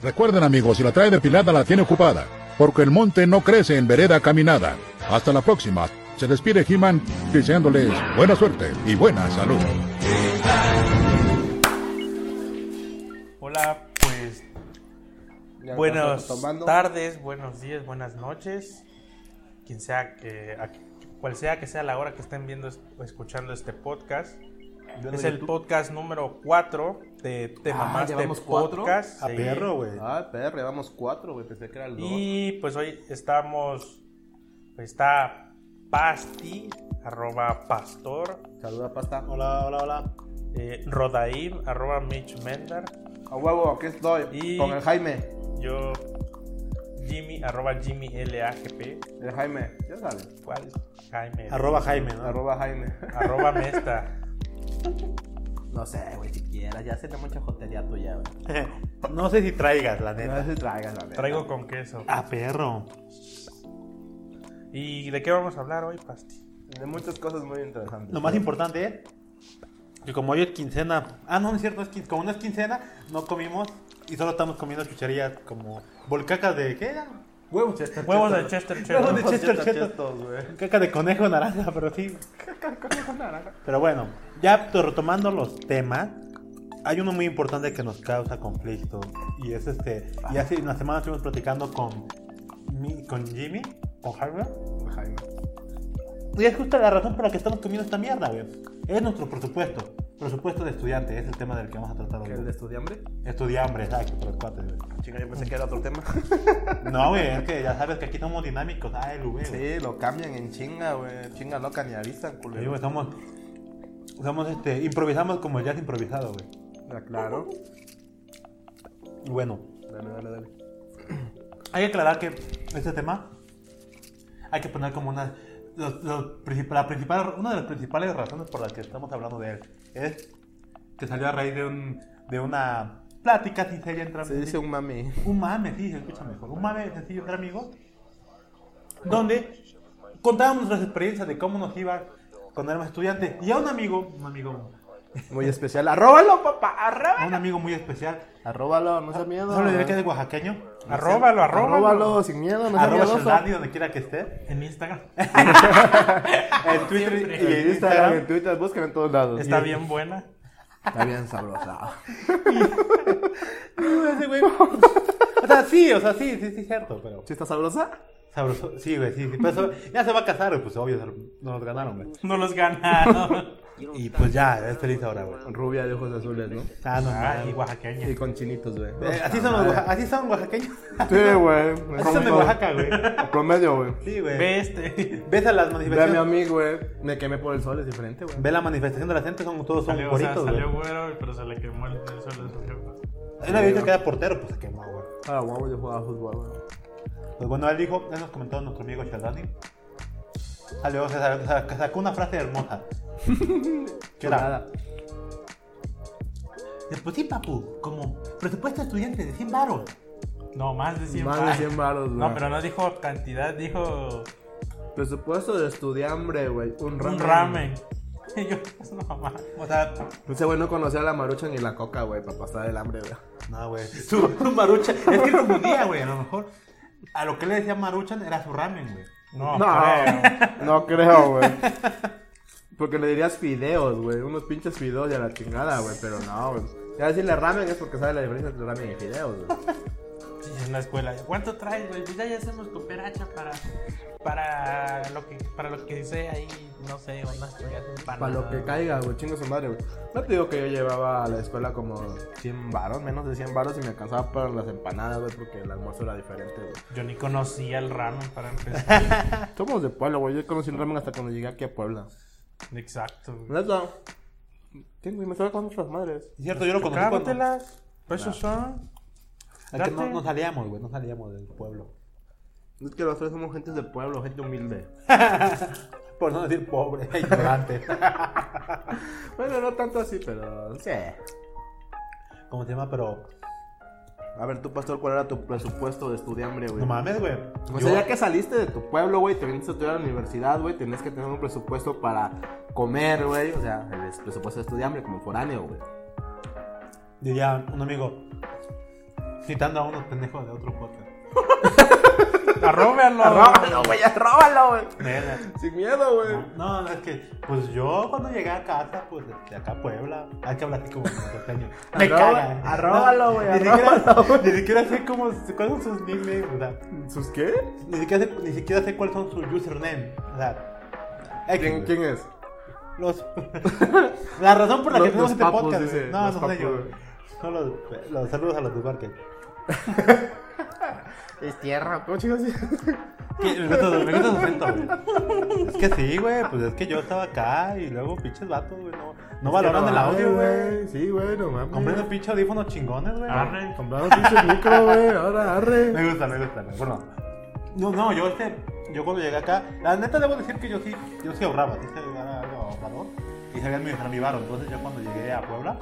Recuerden amigos, si la trae depilada la tiene ocupada, porque el monte no crece en vereda caminada. Hasta la próxima. Se despide He-Man deseándoles buena suerte y buena salud. Hola, pues buenas tardes, buenos días, buenas noches. Quien sea que, a- cual sea que sea la hora que estén viendo o escuchando este podcast. Yo es no el YouTube. podcast número 4 de Te Ah, Mamaste. Podcast. A sí. perro, güey. Ah, perro, llevamos cuatro, güey. Pensé que era el dos. Y pues hoy estamos. Está Pasti, arroba pastor. Saluda, pasta. Hola, hola, hola. eh, Rodaim, arroba Mitch Mendar. A huevo, aquí estoy. Y- Con el Jaime. Yo, Jimmy, arroba Jimmy LAGP. El Jaime. Ya sabes. ¿Cuál es? Jaime. Arroba Jaime, ¿no? Arroba Jaime. Arroba Mesta. No sé, güey, si quieras. Ya se mucha jotería tuya, güey. no sé si traigas, la No neta. sé si traigas, la neta. Traigo con queso. A perro. ¿Y de qué vamos a hablar hoy, Pasti? De muchas cosas muy interesantes. Lo más importante es que como hoy es quincena. Ah, no, no es cierto, es quin- como no es quincena, no comimos y solo estamos comiendo chucherías como volcacas de. ¿Qué era? Huevos, Chester. Huevos de Chester Huevos de. Chester Chetos. güey. Caca de conejo naranja, pero sí. Pero bueno, ya to- retomando los temas, hay uno muy importante que nos causa conflicto y es este. Y hace una semana estuvimos platicando con, con Jimmy, con Harvard. Jaime. Y es justo la razón por la que estamos comiendo esta mierda, güey. Es nuestro presupuesto. Presupuesto de estudiante, es el tema del que vamos a tratar ¿Qué, ¿El hoy. de estudiambre? Estudiambre, exacto, por los cuates, güey. Chinga, yo pensé que era otro tema. No, güey, es que ya sabes que aquí somos dinámicos. Ah, el V. Sí, lo cambian en chinga, güey. Chinga loca, ni avisan, Sí, culero. güey, somos, somos este, improvisamos como el jazz improvisado, güey. Ah, claro. Y bueno, Dale, dale, dale. hay que aclarar que este tema hay que poner como una. los- los princip- la principal, una de las principales razones por las que estamos hablando de él es que salió a raíz de, un, de una plática sin seria entre Se dice un mami. Un mame, sí, se escucha mejor. Un mame sencillo entre amigos. Donde contábamos nuestras experiencias de cómo nos iba cuando éramos estudiantes. Y a un amigo, un amigo, Muy especial. ¡Arróbalo, papá! ¡Arróbalo! a un amigo muy especial. Arróbalo, no seas miedo. Solo diré que es de oaxaqueño. Arróbalo, arróbalo. Arróbalo, sin miedo, no seas Arroba. Sheldani, donde quiera que esté. En Instagram. En Twitter y Siempre. en En Instagram, en Twitter, busquen en todos lados. Está bien buena. Está bien sabrosa. Ese güey. O sea, sí, o sea, sí, sí, sí, cierto, pero. ¿Sí está sabrosa? Sabroso. Sí, güey, sí, sí. Pero eso- ya se va a casar, güey, pues obvio, no nos ganaron, güey. No los ganaron. Y pues ya, es feliz ahora, güey. Rubia de ojos azules, ¿no? Ah, no, Ay, mames. oaxaqueña. Y con chinitos, güey. Eh, así, son los, así son oaxaqueños. Sí, güey. Así son de Oaxaca, güey. Promedio, güey. Sí, güey. Ve este. Ves a las Ve a mi manifestaciones. amigo, güey. Me quemé por el sol, es diferente, güey. Ve la manifestación de la gente, son, todos son Salió, o sea, salió güero, pero se le quemó el sol. Él había dicho que era portero, pues se quemó, güey. Ah, guau, yo jugaba fútbol, güey. Pues bueno, él dijo, él nos comentó nuestro amigo Sheldani. Salió, se sacó, se sacó una frase hermosa. ¿Qué era? Nada. Pues sí, papu, como presupuesto de estudiante de 100 baros. No, más de 100 Más de varos. 100 baros, güey. No, pero no dijo cantidad, dijo Presupuesto de estudiambre, güey. Un ramen. un ramen. Y yo, pues, no, mamá. O sea, Ese güey no conocía la marucha ni la coca, güey, para pasar el hambre, güey. no, güey. Su, su marucha. Es que confundía, güey. A lo mejor a lo que le decía maruchan era su ramen, güey. No, No, creo. no creo, güey. Porque le dirías fideos, güey. Unos pinches fideos y a la chingada, güey. Pero no, güey. Ya decirle ramen es porque sabe la diferencia entre ramen y fideos, güey. Sí, en la escuela. ¿Cuánto traes, güey? Pues ya, ya hacemos cooperacha para, para lo que para lo que sea ahí, no sé, unas cosas Para lo que caiga, güey. Chingo su madre, güey. No te digo que yo llevaba a la escuela como 100 varos, menos de 100 varos y me alcanzaba para las empanadas, güey, porque el almuerzo era diferente, güey. Yo ni conocía el ramen para empezar. Somos de Puebla, güey. Yo conocí el ramen hasta cuando llegué aquí a Puebla. Exacto. güey. Neta. ¿Qué, güey? Me estaba con nuestras madres. Es cierto, yo lo conocí cuando... Pues esos son. Es que no, salíamos, güey. No salíamos del pueblo. Es que los tres somos gente del pueblo, gente humilde. Por no decir pobre, ignorante. Bueno, no tanto así, pero. Sí. ¿Cómo se llama? Pero... A ver, tú, pastor, ¿cuál era tu presupuesto de estudiambre, güey? No mames, güey. O Yo- sea, ya que saliste de tu pueblo, güey, te viniste a estudiar a la universidad, güey, tenías que tener un presupuesto para comer, güey. O sea, el presupuesto de estudiambre como foráneo, güey. Diría un amigo, citando a unos pendejos de otro podcast. Arróbalo. Arróbalo, güey, arróbalo, güey. Sin miedo, güey. No, no, es que, pues yo cuando llegué a casa, pues de acá a Puebla, hay que hablar así como norteño. Me caga. arróbalo, güey, Ni siquiera, arróbalo, ni siquiera sé cómo, cuáles son sus nicknames, o sea, ¿Sus qué? ni siquiera sé, ni siquiera sé cuáles son sus username, o sea. ¿Quién, quién es? Los. la razón por la que tenemos este podcast. No, no sé yo. Son los, los saludos a los de Barker. Es tierra, ¿cómo chicos? Me gusta, me gusta su acento, güey. Es que sí, güey. Pues es que yo estaba acá y luego pinches vatos, güey. No, no valoran el audio, güey. Sí, güey, no mames. Comprando pinche audífonos chingones, güey. Arre. Comprando pinche micro, güey. Ahora, arre. Me gusta, me gusta. güey. Bueno, no, no, yo este, yo cuando llegué acá, la neta debo decir que yo sí, yo sí ahorraba, sí sabía algo ahorrador y sabía administrar mi varo. Entonces yo cuando llegué a Puebla,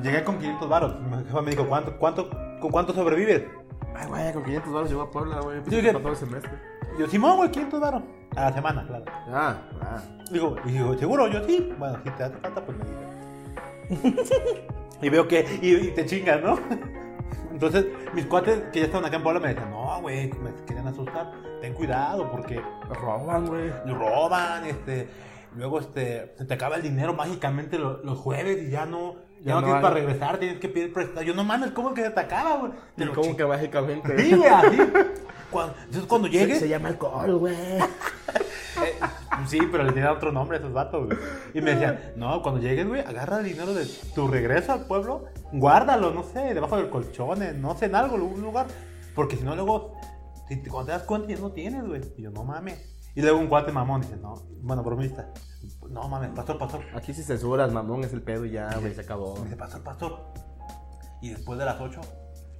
llegué con 500 varos. Mi jefa me dijo, ¿cuánto, cuánto, con cuánto sobrevives? Ay, güey, con 500 dólares llegó a Puebla, güey. Para todo el semestre. Yo, Simón, güey, 500 varos. A la semana, claro. Ah, ah. Digo, y digo, ¿seguro? Yo sí. Bueno, si te hace falta, pues me dices. y veo que, y, y te chingas, ¿no? Entonces, mis cuates que ya estaban acá en Puebla me decían, no, güey, me querían asustar. Ten cuidado porque Roban, güey. roban, este, luego este, se te acaba el dinero mágicamente lo- los jueves y ya no, ya, no, no tienes hay. para regresar, tienes que pedir prestado. Yo no mames, ¿cómo que se te acaba, güey? Y como que mágicamente. Sí, güey, así. Cuando, entonces cuando Se, llegues, se llama alcohol, güey. eh, sí, pero le tenían otro nombre a esos vatos, güey. Y me decían, no, cuando llegues, güey, agarra el dinero de tu regreso al pueblo, guárdalo, no sé, debajo del colchón, no sé, en algo, en algún lugar. Porque si no, luego, si te, cuando te das cuenta, ya no tienes, güey. Y yo, no mames. Y luego un cuate mamón dice, no, bueno, bromista. No mames, pastor, pastor. Aquí sí censuras, mamón, es el pedo y ya, güey, se acabó. Me dice, pastor, pastor. Y después de las 8,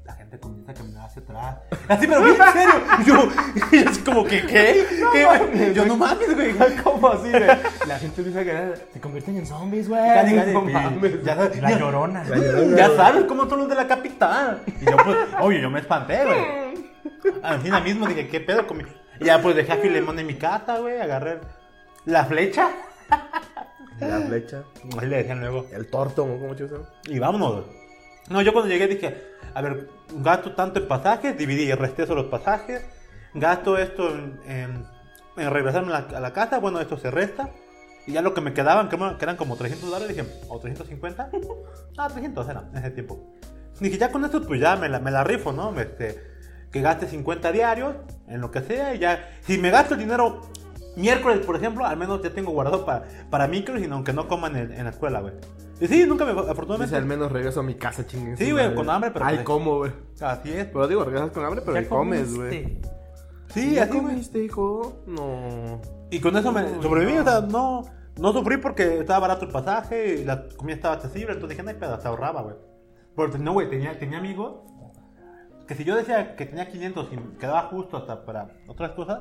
la gente comienza a caminar hacia atrás. Así, pero bien en serio. Y yo, y yo así como que, ¿qué? ¿Qué, güey? yo no mames, güey. ¿Cómo así, güey? La gente empieza a querer. Te convierten en zombies, güey. Casi, No mames. Ya, La ya- llorona. ya sabes cómo son los de la capital. Y yo, pues, oye, yo me espanté, güey. Al mismo dije, ¿qué pedo con mi.? Y ya, pues dejé a Filemón en mi casa, güey. Agarré la flecha. La flecha. Así le decían luego. El torto. ¿cómo chicos? Y vámonos. No, yo cuando llegué dije, a ver, gasto tanto en pasajes, dividí y resté esos los pasajes, gasto esto en, en- en regresarme a la, a la casa, bueno, esto se resta. Y ya lo que me quedaban, que, eran- que eran como 300 dólares, dije, o 350. Ah, 300 eran en ese tiempo. Dije, ya con esto, pues ya me la, me la rifo, ¿no? Este, que gaste 50 diarios, en lo que sea, y ya. Si me gasto el dinero miércoles, por ejemplo, al menos ya tengo guardado para, para micros, y aunque no coman en, en la escuela, güey. Y sí, nunca me, afortunadamente. Dice, al menos regreso a mi casa, chinguen. Sí, güey, con hambre, pero Ay, pues- ¿cómo, güey? Así es. Pero digo, regresas con hambre, pero ¿Ya comes, güey. Sí, ¿Ya así, comiste, hijo? No. Y con eso me sobreviví, o sea, no, no sufrí porque estaba barato el pasaje y la comida estaba accesible, entonces dije, no hay pedo, se ahorraba, güey. Porque no, güey, tenía, tenía amigos que si yo decía que tenía 500 y quedaba justo hasta para otras cosas,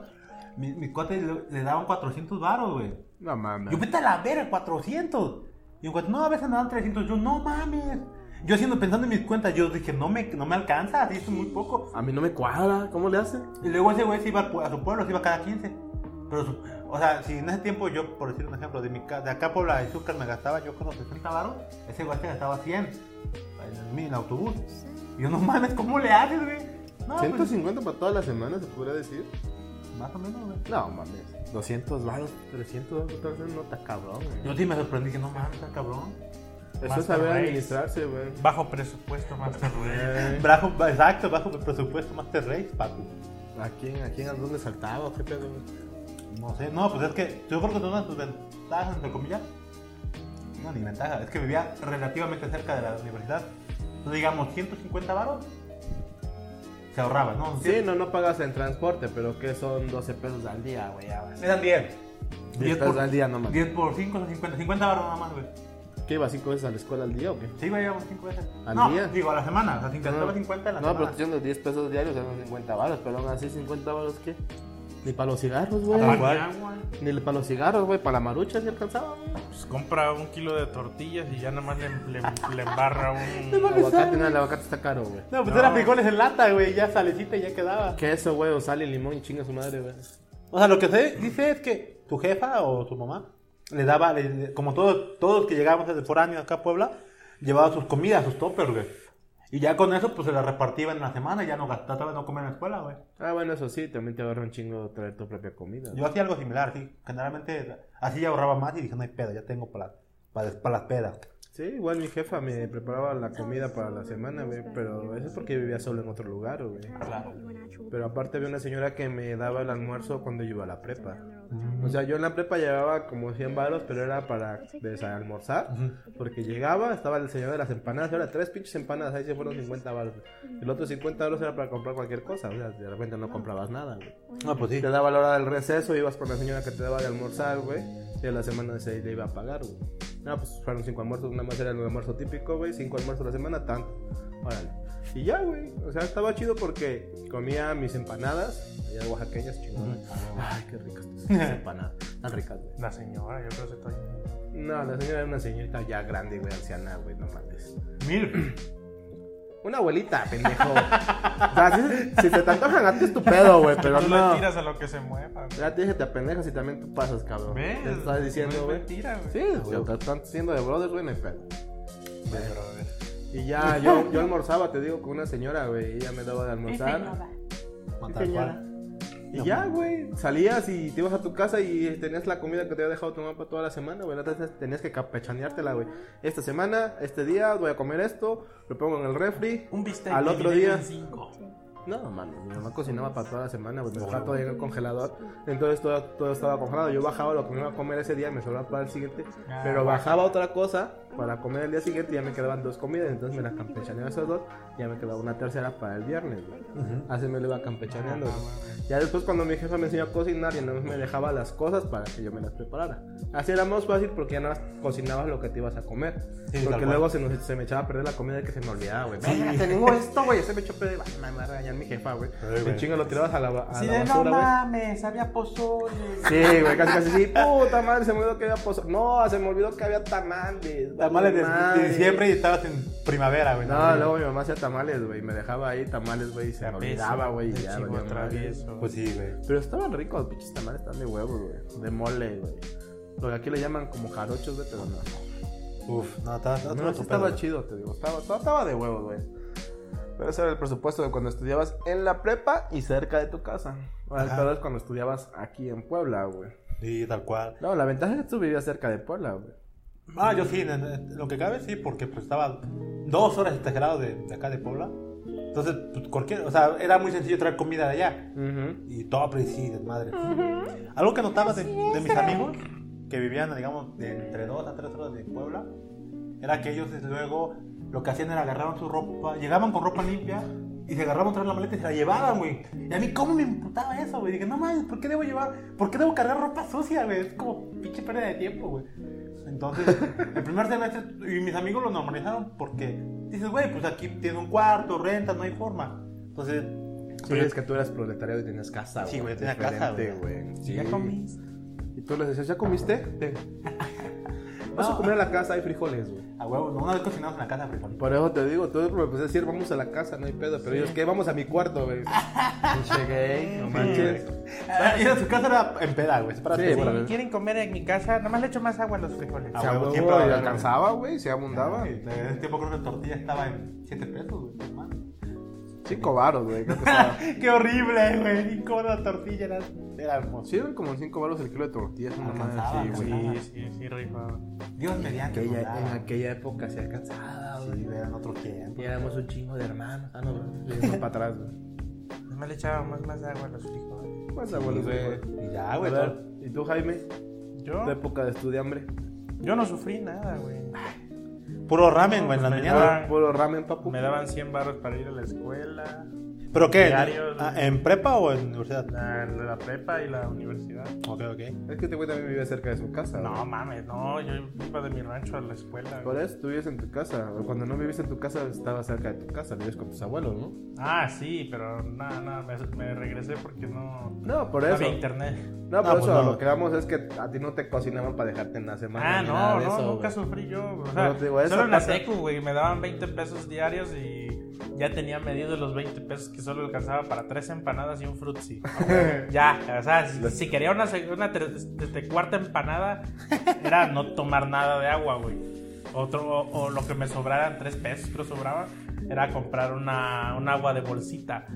mi- mis cuates le, le daban 400 baros, güey. No mames. Yo vete a la verga, 400. Y un cuate, no, a veces me dan 300. Yo, no mames. Yo haciendo, pensando en mis cuentas, yo dije, no me, no me alcanza, así es muy poco. A mí no me cuadra. ¿Cómo le hace? Y luego ese güey se iba a su pueblo, se iba cada 15. Pero, su- o sea, si en ese tiempo yo, por decir un ejemplo, de, mi, de acá a Puebla de Azúcar me gastaba yo como 60 baros, ese güey se gastaba 100 en el, en autobús. Y yo, no mames, ¿cómo le haces, güey? No, pues, 150 para toda la semana, se podría decir. Más o menos, güey. No mames. 200 baros, 300 baros, no está cabrón, güey. Yo sí me sorprendí que no mames, está cabrón. Eso es saber Race. administrarse, güey. Bajo presupuesto, Master Race. Bajo, exacto, bajo el presupuesto Master Race, papu. ¿A quién, a quién, a dónde saltaba? ¿Qué pedo? No sé, no, pues es que yo creo que una de tus ventajas, entre comillas, no, ni ventaja, es que vivía relativamente cerca de la universidad. Entonces, digamos, 150 baros se ahorraba, ¿no? Sí, no, no pagas en transporte, pero que son 12 pesos al día, güey. Eran 10. 10 pesos al día nomás. 10 por 5 son 50. 50 baros nada más, güey. ¿Qué iba 5 veces a la escuela al día o qué? Sí, güey, íbamos 5 veces. ¿Al no, día? digo, a la semana. O sea, 50, 50 en la no, pero semana. estoy diciendo 10 pesos diarios, son 50 baros, pero aún así 50 baros, ¿qué? Ni para los cigarros, güey. Ni para los cigarros, güey, para la marucha si alcanzaba, güey. Pues compra un kilo de tortillas y ya nada más le, le, le embarra un... El aguacate, no, el aguacate está caro, güey. No, pues No. era frijoles en lata, güey. Ya salecita y ya quedaba. Queso, güey, o sal y limón y chinga su madre, güey. O sea, lo que se dice es que tu jefa o tu mamá le daba, le- como todos, todos que llegábamos desde foráneos acá a Puebla, llevaba sus comidas, sus toppers, güey. Y ya con eso, pues se la repartía en la semana ya no gastaba, no comer en la escuela, güey. Ah, bueno, eso sí, también te agarra un chingo traer tu propia comida. Yo hacía algo similar, sí. Generalmente así ya ahorraba más y dije, no hay pedo, ya tengo para, para, para las pedas. Sí, igual mi jefa me preparaba la comida para la semana, güey, pero eso es porque yo vivía solo en otro lugar, güey. Claro. Pero aparte había una señora que me daba el almuerzo cuando yo iba a la prepa. O sea, yo en la prepa llevaba como 100 baros, pero era para almorzar. Porque llegaba, estaba el señor de las empanadas, ahora tres pinches empanadas, ahí se fueron 50 baros. El otro 50 baros era para comprar cualquier cosa, o sea, de repente no comprabas nada, güey. Ah, pues sí. Te daba la hora del receso, ibas con la señora que te daba de almorzar, güey. Y a la semana se le iba a pagar, güey. No, pues fueron cinco almuerzos, nada más era el almuerzo típico, güey. Cinco almuerzos a la semana, tanto. Órale. Y ya, güey. O sea, estaba chido porque comía mis empanadas, allá oaxaqueñas, chingonas. Ay, qué ricas estas empanadas. Tan ricas, güey. La señora, yo creo que estoy. No, la señora era una señorita ya grande, güey, anciana, güey, no mames. Mil. Una abuelita, pendejo. o sea, si, si se te antojan a ti es tu pedo, güey, pero no, no. le tiras a lo que se mueva. güey. Ya te dije, te apendejas y también tú pasas, cabrón. ¿Ves? Te estás diciendo, No es güey. mentira, güey. Sí, güey, te están diciendo de brothers, güey, no hay pedo. Pero, a ver. Y ya, yo, yo almorzaba, te digo, con una señora, güey. Ella me daba de almorzar. Y ya, güey, salías y te ibas a tu casa y tenías la comida que te había dejado tu mamá para toda la semana, güey. Entonces tenías que campechaneártela, güey. Esta semana, este día, voy a comer esto, lo pongo en el refri. Un bistec Al otro día. cinco. No, mano, mi mamá cocinaba para toda la semana, güey. Me dejaba todo ahí en el congelador. Entonces todo, todo estaba congelado. Yo bajaba lo que me iba a comer ese día, me sobraba para el siguiente. Ah, pero bajaba otra cosa para comer el día siguiente ya me quedaban dos comidas. Entonces me las campechaneaba esas dos. Ya me quedaba una tercera para el viernes, güey. Así me lo iba campechaneando. Güey. Ya después cuando mi jefa me enseñó a cocinar y no me dejaba las cosas para que yo me las preparara. Así era más fácil porque ya nada más cocinabas lo que te ibas a comer. Sí, porque luego se, nos- se me echaba a perder la comida que se me olvidaba, güey. Venga, tengo esto, güey. Se me echó a perder. Me va a regañar mi jefa, güey. Güey. chinga lo tirabas a la, a Así la de no basura, güey. mames, había pozole. Sí, güey, casi casi sí. Puta madre, se me olvidó que había pozo. No, se me olvidó que había tamales. Tamales de, de diciembre y estabas en primavera, güey. No, luego mi mamá hacía tamales, güey. Me dejaba ahí tamales, güey, y se me olvidaba, güey. ya, travieso. Pues sí, güey. Pero estaban ricos, los pinches tamales están de huevos, güey. De mole, güey. Lo que aquí le llaman como jarochos, güey, pero no. Uf, no, estaba, estaba, No, sí estaba chido, te digo. Estaba, estaba, estaba de huevos, güey. Pero ese era el presupuesto de cuando estudiabas en la prepa y cerca de tu casa. Ahora, peor es cuando estudiabas aquí en Puebla, güey. Sí, tal cual. No, la ventaja es que tú vivías cerca de Puebla, güey. Ah, yo sí, en- en- lo que cabe sí, porque pues estaba dos horas exagerado de, de acá de Puebla. Entonces, pues, cualquier, o sea, era muy sencillo traer comida de allá. Ujú. Y todo sí, desmadre. Algo que notaba de, de mis amigos que vivían, digamos, de entre dos a tres horas de Puebla, era que ellos desde luego lo que hacían era agarraban su ropa, llegaban con ropa limpia y se agarraban otra vez la maleta y se la llevaban, güey. Y a mí, ¿cómo me imputaba eso, güey? Dije, no mames, ¿por qué debo llevar, por qué debo cargar ropa sucia, güey? Es como pinche pérdida de tiempo, güey. Entonces, el primer semestre, y mis amigos lo normalizaron porque dices, güey, pues aquí tienes un cuarto, renta, no hay forma. Entonces, Sí, es que tú eras proletariado y tenías casa, Sí, güey, tenía casa, güey. güey. Sí. Ya comiste. Y tú les decías, ¿ya comiste? Ten. Vas a comer a la casa, hay frijoles, güey. a huevo, una vez cocinamos en la casa frijol. Por eso te digo, tú me puedes decir, vamos a la casa, no hay pedo. Pero ellos, ¿qué? Vamos a mi cuarto, güey. Gay, no manches. Ah, Ir a su casa era en peda, güey. Para Sí. Si quieren comer en mi casa, nomás le echo más agua a los frijoles. Se huevo, siempre a alcanzaba, güey, se abundaba. En ese tiempo creo que la tortilla estaba en 7 pesos, güey. no mames. Cinco varos, güey. Qué horrible, güey. Y cómo la tortilla era, era hermoso. Sí, eran como 5 baros el kilo de tortillas, una madre güey. Sí, sí, sí, rifa. Dios mediante. En daba. aquella época se alcanzaba, Sí, güey. güey, eran otro tiempo. Y éramos un chingo de hermanos. Ah, no, bro. para atrás, güey. Nomás le echaba más, más agua a los frijoles. Pues, Sí, abuelos, güey. güey. Y ya, A güey. ¿y tú, Jaime? Yo, ¿Tu época de estudiambre? yo no sufrí nada, güey. Puro ramen, güey, en la Me mañana. daban- Puro ramen, papu. Me daban 100 baros para ir a la escuela, ¿Pero qué? Diarios, Ah. ¿En prepa o en universidad? la, la prepa y la universidad. Ok, ok. Es que este güey también vivía cerca de su casa. No güey. mames, no, yo iba de mi rancho a la escuela. Por eso tú vives en tu casa. o Cuando no viviste en tu casa, estabas cerca de tu casa. Vives con tus abuelos, ¿no? Ah, sí, pero nada, nada, me, me regresé porque no, No, por no eso. había internet. No, por No, pues eso no. lo que vamos es que a ti no te cocinaban para dejarte en la semana. Ah, no, no, eso, nunca güey. sufrí yo. O No, sea, te digo, eso solo en la secu, güey, me daban 20 pesos diarios y ya tenía medido los 20 pesos que solo alcanzaba para tres empanadas y un frutzi. ya, o sea, si, si quería una, una este, cuarta empanada, era no tomar nada de agua, güey. Otro, o, o lo que me sobraran, tres pesos creo sobraba, era comprar una, un agua de bolsita.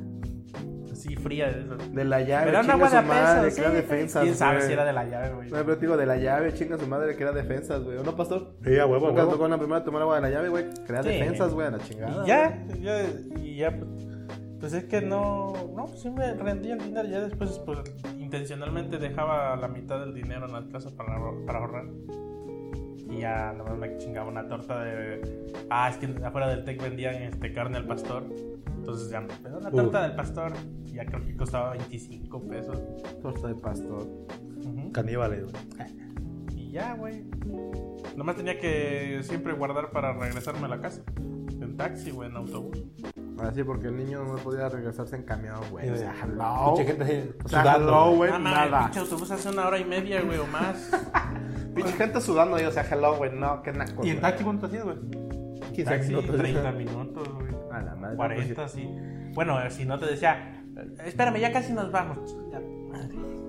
Así fría. De esas. De la llave, Pero era un agua de madre, pesos. que era sí, defensas, ¿Quién sabe güey. si era de la llave, güey? No, pero te digo, de la llave, chinga su madre, que era defensas, güey. ¿O no, pastor? Sí, a huevo, Nunca huevo. tocó en la primera tomar agua de la llave, güey. Crea Sí. defensas, güey, a la chingada. Y ya, ya, y ya, pues, es que no, no, pues sí me rendía el dinero. Ya después, pues intencionalmente dejaba la mitad del dinero en la casa para, para ahorrar. Y ya nomás me chingaba una torta de. Ah, es que afuera del Tec vendían este, carne al pastor. Entonces ya me pedí una torta Uh. del pastor. Y ya creo que costaba 25 pesos. Torta de pastor. Caníbales, güey. Y ya, güey. Nomás tenía que siempre guardar para regresarme a la casa. En taxi o en autobús. Así, porque el niño no podía regresarse en camión, güey. Sí, O sea, güey. hello. Mucha gente así, O sea, sudando, hello, güey. güey, Ah, nada. pinche autobús hace una hora y media, güey, o más. Pinche gente sudando, yo, o sea, hello, güey. No, qué naco. ¿Y en güey. taxi cuánto hacías, güey? 15 Taxi, minutos. 30 minutos, güey. A la madre. 40, sí. Bueno, si no te decía, "Eh, espérame, ya casi nos vamos.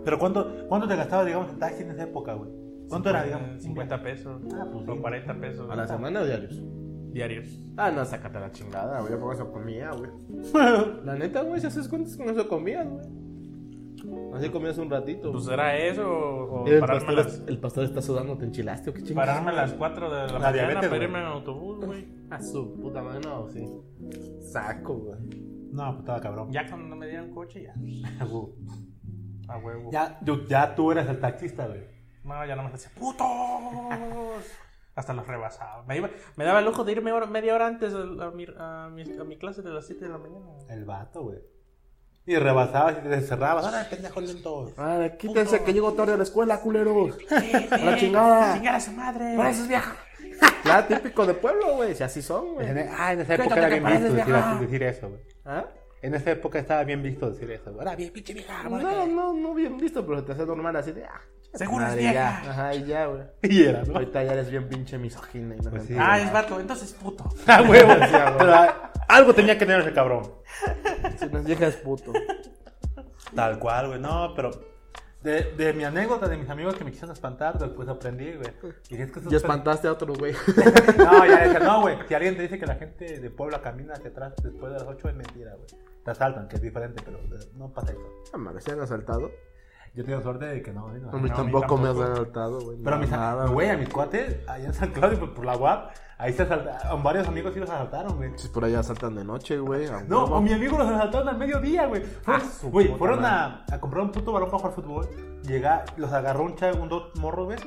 Pero ¿cuánto, cuánto te gastabas, digamos, en taxi en esa época, güey? ¿Cuánto era, digamos? 50 pesos. Ah, pues o sí. 40 pesos. ¿A la semana o diarios? Diarios. Ah, no, sácate la chingada, güey. Yo por eso comía, güey. La neta, güey, si haces cuentas con eso comías, güey. Así comías un ratito. Pues era eso o, el, pararme, pastor, las, el pastor está sudando, ¿te enchilaste o qué chingados? pararme a las 4 de la, mañana diabetes, para irme en autobús, güey. A su puta madre, no, sí. Saco, güey. No, pues estaba cabrón. Ya cuando me dieron coche, ya. A huevo. Ya, yo- ya tú eras el taxista, güey. No, ya no me decía, ¡putos! Hasta los rebasaba. Me, iba- me daba el lujo de irme hora- media hora antes a, a mi, a, mi, a mi clase de las 7 de la mañana. El vato, güey. Y rebasabas y te cerrabas. ¡Ahora, pendejo lento! Ah, quítense que llego tarde a la escuela, culeros. ¡A la chingada! ¡Chingar a su madre! Pareces vieja. Claro, típico de pueblo, güey. Si así son, güey. Ah, en esa época era que bien visto decir, decir eso, güey. ¿Ah? En esa época estaba bien visto decir eso. güey. Ahora, bien, pinche vieja. No, no, no bien visto, pero te hace normal así de. Ah, Seguro es vieja. ya. Ajá, y ya, güey. Y era, ¿no? Ahorita ya eres bien pinche misógina y no Pues sí. Ah, es vato, entonces puto. ¡Ah, huevo! Pero, ah, algo tenía que tener ese cabrón. Si no es vieja es puto. Tal cual, güey. No, pero de, de mi anécdota, de mis amigos que me quisieron espantar, después aprendí, güey. Y es que eso Ya espantaste a otro, güey. No, ya decía, no, güey. Si alguien te dice que la gente de Puebla camina hacia atrás después de las 8 es mentira, güey. Te asaltan, que es diferente, pero eh, no pasa eso. Ah, mames, ¿se han asaltado? Yo tengo suerte de que no, güey, no. A mí No, tampoco me han asaltado, güey. Pero a mis, Nada, güey, a mis cuates, allá en San Claudio, por, por la UAP, ahí se asaltaron, varios amigos sí los asaltaron, güey. Pues por allá asaltan de noche, güey. No, a mi amigo los asaltaron al mediodía, güey. Ah, güey, fueron a, a comprar un puto balón para jugar fútbol. Llega, los agarró un chavo, un dos morros, güey,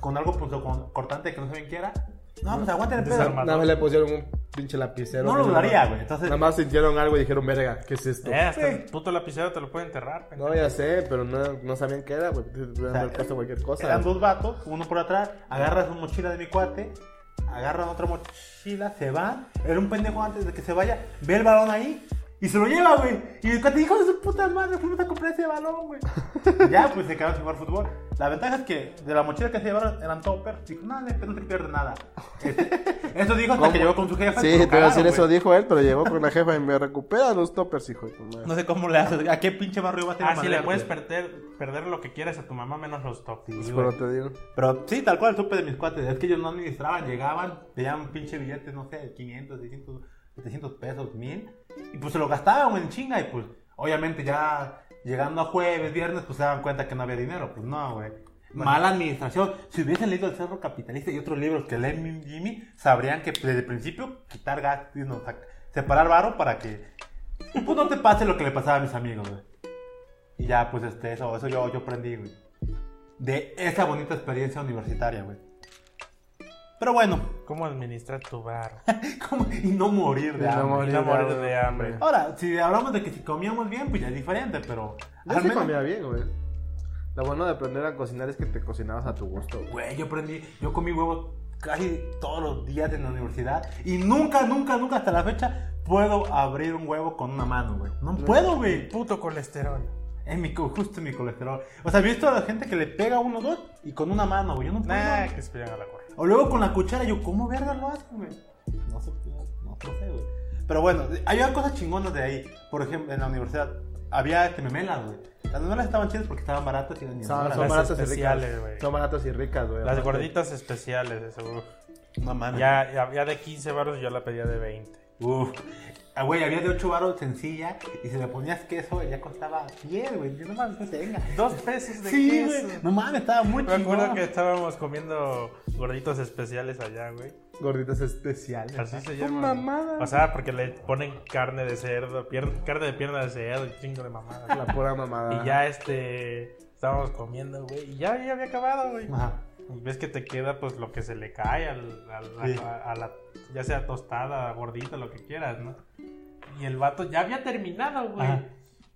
con algo punto con, cortante que no saben qué era. No, pues aguanten el pedo. Nada más le pusieron un pinche lapicero. No lo dudaría, güey. Entonces, Nada más sintieron algo y dijeron, verga, ¿qué es esto? Eh, hasta Sí. el puto lapicero te lo puede enterrar. pendejo. No, ya sé, pero no, no sabían qué era, güey. O sea, cualquier cosa. eran dos vatos, uno por atrás, agarra su mochila de mi cuate, agarran otra mochila, se van. Era un pendejo antes de que se vaya, ve el balón ahí y se lo lleva, güey. Y mi cuate dijo de su puta madre, fuimos a comprar ese balón, güey. ya, pues se quedaron sin jugar fútbol. La ventaja es que de la mochila que se llevaron eran toppers. Dijo, no, no, no te pierdes nada. Este, eso dijo hasta ¿Cómo? que llegó con su jefa. Sí, te iba a decir eso, dijo él, pero llegó con la jefa y me recupera los toppers, hijo de tu madre. No sé cómo le haces. ¿A qué pinche barrio vas a a Ah, sí, le puedes perder, perder lo que quieras a tu mamá menos los tops. Sí, pero te digo. Pero sí, tal cual supe de mis cuates. Es que ellos no administraban, llegaban, veían un pinche billete, no sé, 500, 600, 700 pesos, 1000. Y pues se lo gastaban en chinga. Y pues, obviamente, ya llegando a jueves, viernes, pues se daban cuenta que no había dinero. Pues no, güey. Mala administración. Si hubiesen leído El Cerro Capitalista y otros libros que leen Jimmy, sabrían que desde el principio quitar gas, no, separar varo para que pues no te pase lo que le pasaba a mis amigos, güey. Y ya, pues este, eso, eso yo, yo aprendí, güey de esa bonita experiencia universitaria, güey. Pero bueno, ¿Cómo administrar tu bar? ¿cómo? y no morir de Y no hambre. morir Y no de morir hambre. de hambre. Ahora, si hablamos de que si comíamos bien, pues ya es diferente, pero... Yo al sí menos- comía bien, güey. Lo bueno de aprender a cocinar es que te cocinabas a tu gusto, güey. Güey, yo aprendí, yo comí huevos casi todos los días en la universidad y nunca, nunca, nunca hasta la fecha puedo abrir un huevo con una mano, güey. No puedo, güey. Puto colesterol. Es mi, justo mi colesterol. O sea, he visto a la gente que le pega uno o dos y con una mano, güey. Yo no puedo. Nah, que se vayan a la gorra. O luego con la cuchara, yo, ¿cómo verga lo hacen, güey? No sé, no, no sé, güey. Pero bueno, había cosas chingonas de ahí. Por ejemplo, en la universidad había este, memelas, güey. Las memelas estaban chidas porque estaban baratas y eran Son, son las baratas y especiales, ricas. güey. Son baratas y ricas, güey. Las gorditas especiales, eso. uf. No mames. Ya, ya, ya de 15 baros yo la pedía de 20. Uf. Ah, güey, había de 8 baros sencilla y si le ponías queso ya costaba 10, güey. Yo no mames, que venga. Dos pesos de Sí, queso. güey. No mames, estaba muy Me acuerdo que estábamos comiendo gorditos especiales allá, güey. Gorditas especiales. Así se Son llama. mamadas. O sea, porque le ponen carne de cerdo, pier- carne de pierna de cerdo y chingo de mamadas. La pura mamada. Y ya este estábamos comiendo, güey, y ya, ya había acabado, güey. Ajá. Y ves que te queda pues lo que se le cae al, al- Sí. a, a la ya sea tostada, gordita, lo que quieras, ¿no? Y el vato ya había terminado, güey. Ajá.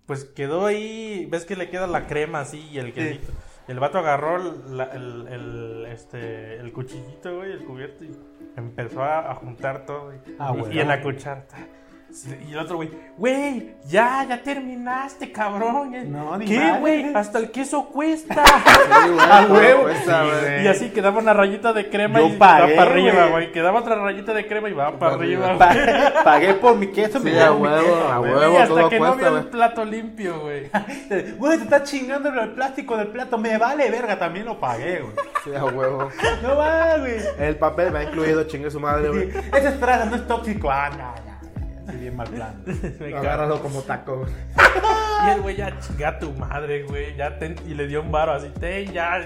Pues quedó ahí, ves que le queda la crema así y el quesito. El vato agarró la- el, el, este, el cuchillito, güey, el cubierto y empezó a, a juntar todo. Y, Ah, y- güey. y en la cuchara. Y el otro güey, güey, ya, ya terminaste, cabrón. No, ni ¿Qué, güey? Hasta el queso cuesta. Sí, güey, A huevo. cuesta, güey. y así quedaba una rayita de crema Yo y pagué, va para arriba, güey. Quedaba otra rayita de crema y va para Para arriba, arriba. güey. Pa- Pagué por mi queso, me Sí, a dieron mi huevo, queso, a huevo. Y hasta todo que no cuesta, vio el güey. plato limpio, güey. Güey, te está chingando el plástico del plato. Me vale verga, también lo pagué, güey. Sí, a huevo. No va, güey. El papel me ha incluido, chingue su madre, güey. Sí, Esa estraza no es tóxico. Ah, no, ya, ya, ya. Sí, bien mal plan. Agárralo como taco. Y el güey ya chinga a tu madre, güey. Ya ten- y le dio un varo así. Ten ya,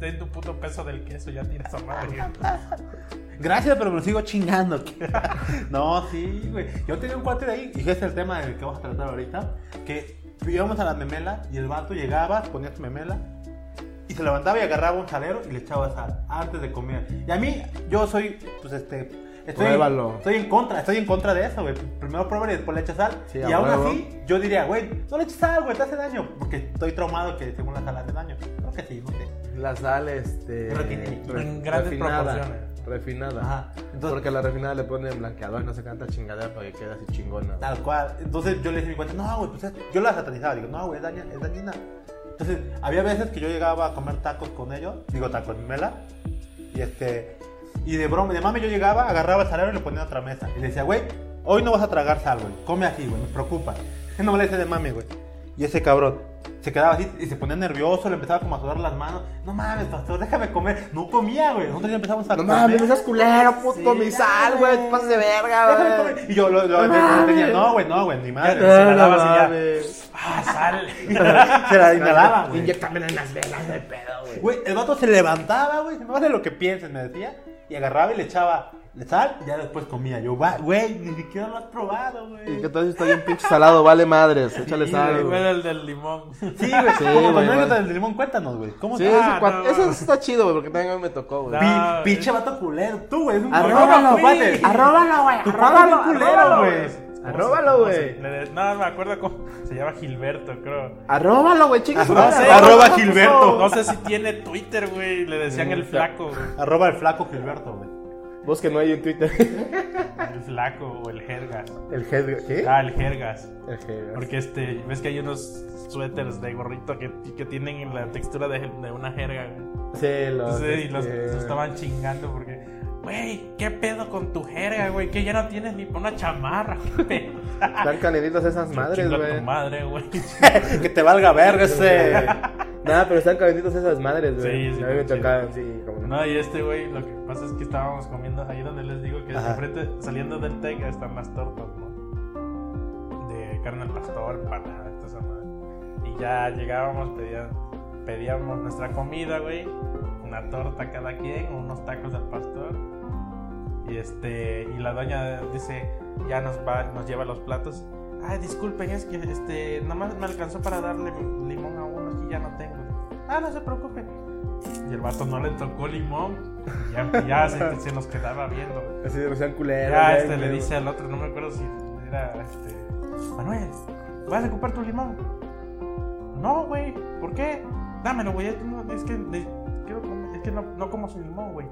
ten tu puto peso del queso, ya tira esa madre. Gracias, pero me lo sigo chingando. no, sí, güey. Yo tenía un cuate de ahí, y ese es el tema del que vamos a tratar ahorita, que íbamos a la memela y el vato llegaba, ponía su memela, y se levantaba y agarraba un salero y le echaba sal antes de comer. Y a mí, yo soy, pues este... Estoy, Pruébalo. estoy en contra, estoy en contra de eso, güey. Primero pruébalo y después le echas sal. Sí, y aún huevo. así, yo diría, güey, no le eches sal, güey, te hace daño. Porque estoy traumado que según la sal hace daño. Creo que sí, no sé. La sal, este. Pero tiene- en grandes refinada, proporciones. Refinada. Ajá. Entonces- Porque a la refinada le ponen blanqueador y no se canta chingadera para que quede así chingona. Tal cual. Entonces yo le dije a mi cuenta, no, güey, pues es- yo la satanizaba. Digo, no, güey, es, daña- es dañina. Entonces, había veces que yo llegaba a comer tacos con ellos, digo tacos, mela, y este, y de broma, de mami yo llegaba, agarraba el salero y lo ponía en otra mesa. Y le decía, güey, hoy no vas a tragar sal, güey, come así, güey, me preocupa. No me le de mami, güey. Y ese cabrón se quedaba así y se ponía nervioso, le empezaba como a sudar las manos. No mames, pastor, déjame comer. No comía, güey. Nosotros ya empezamos a No comer. mames, no seas culero, puto, Sí, mi sal, güey. Te pasas de verga, güey. Y yo lo, No mames. tenía, no, güey, no, güey, ni madre. se daba así ya. mames. Ah, sal. Se la inhalaba, güey. Inyectamela en las velas de pedo, güey. Güey, el vato se levantaba, güey, no vale lo que pienses, me decía, y agarraba y le echaba sal y ya después comía. Yo, güey, ni siquiera lo has probado, Y güey. que todo está bien pinche salado, vale madres. Échale Sí, sal, güey, güey. el del limón. Sí, güey, Sí, como güey, güey. del limón, cuéntanos, güey. ¿Cómo Sí, te- ese, Ah, no. ese está chido, güey, porque también a mí me tocó, güey. No. Ah, pinche vato culero, tú, güey, es un Arróbalo, cuate. Arróbalo, güey. Tu cuate Arróbalo, es un culero, güey. Arróbalo, ¿Cómo güey. No, me acuerdo cómo. Se llama Gilberto, creo. Arróbalo, güey, chinga su Arroba- madre. sé, arroba no, Gilberto. No sé si tiene Twitter, güey. Le decían el flaco, güey. Arroba el flaco Gilberto, güey. Vos que no hay en Twitter. El flaco o el jergas. El head, ¿qué? Ah, el jergas. El head. Porque este, ves que hay unos suéteres de gorrito que, que tienen la textura de, de una jerga. Sí, los. Entonces, y los, los estaban chingando porque, güey, ¿qué pedo con tu jerga, güey? Que ya no tienes ni para una chamarra, güey. Están canelitas esas madres, güey. tu madre, güey. que te valga verga ese. Nada, pero están calentitos esas madres, güey. Sí, sí, A mí me está tocaban, sí, como no. No, y este güey, lo que pasa es que estábamos comiendo ahí donde les digo que saliendo del TEC están las tortas, ¿no? De carne al pastor, panada, toda esa madre. Y ya llegábamos, pedía- pedíamos nuestra comida, güey. Una torta cada quien, unos tacos al pastor. Y este, y la doña dice, ya nos va, nos lleva los platos. Ay, disculpen, es que este, nada más me alcanzó para darle limón a uno, que ya no tengo. Ah, no se preocupe. Y el vato no le tocó limón. Y ya, ya se, se nos quedaba viendo. Así de sean culeros. Ya güey, este le dice al otro, no me acuerdo si era este. Manuel, ¿vas a ocupar tu limón? No, güey, ¿por qué? Dámelo, güey. Es que, es que no, no como sin limón, güey.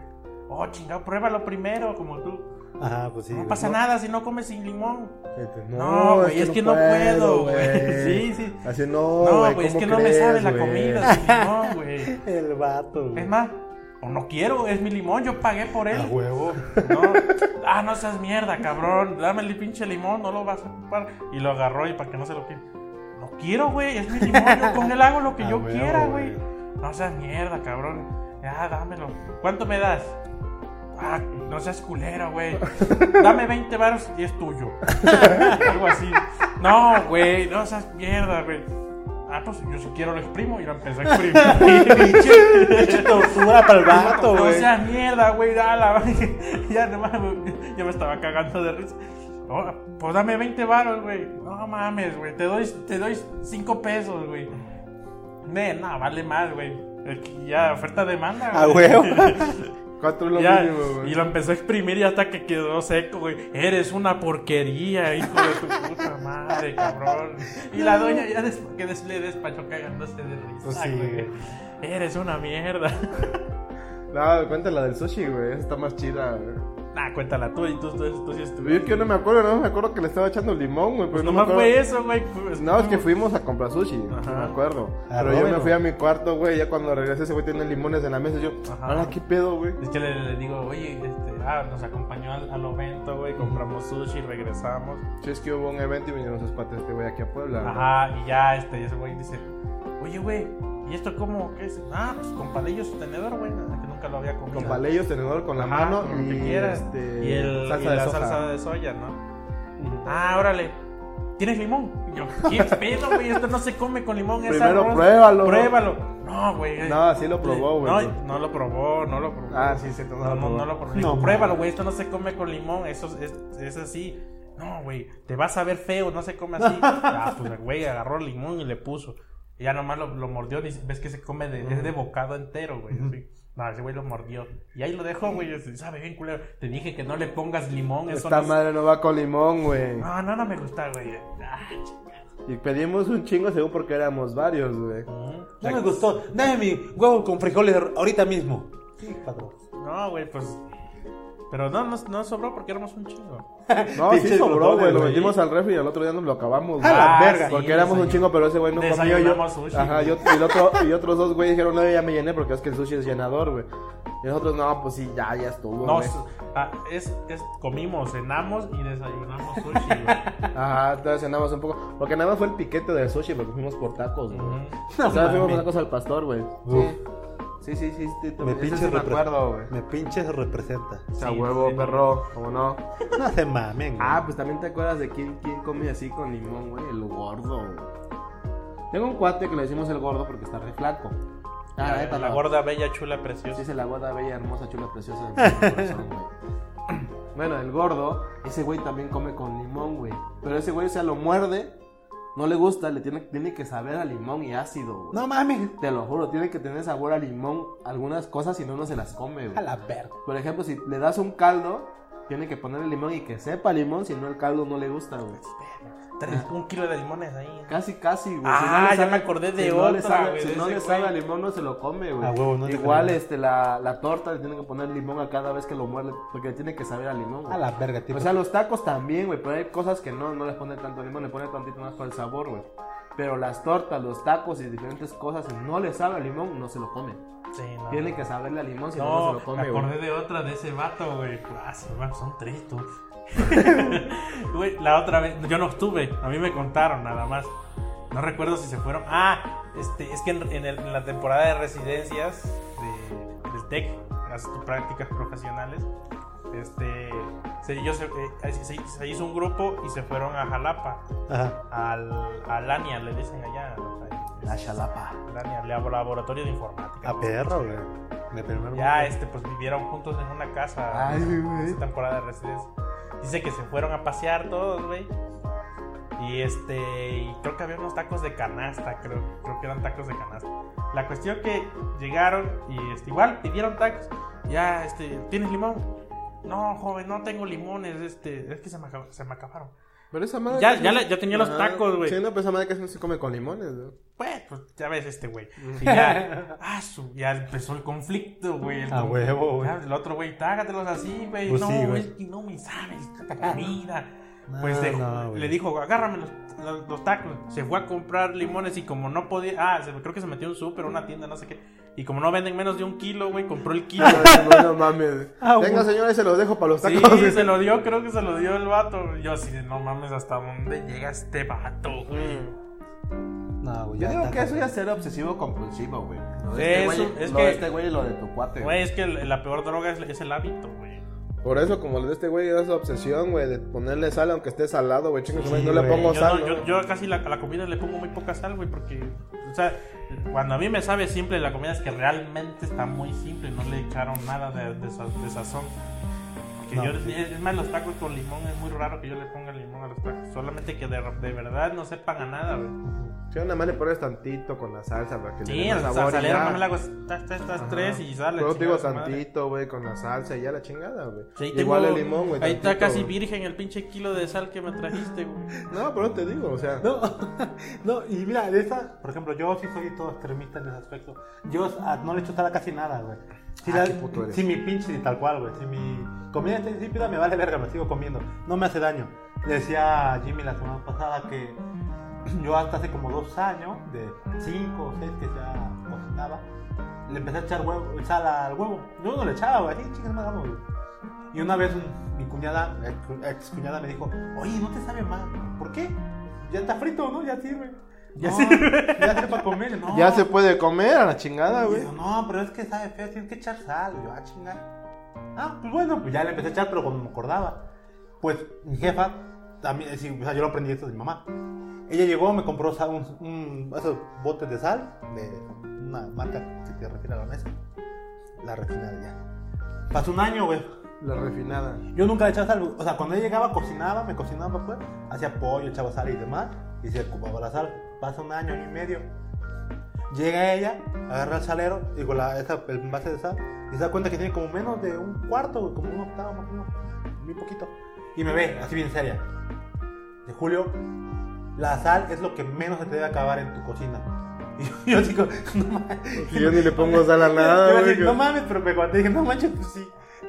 Oh, chingado, pruébalo primero, como tú. Ajá, pues sí. no pasa nada si no comes sin limón. Este, No, güey, es que no puedo, güey. Sí, sí. Así no, No, güey, güey, es ¿cómo que no me sabe la comida sin limón, güey. El vato, güey. Es más, o no quiero, es mi limón, yo pagué por él. A huevo. No. Ah, no seas mierda, cabrón. Dame el pinche limón, no lo vas a ocupar. Y lo agarró y para que no se lo quede. No quiero, güey, es mi limón. Yo con él hago lo que A yo huevo, quiera, güey. No seas mierda, cabrón. Ya, dámelo. ¿Cuánto me das? Ah, no seas culero, güey. Dame 20 baros y es tuyo. Algo así. No, güey, no seas mierda, güey. Ah, pues yo si quiero lo exprimo y lo empecé a exprimir. Pinche tortura para el vato, No güey. seas mierda, güey, dala. ya nomás, yo me estaba cagando de risa. Oh, pues dame 20 baros, güey. No mames, güey. Te doy, te doy 5 pesos, güey. Ne, no, vale más, güey. Ya, oferta demanda, A güey. huevo. Cuatro es lo Ya, mínimo, güey. y lo empezó a exprimir y hasta que quedó seco, güey. Eres una porquería, hijo de tu puta madre, cabrón. Y la doña ya des que des- le despachó cagándose de risa, Pues sí, güey. Eres una mierda. No, cuenta la del sushi, güey. Está más chida, güey. Nah, cuéntala tú y tú, tú, tú sí estuviste. Yo que no me acuerdo, no me acuerdo que le estaba echando limón, güey. Pues no me acuerdo. fue eso, güey. Pues, No, es que fuimos a comprar sushi, no Ajá. me acuerdo. Ah, Pero yo me fui a mi cuarto, güey. Ya cuando regresé, ese güey tenía limones en la mesa. Y yo, Ajá. ahora qué pedo, güey. Es que le, le digo, oye, este, ah, nos acompañó al, al evento, güey, compramos sushi, regresamos. Sí, es que hubo un evento y vinieron esos cuates este güey aquí a Puebla. güey. Ajá, y ya, este, ese güey dice, oye, güey, ¿y esto cómo? ¿Qué es? Ah, pues con palillos su tenedor, güey, nada, que nunca lo había comido. Con palillos, tenedor con la Ajá, mano con lo que quieras. este, y, el, salsa y de la soja. salsa de soya, ¿no? Ah, órale. ¿Tienes limón? Y yo, ¿qué pedo, güey? Esto no se come con limón. Primero arroz. pruébalo. Pruébalo. No, güey. No, sí lo probó, güey. No, no lo probó, no lo probó. Ah, sí, sí, no no, lo probó. no lo probó. No, pruébalo, güey. Esto no se come con limón. Eso es, es, así. No, güey. Te vas a ver feo. No se come así. ah, pues güey agarró el limón y le puso. Y ya nomás lo, lo mordió. y Ves que se come de, es de bocado entero, güey. así. No, ese güey lo mordió. Y ahí lo dejó, güey. Sabe bien culero. Te dije que no le pongas limón. Eso Esta no, madre no va con limón, güey. no, no, no me gusta, güey. Ah, Y pedimos un chingo según porque éramos varios, güey. No me gustó. Dame mi huevo con frijoles ahorita mismo. Sí, patrón. No, güey, pues. Pero no, no, no sobró porque éramos un chingo. No, sí sobró, güey. Lo metimos al refri y al otro día nos lo acabamos, A güey. la Ah, verga. Porque sí, éramos un chingo, pero ese güey no comió yo. Desayunamos sushi, Ajá, yo, y, el otro, y otros dos güey dijeron, no, ya me llené porque es que el sushi es llenador, güey. Y nosotros, no, pues sí, ya, ya estuvo, No, ah, es, es, comimos, cenamos y desayunamos sushi, güey. Ajá, entonces cenamos un poco. Porque nada más fue el piquete del sushi porque fuimos por tacos, güey. Ujú. o sea, fuimos por tacos al pastor, güey. Uf. Sí, sí, sí, sí. Me pinches sí me acuerdo, güey. Me pinches representa. O sea, Sí, huevo, sí. perro, ¿cómo no? No se mamen. güey. Ah, pues también te acuerdas de quién, quién come así con limón, güey. El gordo, güey. Tengo un cuate que le decimos el gordo porque está re flaco. Ah, la, neta, la no. gorda, bella, chula, preciosa. Sí, es la gorda, bella, hermosa, chula, preciosa. corazón, bueno, el gordo, ese güey también come con limón, güey. Pero ese güey, o sea, lo muerde, no le gusta, le tiene, tiene que saber a limón y ácido, güey. No mames. Te lo juro, tiene que tener sabor a limón algunas cosas si no, no se las come, A güey. la verga. Por ejemplo, si le das un caldo, tiene que ponerle limón y que sepa limón, si no el caldo no le gusta, güey. Tres- un kilo de limones ahí. Casi, casi, güey. Ah, le ya me acordé de si no le otra, sabe- güey, Si no le sabe a güey. limón, no se lo come, güey. Ah, huevo, no Igual, este, la, la torta le tienen que poner limón a cada vez que lo muerde, porque le tiene que saber a limón, güey. A la verga, tipo. O sea, los tacos también, güey, pero hay cosas que no, no les ponen tanto limón, le ponen tantito más para el sabor, güey. Pero las tortas, los tacos y diferentes cosas, si no le sabe a limón, no se lo come. Sí, no. Tiene que saberle a limón, si no, no, No, se lo me come, güey. acordé de otra de ese vato, güey. Ah, son tres, tú. Güey, la otra vez, yo no estuve, a mí me contaron nada más. No recuerdo si se fueron. Ah, este, es que en, en el- en la temporada de residencias de- del TEC, tus prácticas profesionales, este, se, yo se, eh, se- se hizo un grupo y se fueron a Jalapa, Ajá. al, a Lania, le dicen allá. La lab- laboratorio de informática. A perro, güey. De primer Ya, este, pues vivieron juntos en una casa. Ay, güey. Esa temporada de residencia. Dice que se fueron a pasear todos, güey. Y este, y creo que había unos tacos de canasta, creo, creo que eran tacos de canasta. La cuestión que llegaron y este, igual pidieron tacos. Ya, este, ¿tienes limón? No, joven, no tengo limones, este, es que se me, se me acabaron. Pero esa madre. Ya- ya no- le- ya tenía los tacos, güey. Sí, no, pero esa madre que no se come con limones, güey. Pues, pues ya ves este güey. Y ya, ah, su- ya empezó el conflicto, güey. el A huevo, güey. El otro güey, tágatelos así, güey. Pues no, güey. es que no me sabes esta comida. No, pues no, güey. le dijo, agárrame los, los- los tacos. Se fue a comprar limones y como no podía. Ah, se- creo que se metió un súper, una tienda, no sé qué. Y como no venden menos de un kilo, güey, compró el kilo. Bueno, mames. Ah, Venga, señores, se los dejo para los Sí, tacos. se lo dio, creo que se lo dio el vato. Yo así no mames, ¿hasta dónde llega este vato, güey? No, güey. Yo digo que eso ya es ser obsesivo compulsivo, güey. Lo Sí, de este güey- es lo que- de este güey y lo de tu cuate. Güey, es que la peor droga es, es el hábito, güey. Por eso, como lo de este güey, es obsesión, güey, de ponerle sal aunque esté salado, güey. Chingue Sí, no le pongo Yo, sal. no- yo, yo casi la- a la comida le pongo muy poca sal, güey, porque, o sea, cuando a mí me sabe simple la comida es que realmente está muy simple, no le echaron nada de, de sa- de sazón. Porque No. yo, es más, los tacos con limón es muy raro que yo le ponga limón a los tacos, solamente que de, de verdad no sepan a nada, güey. Sí, nada más le pones tantito con la salsa para que le Sí, dé el más sabor y salsalero ya. no me la hago estas, tres y sale. Pero te digo tantito, güey, con la salsa y ya la chingada, güey. Sí, Igual tengo- el limón, güey. Ahí está tantito, casi güey. virgen el pinche kilo de sal que me trajiste, güey. No, pero te digo, o sea. No, no, y mira, de esa, por ejemplo, yo sí soy todo extremista en ese aspecto. Yo ah, no le echo sal a casi nada, güey. Si, Ah, la- qué puto eres. si mi pinche, tal cual, güey. Si mi comida está insípida, me vale verga, me sigo comiendo. No me hace daño. Le decía a Jimmy la semana pasada que yo hasta hace como dos años, de cinco o seis que ya cocinaba, le empecé a echar huevo, sal al huevo. Yo no le echaba, güey, así chingas más güey. Y una vez un- mi cuñada, ex, ex cuñada, me dijo, oye, no te sabe mal. ¿Por qué? Ya está frito, ¿no? Ya sirve. Ya sirve. Ya para comer. No. Ya se puede comer a la chingada, güey. no, pero es que sabe feo, tienes que echar sal. Y yo, ah, chingar. Ah, pues bueno, pues ya le empecé a echar, pero cuando me acordaba. Pues mi jefa, también, decir, o sea, yo lo aprendí esto de mi mamá. Ella llegó, me compró sal, un, un- esos botes de sal de una marca que te refina a la mesa. La refinada ya. Pasó un año, güey. La refinada. Yo nunca le echaba sal. O sea, cuando ella llegaba, cocinaba, me cocinaba, pues. Hacía pollo, echaba sal y demás. Y se ocupaba la sal. Pasa un año, año y medio. Llega ella, agarra el salero, digo, la, esa, el envase de sal. Y se da cuenta que tiene como menos de un cuarto, como un octavo más o menos. Muy poquito. Y me ve, así bien seria. De Julio, la sal es lo que menos se te debe acabar en tu cocina. Y yo, digo, no mames. Yo ni le pongo sal a nada, Yo decir, no mames, pero me aguanté. Dije, no manches, pues sí.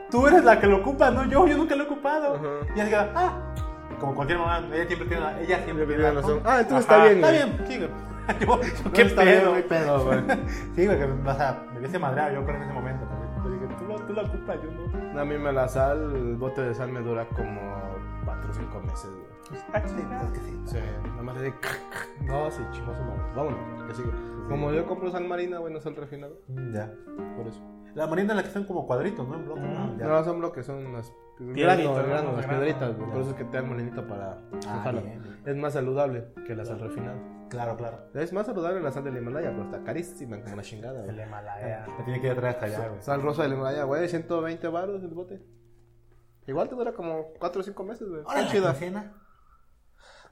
Tú eres la que lo ocupa, no yo. Yo nunca lo he ocupado. Ajá. Y así que, ah. Como cualquier mamá, ella siempre tiene la, ella siempre tiene la razón. Ah, entonces Ajá. está bien, Está bien, sí, güey. Yo, yo, qué está bien, pedo. hay pedo, güey. Sí, güey, que o sea, me hubiese madreado yo creo en ese momento. Pero dije, tú lo, tú lo ocupas, yo no. A mí me la sal, el bote de sal me dura como 4 o 5 meses, güey. Ah, Sí, sí. Nada más le digo, no, sí, chingo su madre. Vámonos, que sigue. Como yo compro sal marina, güey, no sal refinada. Mm, Ya. Por eso. La marina en la que son como cuadritos, ¿no? En bloques, ¿no? Son bloques, son las Piedritas, granos, ¿no? granos, las piedritas. Por eso es que te dan molinito para Ah, mojarlo. bien, bien. Es más saludable que la sal refinada. Claro, claro. Es más saludable la sal del Himalaya, pero está carísima como una chingada, güey. El Himalaya. Te tiene que ir a traer hasta allá, güey. Sal rosa del Himalaya, güey, 120 baros el bote. Igual te dura como 4 o 5 meses, güey. Órale, chida. ¿la cena?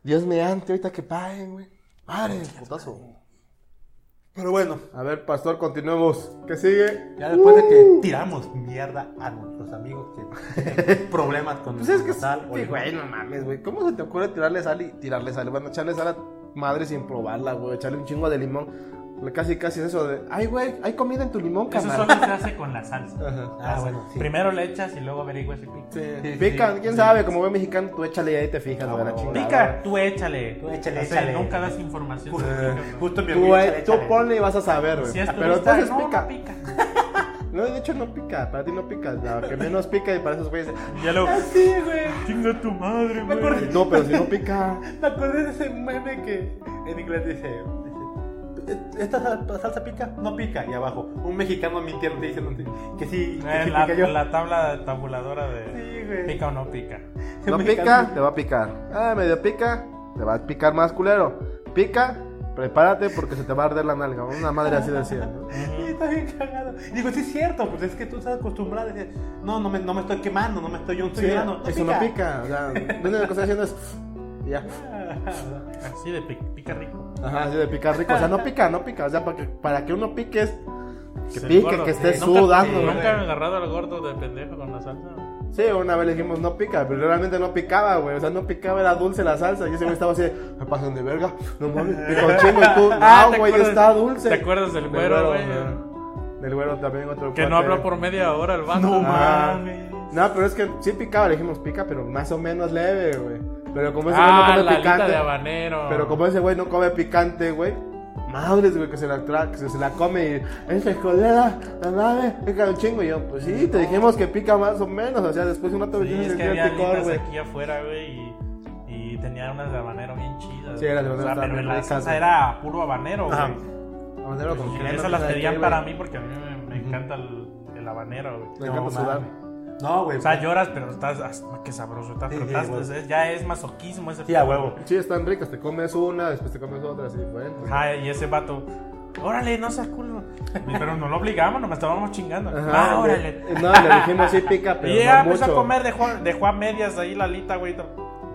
Dios mediante, ahorita que paguen, güey. Madre, putazo. Pero bueno, A ver, pastor, continuemos. ¿Qué sigue? Ya después de que tiramos mierda a nuestros amigos que tienen problemas con Pues es que sal güey, no mames, güey. ¿Cómo se te ocurre tirarle sal y tirarle sal? Bueno, echarle sal a madre sin probarla, güey. Echarle un chingo de limón. Casi, casi es eso de, ay, güey, hay comida en tu limón, Eso carnal. solo se hace con la salsa. Ajá. Ah, bueno, sí. Primero le echas y luego averiguas si pica. Sí. Sí, Pica, sí, quién sí. sabe, como buen mexicano, tú échale y ahí te fijas, Ah, la chingada. Pica, tú échale. Tú échale, O sea, échale. Nunca das información. Justo, pica no. mi Tú, échale, tú échale. ponle y vas a saber, güey. Si es Pero entonces no, pica. no pica. No, de hecho no pica, para ti no pica. La que menos pica y para esos güeyes. Ya lo. Sí, güey. Chinga tu madre, Me güey. acordé, No, pero si no pica. me acordé de ese meme que en inglés dice, ¿esta sal- salsa pica? No pica. Y abajo, un mexicano mintiendo te diciendo que sí, que Eh, sí la, pica yo. la tabla tabuladora de Sí, güey. pica o no pica. No pica, te va a picar. Ah, medio pica, te va a picar más culero. Pica, prepárate porque se te va a arder la nalga. Una madre así decía. ¿no? Y está bien cagado. Y digo, sí es cierto, pues es que tú estás acostumbrado a decir, no, no me, no me estoy quemando, no me estoy, yo no estoy Sí, llorando. eso no pica. O sea, lo único que estoy haciendo es. Ya. Así de pi- pica rico. Ajá, así de picar rico. O sea, no pica, no pica. O sea, para que, para que uno pique es. Que Sí, pique, gordo, que esté. Nunca- sudando. Nunca han agarrado al gordo de pendejo con la salsa. Sí, una vez le dijimos no pica, pero realmente no picaba, güey. O sea, no picaba, era dulce la salsa. Y ese güey estaba así, me pasan de verga. No mames, pica un chingo y tú. Ah, No, ¿te güey, acuerdas- está dulce. ¿Te acuerdas del güero, güey? Del güero también otro Que no habló por media hora el vato. No Ah. mames. No, pero es que sí picaba, le dijimos pica, pero más o menos leve, güey. Pero como ese güey no Ah, come la alita picante. de habanero. Pero como ese güey no come picante, güey. Madres, güey, que se la, que se la come y es frijolera, la nave, pica un chingo. Y yo, pues sí, te dijimos que pica más o menos. O sea, después de un rato Sí, es que había picor, güey. aquí afuera, güey, y, y tenía unas de habanero bien chidas. Sí, las de O sea, habanero pero en la bien salsa ricas, era puro habanero, güey. Habanero con Y crema, esas las ¿sabes pedían para güey? mí porque a mí me, me encanta el, el habanero, güey. Me No, encanta sudar. No, güey. O sea, lloras, pero estás. ah, Qué sabroso. Estás, Sí, pero sí, estás- güey. es- ya es masoquismo ese. Sí, a pedo, huevo. Sí, están ricas. Te comes una, después te comes otra, así diferente. Ajá, y ese vato. Órale, no seas culo. Pero no lo obligamos, nomás estábamos chingando. Ajá, ah, le- órale. No, le dijimos sí pica, pero Y ella no empezó mucho. a comer, dejó, dejó a medias ahí la alita, güey.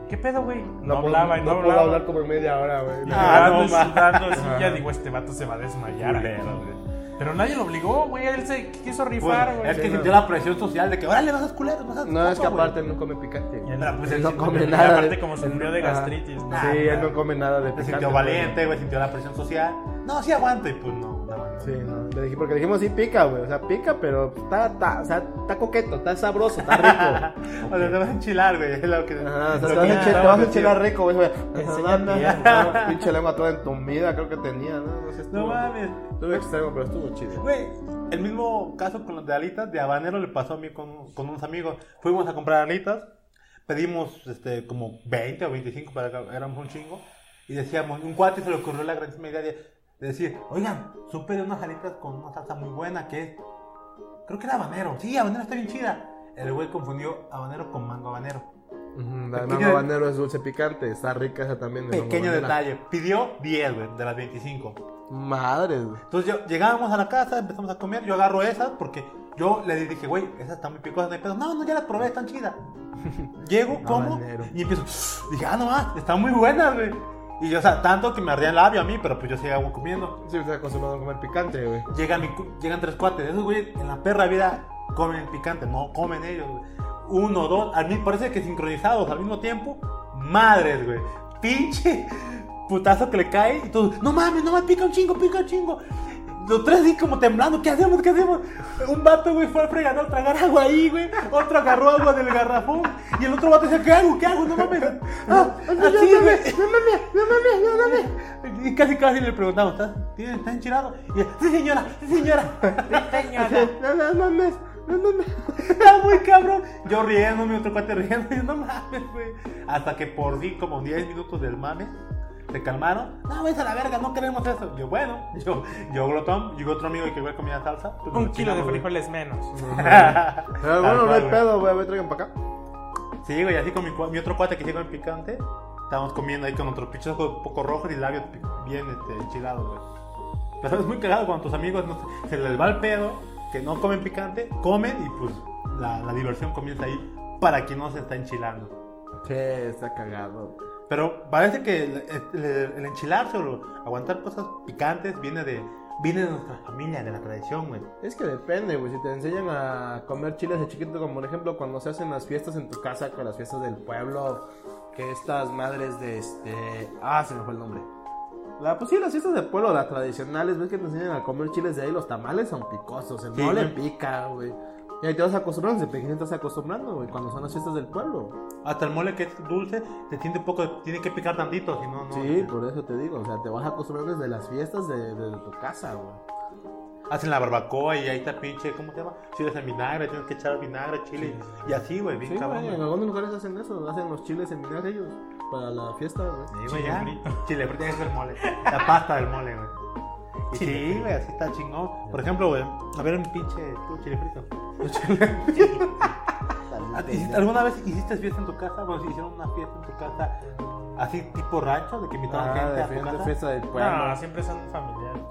¿Qué pedo, güey? No, No, puedo- hablaba y no, no puedo hablaba. hablar como en media hora, güey. Ah, no, y ma. sudando así, ya digo, este vato se va a desmayar. Culero, güey. Pero nadie lo obligó, güey. Él se quiso Pues, rifar, güey. es que Sí, sintió no. la presión social de que, órale, no seas culero, no seas No, es que puto, güey". aparte él no come picante. Y él- pues, él no sí come y nada. aparte de- como sufrió él- de gastritis, ¿no? Sí, él no come nada de Se picante. sintió güey. valiente, güey, sintió la presión social. No, sí aguanto. Y pues no, no aguanto. Sí, no, le dije, porque dijimos sí pica, güey. O sea, pica, pero está, está, o sea, está coqueto, está sabroso, está rico. O sea, te vas a enchilar, güey. Lo que. Ajá, o sea, te vas a te vas a enchilar rico, güey. Pinche lengua toda entumida, creo que tenía, ¿no? No sé, estuvo. No mames. Estuvo extremo, pero estuvo chido. Güey, el mismo caso con los de alitas de habanero le pasó a mí con, con unos amigos. Fuimos a comprar alitas, pedimos este, como 20 o 25 para éramos un chingo. Y decíamos, un cuate se le ocurrió la grandísima idea de, de decir, oigan, supe de unas alitas con una salsa muy buena que creo que era habanero. Sí, habanero está bien chida. El güey confundió habanero con mango habanero. La de mango habanero es dulce picante, está rica esa también. de Pequeño detalle. Pidió 10, güey, de las 25. Madre, güey. Entonces yo, llegábamos a la casa, empezamos a comer, yo agarro esas porque yo le dije, güey, esas están muy picosas, no hay pedo. No, no, ya las probé, están chidas. Llego, como Habanero. y empiezo, dije, ah, no más, están muy buenas, güey. Y yo, o sea, tanto que me ardía el labio a mí, pero pues yo seguía comiendo. Sí, estoy acostumbrado a comer picante, güey. Llegan, mi llegan tres cuates, esos güey en la perra vida comen picante, no comen ellos, güey. Uno, dos, a mí parece que sincronizados al mismo tiempo, madres, güey. Pinche putazo que le cae y todos, no mames, no mames, pica un chingo, pica un chingo. Los tres así como temblando, ¿qué hacemos? ¿Qué hacemos? Un vato, güey, fue al fregador a tragar agua ahí, güey. Otro agarró agua del garrafón. Y el otro vato decía, ¿qué hago? ¿Qué hago? No mames. Ah, así, güey. No mames, no mames, no mames. Y casi casi le preguntamos, ¿estás, ¿tienes- ¿estás enchilado? Y él, sí señora, sí señora. No, no mames, no mames. Está muy cabrón. Yo riendo, mi otro cuate riendo. Y yo, no mames, güey. Hasta que por fin, como 10 minutos del mame, se calmaron. No, ves a la verga, no queremos eso. Yo, bueno, yo, yo glotón. Llegó otro amigo que igual comía salsa. pues Un kilo de frijoles menos. Pero bueno, no hay pedo, güey. A ver, traigan para acá. Sí, güey, así con mi, mi otro cuate que llegó en picante. Estábamos comiendo ahí con nuestros pichos un poco rojos y labios bien este, enchilados, güey. Pero es muy cagado cuando tus amigos no se- les va el pedo, que no comen picante, comen y pues la, la diversión comienza ahí para quien no se está enchilando. Sí, está cagado. Pero parece que el, el- el enchilarse o aguantar cosas picantes viene de, viene de nuestra familia, de la tradición, güey. Es que depende, güey. Si te enseñan a comer chiles de chiquito, como por ejemplo cuando se hacen las fiestas en tu casa, con las fiestas del pueblo, que estas madres de este. Ah, se me fue el nombre. La, pues sí, las fiestas del pueblo, las tradicionales, ves que te enseñan a comer chiles de ahí, los tamales son picosos, el Sí, mole güey. pica, güey. Y ahí te vas acostumbrando, desde pequeño te vas acostumbrando, güey, cuando son las fiestas del pueblo. Hasta el mole que es dulce, te tiene un poco, tiene que picar tantito, si no, no. Sí, por eso te digo, o sea, te vas acostumbrando desde las fiestas de, de tu casa, güey. Hacen la barbacoa y ahí está pinche, ¿cómo se llama? Chiles en vinagre, tienes que echar vinagre, chile. Y así, güey, bien Sí, cabrón. güey, en algunos lugares hacen eso, hacen los chiles en vinagre ellos, para la fiesta, güey. Sí, güey, Chile frito. Chile frito, es el mole. La pasta del mole, güey. Sí, güey, así está chingón. Por ejemplo, güey, a ver un pinche tú, chile frito. ¿Ah, hiciste- ¿Alguna vez hiciste fiesta en tu casa? Bueno, si hicieron una fiesta en tu casa, así tipo rancho, de que invitaban Ah, gente de a tu fiesta, casa. fiesta del pueblo. No, siempre son familiares.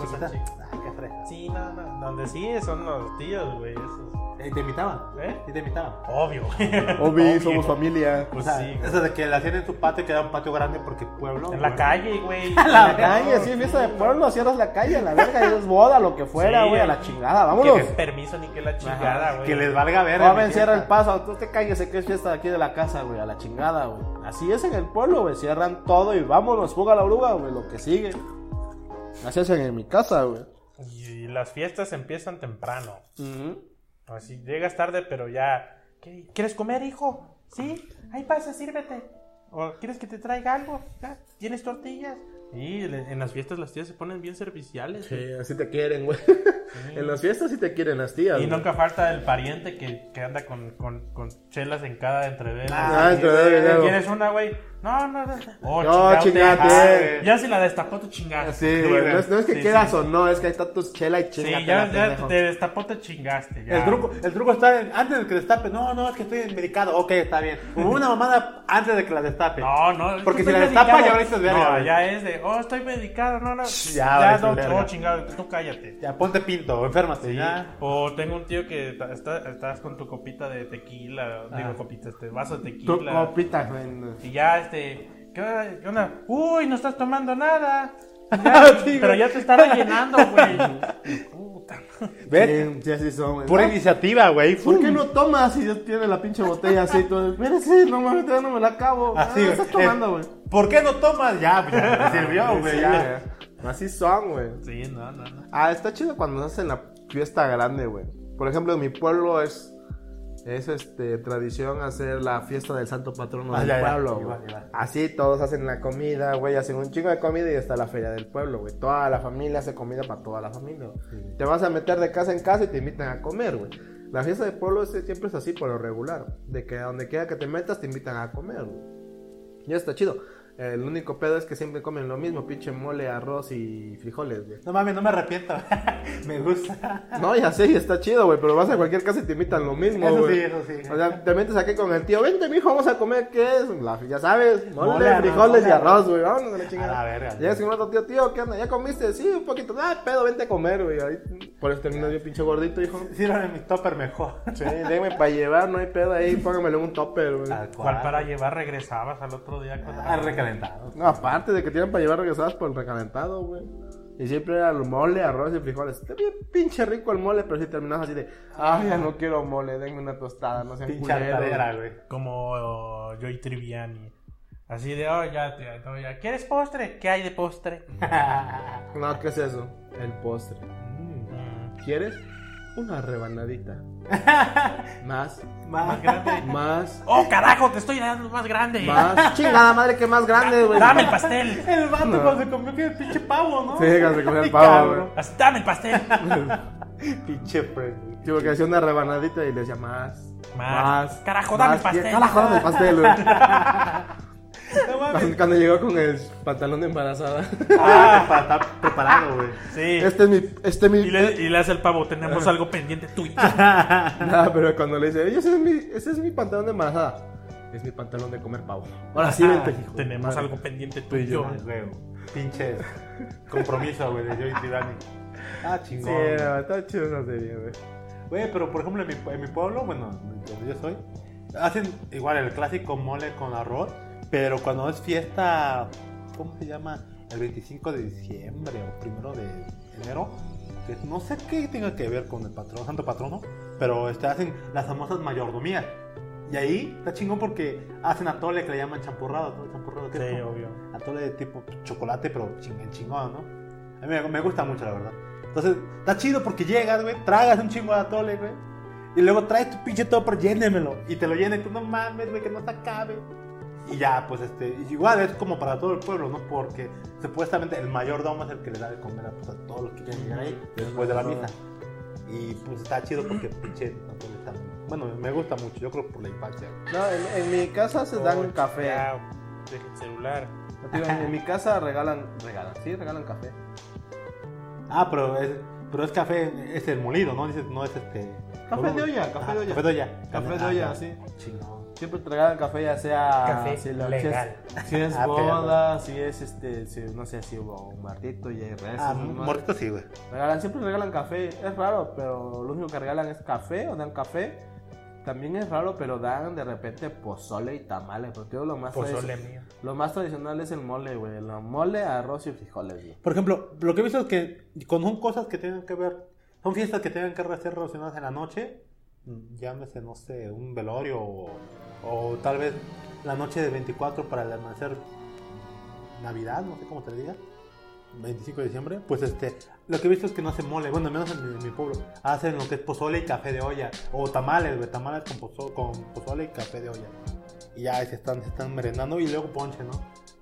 Ay, qué fresa. Sí, no, no. Donde sí son los tíos, güey. Esos. Eh, ¿Te invitaban? ¿Eh? Sí, te invitaban. Obvio, güey. Obi, Obvio. somos familia. Pues o sea, sí, güey. eso de que la hacían en tu patio, que era un patio grande porque pueblo. En la güey. calle, güey. En la calle, sí, fiesta de pueblo, cierras la calle, a la verga, y es boda, lo que fuera, Sí, güey, a la chingada, Que vámonos. qué permiso ni que la chingada, güey. Que les valga ver. Joven, cierra el paso, tú te cállese que es fiesta de aquí de la casa, güey, a la chingada, güey. Así es en el pueblo, güey, cierran todo y vámonos, fuga la oruga, güey, lo que sigue. Así hacen en mi casa, güey. Y las fiestas empiezan temprano. Ujú. Así llegas tarde, pero ya. ¿Qué- ¿Quieres comer, hijo? ¿Sí? Ahí pasa, sírvete. ¿O quieres que te traiga algo? ¿Ya? ¿Tienes tortillas? Le- en las fiestas las tías se ponen bien serviciales. Sí, güey. así te quieren, güey. En las fiestas sí te quieren las tías. Y güey. nunca falta el pariente que, que anda con, con, con chelas en cada entrevero. Ah, Sí, entrevero. ¿Quieres una, güey? No, no, no. Oh, No, chingate. Ya si la destapó, tu chingada. Sí, güey. No es, no es que Sí, quieras sí. o no, es que ahí está tu chela y Sí, chingate ya, la ya pendejo. te destapó, te chingaste. Ya. El truco, el truco está en, antes de que destape. No, no, es que estoy medicado. Ok, está bien. Como una mamada antes de que la destape. No, no. Porque si la destapa, medicado. ya ahorita es verga, No, ya es de, oh, estoy medicado. No, no. Ya, Ya, no, oh, chingado, tú cállate. Ya, ponte pinto, enférmate. Sí. Ya. O tengo un tío que está- estás con tu copita de tequila, digo Ah. copita, este vaso de Tu tequila. copita, güey. Y ya, este, ¿qué onda? ¿Qué onda? Uy, no estás tomando nada. Ya, pero ya te está rellenando, güey. Puta. ¿Ves? Sí, sí, así son, güey. Pura No, iniciativa, güey. ¿Por qué no tomas si ya tiene la pinche botella así? Todo, espérese, no mames, todavía no me la acabo. Así, ah, güey. estás tomando, güey. ¿Por qué no tomas? Ya, pues, ya, me sirvió, güey. Sí, ya. Así son, güey. Sí, no, no, no. Ah, está chido cuando se hacen la fiesta grande, güey. Por ejemplo, en mi pueblo es es este tradición hacer la fiesta del santo patrono Ah, del ya, ya. pueblo. Güey. Así todos hacen la comida, güey, hacen un chingo de comida y está la feria del pueblo, güey. Toda la familia hace comida para toda la familia. Te vas a meter de casa en casa y te invitan a comer, güey. La fiesta del pueblo es- siempre es así por lo regular, de que a donde quiera que te metas te invitan a comer, güey. Ya está chido. El único pedo es que siempre comen lo mismo, pinche mole, arroz y frijoles, güey. No mames, no me arrepiento. me gusta. No, ya sé, está chido, güey, pero vas a cualquier casa y te invitan lo mismo, Eso güey. sí, eso sí. O sea, te metes aquí con el tío, vente, mijo, vamos a comer, ¿qué es? La- ya sabes, mole, frijoles y arroz, güey, vámonos a la chingada. A la verga. Llegas con otro tío, tío, ¿qué onda? ¿Ya comiste? Sí, un poquito. Ah, pedo, vente a comer, güey. Ahí, por eso terminas bien pinche gordito, hijo. Sírvame mi topper mejor. Sí, déjame para llevar, no hay pedo ahí, póngamele un topper, güey. Tal ¿Cuál para llevar regresabas al otro día? con- Ah, No, aparte de que tienen para llevar regresadas por el recalentado, güey. Y siempre era el mole, arroz y frijoles. Está bien pinche rico el mole, pero si terminas así de, ay, ya no quiero mole, denme una tostada, no sean Pinche hartadera, güey. Como oh, Joy Triviani. Así de, oh, ya, no, ya. ¿Quieres postre? ¿Qué hay de postre? No, ¿qué es eso? El postre. Mm, ¿Quieres? Una rebanadita. más, más grande. más, Oh, carajo, te estoy dando más grande. más. Chingada madre que más grande, güey. Dame el pastel. El vato No. cuando se comió que el pinche pavo, ¿no? Sí, cuando se comió el pavo, güey. Así, Dame el pastel. Pinche Fred, güey. Sí, porque hacía una rebanadita y le decía más. Más. Carajo, dame el más. pastel. Carajo, dame el pastel, güey. No mames. Cuando, cuando llegó con el pantalón de embarazada. Ah, para estar preparado, güey. Sí. Este es mi. Este es mi. Y le, y le hace el pavo, tenemos algo pendiente tuyo. Nada, pero cuando le dice, oye, ese es mi, ese es mi pantalón de embarazada. Es mi pantalón de comer pavo. Ahora sí, vente, hijo. tenemos madre. algo pendiente y yo. tuyo. Ah, güey. Pinche compromiso, güey, de Joey Tirani. Ah, Sí, chingón. no, está chido esa serie, güey. Güey, pero por ejemplo en mi, en mi pueblo, bueno, donde yo soy, hacen igual el clásico mole con arroz, pero cuando es fiesta, ¿cómo se llama? El 25 de diciembre o primero de enero, que no sé qué tenga que ver con el patrón, santo patrono, pero este, hacen las famosas mayordomías. Y ahí está chingón porque hacen atole que le llaman champurrado, ¿no? Champurrado, que es Sí, como obvio. atole de tipo chocolate, pero chingón, chingón, ¿no? A mí me, gusta mucho, la verdad. Entonces, está chido porque llegas, güey, tragas un chingo de atole, güey. Y luego traes tu pinche topper, llénemelo. Y te lo llena y tú no mames, güey, que no se acabe. Y ya, pues este, igual es como para todo el pueblo, ¿no? Porque supuestamente el mayordomo es el que le da de comer a, pues, a todos los que quieren llegar ahí después de la misa. Y pues está chido porque pinche Bueno, me gusta mucho, yo creo por la infancia. No, en, en mi casa se dan Oh, café. ya, deja el celular. En, en mi casa regalan, regalan, sí, regalan café. Ah, pero es, pero es café, es el molido, ¿no? Dices, no es este. Café de olla, café de olla. Café de olla. Café de Ah, olla, ya. sí. Chingón. Siempre te regalan café, ya sea. Café si, lo- legal. si es, si es Ah, boda, si es este, si, no sé, si hubo un martito y hay. Ah, muertito sí, güey. Regalan, siempre regalan café. Es raro, pero lo único que regalan es café o dan café. También es raro, pero dan de repente pozole y tamales. Porque lo más, Pozole mío. lo más tradicional es el mole, güey. El mole, arroz y frijoles, güey. Por ejemplo, lo que he visto es que son cosas que tengan que ver, son fiestas que tengan que ser relacionadas en la noche, llámese, no sé, un velorio o, tal vez la noche de 24 para el amanecer Navidad, no sé cómo te diga, 25 de diciembre, pues este, lo que he visto es que no hacen mole, bueno, menos en mi pueblo, hacen lo que es pozole y café de olla, o tamales, güey, tamales con, pozo- con pozole y café de olla. Y ya se están, se están merendando y luego ponche, ¿no?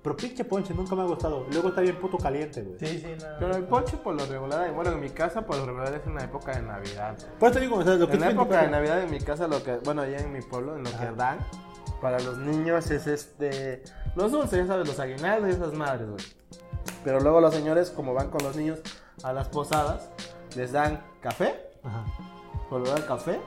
Pero pinche ponche nunca me ha gustado. Luego está bien puto caliente, güey. Sí, sí, no. Pero el ponche por lo regular, bueno, en mi casa por lo regular es en la época de Navidad. Por eso digo, o sea, lo que En la época de 24 Navidad en mi casa, lo que, bueno, allá en mi pueblo, en lo que dan para los niños es este, los dulces, ya sabes, los aguinaldos y esas madres, güey. Pero luego los señores, como van con los niños a las posadas, les dan café, Ajá. por lo dan café.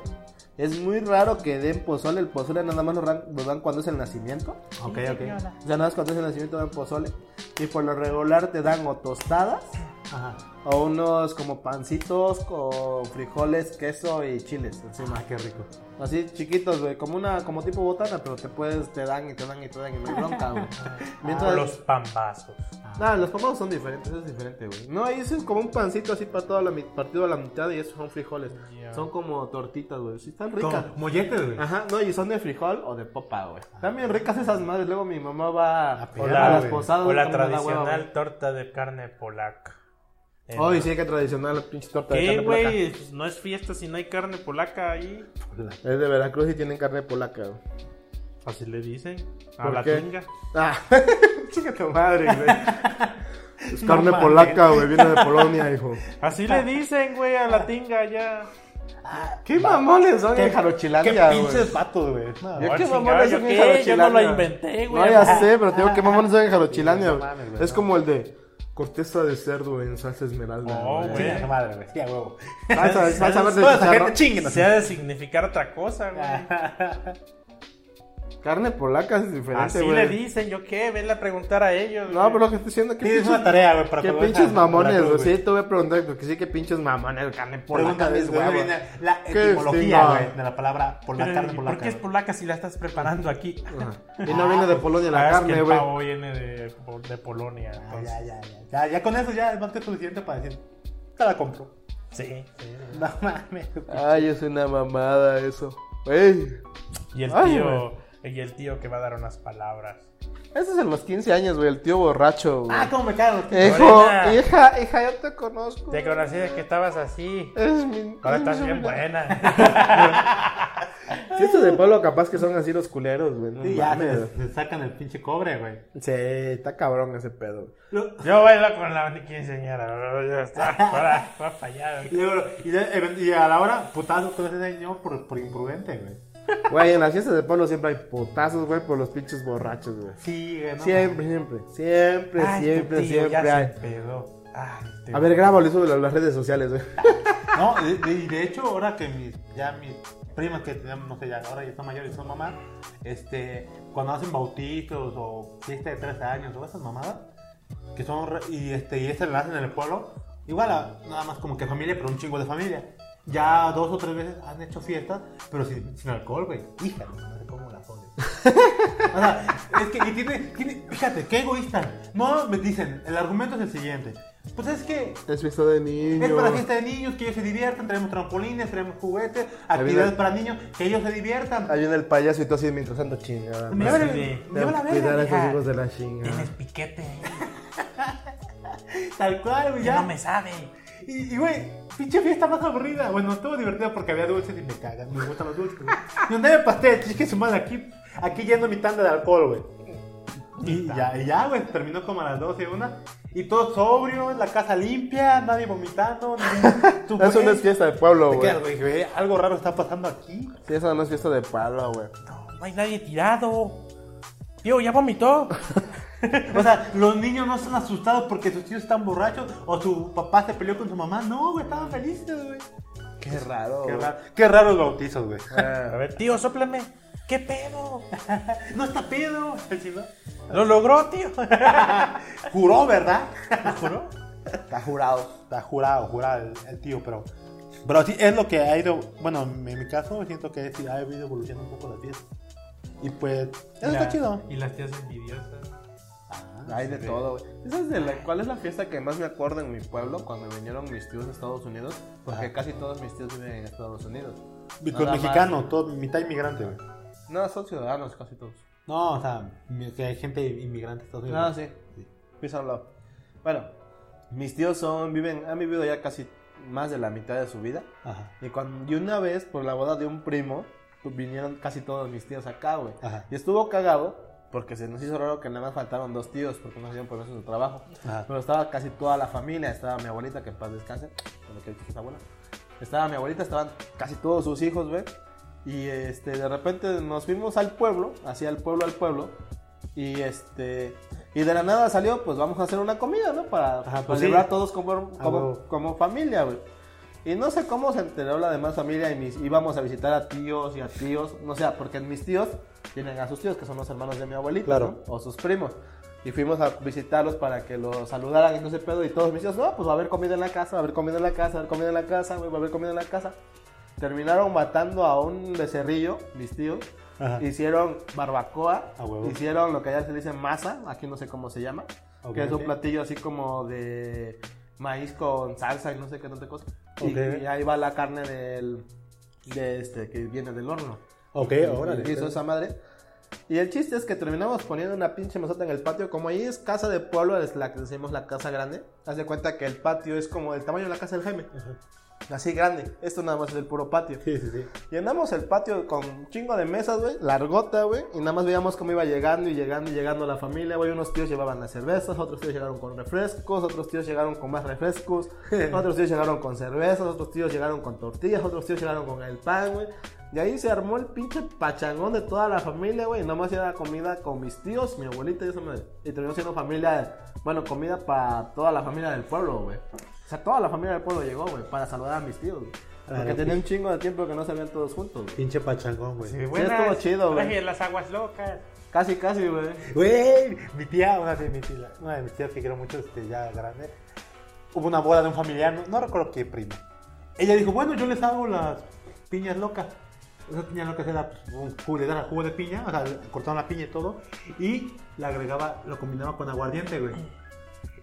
Es muy raro que den pozole, el pozole nada más lo dan, lo dan cuando es el nacimiento. Ok, ok. O sea, nada más cuando es el nacimiento dan pozole. Y por lo regular te dan o tostadas Ajá. O unos como pancitos con frijoles, queso y chiles encima. Ah, qué rico. Así chiquitos, güey, como una, como tipo botana, pero te puedes, te dan y te dan y te dan y no hay bronca, güey. Mientras, los pambazos. no, los pambazos son diferentes, eso es diferente, güey. No, ahí es como un pancito así para toda la partido a la mitad y esos son frijoles. Son como tortitas, güey, sí están ricas. Como molletes, güey. Ajá, no, y son de frijol o de popa, güey. Están bien ricas esas madres. Luego mi mamá va a, pegar, las güey. posadas. O la hueva, tradicional torta de carne polaca. Eh, Ay, sí, que tradicional, la pinche torta de ¿Qué, carne polaca. güey? Pues no es fiesta si no hay carne polaca ahí. Es de Veracruz y tienen carne polaca, güey. Así le dicen. A ¿Por la qué? tinga. Ah, chica tu madre, güey. Es No carne mames. polaca, güey, viene de Polonia, hijo. Así le dicen, güey, a la tinga ya. ¿Qué mamones son en Qué Jarochilandia, güey? pinches patos, güey. No, ¿Yo qué mamones ¿yo son en qué? Yo no Jarochilandia? lo inventé, güey. No, ya sé, pero tengo que mamones son en Jarochilandia, No güey. mames, güey, Es no. como el de corteza de cerdo en salsa esmeralda, Oh, güey. güey. Chinga su madre, güey. Sí, a huevo. Salsa, salsa verde Toda esa chicharrón. gente chinguen. Se ha de significar otra cosa, güey. Carne polaca es diferente, Así güey. le dicen, ¿yo qué? Venle a preguntar a ellos. No, güey. pero lo que estoy diciendo que Tienes una tarea, güey, para Qué pinches mamones, güey. Sí, te voy a preguntar, porque sí, que pinches mamones, carne polaca, Pregúntame viene la ¿Qué etimología, güey, de la palabra por la Pero, carne ¿y polaca. ¿Por qué es güey. polaca si la estás preparando aquí? Y no viene de Polonia Ah, la es que carne, el güey. pavo viene de, de Polonia. Ah, ya, ya, ya, ya. Ya con eso ya es más que suficiente para decir, te la compro. Sí, sí. No mames. Ay, es una mamada eso. Güey. Y el Ay, tío, y el tío que va a dar unas palabras. Ese es en los 15 años, güey, el tío borracho, güey. Ah, cómo me cago. Hijo, hija, hija, yo te conozco. Te conocí de que estabas así. Es mi... Ahora es mi estás bien buena. Si estos de pueblo capaz que son así los culeros, güey. no Sí, ya se, se sacan el pinche cobre, güey. Sí, está cabrón ese pedo. Yo bailo con la quinceañera. Ya está. Ahora, va para allá. Y, y a la hora, putazo con ese señor por, por imprudente, güey. Güey, en las fiestas de pueblo siempre hay putazos, güey, por los pinches borrachos, güey. Sí, güey. no Siempre, siempre, siempre, Ay, siempre, tío siempre ya hay. se. Ay, A ver, grábalo súbelo a las redes sociales, güey. No, de, de- de hecho, ahora que mis, ya mis primas que tenemos, no sé, ya ahora ya están mayores y son mamás, este, cuando hacen bautizos o fiesta de tres años o esas mamadas, que son, y este, y este lo hacen en el pueblo, igual a- nada más como que familia, pero un chingo de familia. Ya dos o tres veces han hecho fiestas, pero sin, sin alcohol, güey. Hija, no sé cómo la joden. O sea, es que y tiene, tiene, fíjate, qué egoísta. No, me dicen, el argumento es el siguiente. Pues es que Es fiesta de niños. es para fiesta de niños, que ellos se diviertan, tenemos trampolines, tenemos juguetes, actividades para niños, que ellos se diviertan. Ahí viene el payaso y tú así mientras tanto chingada. Me madre. lleva la- sí. la Cuidar a verga, esos hijos de la chingada. Tienes piquete. Tal cual, güey, Ya ya. no me sabe. Y, güey, pinche fiesta más aburrida. Bueno, estuvo divertida porque había dulces y me cagan, me gustan los dulces, güey. Y donde hay pastel, chique su madre, aquí, aquí yendo mi tanda de alcohol, güey. Y ya, y ya, güey, terminó como a las 12 una. Y todo sobrio, la casa limpia, nadie vomitando. Eso no es fiesta de pueblo, güey, algo raro está pasando aquí. Sí, eso no es fiesta de pueblo, güey. No, no hay nadie tirado. Tío, ya vomitó. O sea, los niños no están asustados porque sus tíos están borrachos o su papá se peleó con su mamá. No, güey, estaban felices, güey. Qué raro. Qué raro, qué raro los bautizos, güey. A Ah, ver, tío, sóplame. ¿Qué pedo? No está pedo. Lo logró, tío. Juró, ¿verdad? ¿Juró? Está jurado. Está jurado, jurado el, el tío, pero. Pero sí, es lo que ha ido. Bueno, en mi caso, siento que sí ha ido evolucionando un poco la fiesta. Y pues, eso está chido. Y las tías envidiosas. Hay de todo, güey. ¿Sabes de la- cuál es la fiesta que más me acuerdo en mi pueblo cuando vinieron mis tíos a Estados Unidos? Porque Ajá. casi todos mis tíos viven en Estados Unidos. Y con Nada más. mexicano, todo, mitad inmigrante, güey. No, son ciudadanos casi todos. No, o sea, que hay gente inmigrante en Estados Unidos. Ah, sí. Peace and love. Bueno, mis tíos son, viven, han vivido ya casi más de la mitad de su vida. Ajá. Y, cuando, y una vez, por la boda de un primo, pues, vinieron casi todos mis tíos acá, güey. Ajá. Y estuvo cagado porque se nos hizo raro que nada más faltaron dos tíos, porque no hicieron permiso de su trabajo. Ajá. Pero estaba casi toda la familia, estaba mi abuelita, que en paz descanse, cuando que es abuela. Estaba mi abuelita, estaban casi todos sus hijos, güey. Y este, de repente nos fuimos al pueblo, hacia el pueblo al pueblo. Y este, y de la nada salió, pues vamos a hacer una comida, ¿no? Para, Ajá, pues sí. todos como, como, como familia, güey. Y no sé cómo se enteró la demás familia y mis, íbamos a visitar a tíos y a tíos, no sé, porque mis tíos tienen a sus tíos, que son los hermanos de mi abuelita, Claro. ¿no? o sus primos. Y fuimos a visitarlos para que los saludaran y no sé pedo. Y todos mis tíos, no, pues va a haber comida en la casa, va a haber comida en la casa, va a haber comida en la casa, güey, va a haber comida en la casa. Terminaron matando a un becerrillo, mis tíos. Ajá. Hicieron barbacoa, hicieron lo que allá se dice masa, aquí no sé cómo se llama, que es un Ok. platillo así como de maíz con salsa y no sé qué tanta cosa. Y- Ok. Y, ahí va la carne del, de este, que viene del horno. Ok. Y hizo esa madre. Y el chiste es que terminamos poniendo una pinche mesota en el patio. Como ahí es casa de pueblo, es la que decimos la casa grande. Haz de cuenta que el patio es como el tamaño de la casa del Jaime. Así grande. Esto nada más es el puro patio. Sí, sí, sí. Llenamos el patio con un chingo de mesas, güey, largota, güey, y nada más veíamos cómo iba llegando y llegando y llegando la familia, güey. Unos tíos llevaban las cervezas, otros tíos llegaron con refrescos, otros tíos llegaron con más refrescos, otros tíos llegaron con cervezas, otros tíos llegaron con tortillas, otros tíos llegaron con el pan, güey. Y ahí se armó el pinche pachangón de toda la familia, güey. y Nada más era comida con mis tíos, mi abuelita y esa madre. Y terminó siendo familia, bueno, comida para toda la familia del pueblo, güey. O sea, toda la familia del pueblo llegó, güey, para saludar a mis tíos, güey. Porque tenía un chingo de tiempo que no se veían todos juntos, güey. Pinche pachangón, güey. Sí, estuvo chido, güey. Las aguas locas. Casi, casi, güey. Güey, mi tía, una de mis tías, una de mis tías que quiero mucho, este, ya grande, hubo una boda de un familiar, no, no recuerdo qué prima. Ella dijo, bueno, yo les hago las piñas locas. Esas piñas locas era pues, un jugo, le jugo de piña, o sea, cortaban la piña y todo, y le agregaba, lo combinaba con aguardiente, güey.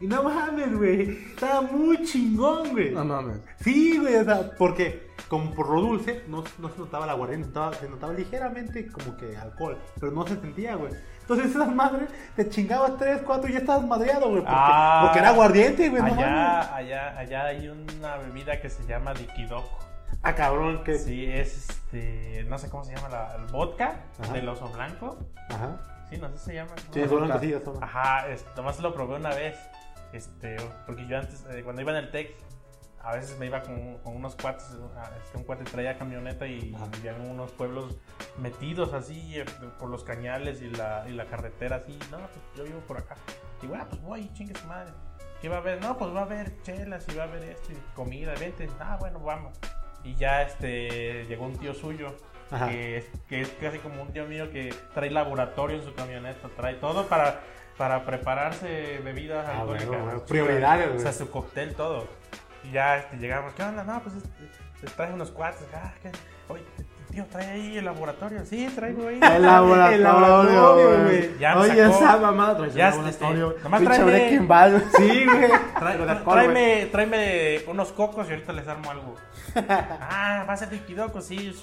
Y no mames, güey, estaba muy chingón, güey. No mames. Sí, güey, o sea, porque como por lo dulce, no, no se notaba el aguardiente, notaba- se notaba ligeramente como que alcohol, pero no se sentía, güey. Entonces esas madres te chingabas tres, cuatro y ya estabas madreado, güey, porque, Ah. porque era aguardiente, güey, no mames. Allá, allá, allá hay una bebida que se llama Dikidoku. Ah, cabrón, que... Sí, es este. No sé cómo se llama la, el vodka Ajá. del oso blanco. Ajá. Sí, no sé si se llama. Sí, es que sí, eso. Ajá, es- nomás lo probé una vez. Este, porque yo antes, eh, cuando iba en el TEC, a veces me iba con, con unos cuates. ah, este, un cuate traía camioneta y Ajá. en unos pueblos metidos así eh, por los cañales y la, y la carretera así. No, pues yo vivo por acá. Y bueno, pues voy, chingue su madre. ¿Qué va a haber? No, pues va a haber chelas y va a haber esto y comida, vente. Ah, bueno, vamos. Y ya este llegó un tío suyo que es, que es casi como un tío mío que trae laboratorio en su camioneta, trae todo para, para prepararse bebidas Ah, alcohólicas. bueno, bueno, prioridades. O sea, su cóctel, todo. Y ya este, llegamos, ¿qué onda? No, pues este, te unos cuates. Ah, ¿qué? Oye, tío, trae ahí el laboratorio. Sí, traigo ahí. El laboratorio, El laboratorio, güey. Ya Oye, sacó- esa mamada trae Ya, el laboratorio. este, nomás tráeme- Breaking Bad. Sí, güey. Tráeme, tráeme unos cocos y ahorita les armo algo. ah, va a ser Dikidoku, sí.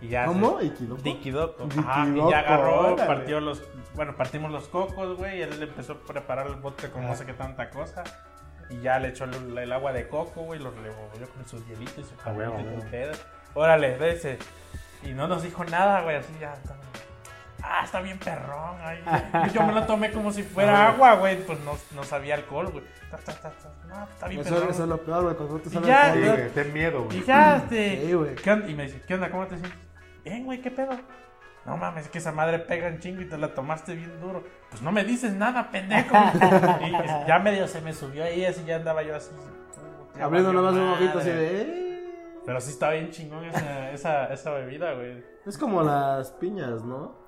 Y ya. ¿Cómo? ¿Ikidoku? Dikidoku. Ajá, y ya agarró, órale. partió los. Bueno, partimos los cocos, güey. Y él empezó a preparar el bote con no sé qué tanta cosa. Y ya le echó el, el agua de coco, güey. Lo revolvió con sus hielitos y su Ah, huevo. su pedo. Órale, dése. Y no nos dijo nada, güey. Así ya. está- Ah, está bien perrón. ay. Yo me lo tomé como si fuera agua, güey. Pues no, no sabía alcohol, güey. Ta, ta, ta, ta. No, está bien Eso, perrón. eso es lo peor, güey. Cuando tú Y sabes ya, Sí, güey, ten miedo, güey. Y ya, este. Sí, güey. ¿qué onda? Y me dice, ¿qué onda? ¿Cómo te sientes? Bien, güey, ¿qué pedo? No mames, es que esa madre pega en chingo y te la tomaste bien duro. Pues no me dices nada, pendejo. y ya medio se me subió ahí, así ya andaba yo así. Abriendo nomás un ojito así de. Pero sí está bien chingón esa, esa, esa bebida, güey. Es como las piñas, ¿no?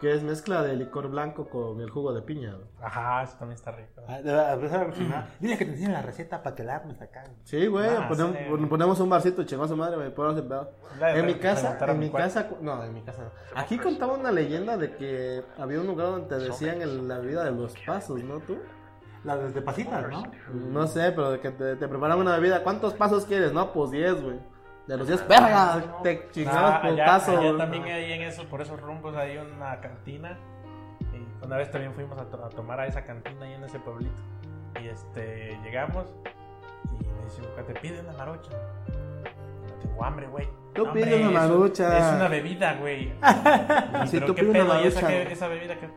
Que es mezcla de licor blanco con el jugo de piña. güey. Ajá, eso también está rico. Ah, de verdad. Dile que te enseñe la receta para que la armes acá. Sí, güey. Ah, ponemos, sí. pon- ponemos un barcito chingón su madre, ese pedo. Ya, En mi casa, en mi casa, no, en mi casa no. Aquí contaba una leyenda de que había un lugar donde te decían el- la bebida de los pasos, ¿no tú? La de, pasitas, ¿no? No sé, pero de que te, te preparan una bebida. ¿Cuántos pasos quieres? No, pues 10, güey. De los 10, verga, te chingabas Ah, por allá, paso. allá también hay en eso, por esos rumbos hay una cantina. Y una vez también fuimos a, to- a tomar a esa cantina ahí en ese pueblito. Y este, llegamos y me dice, te pide una marucha. No tengo hambre, güey. Tú "No, pide hombre, una marucha". Es una bebida, güey. Sí, Pero tú qué pide una pedo, ¿y esa, bebida que...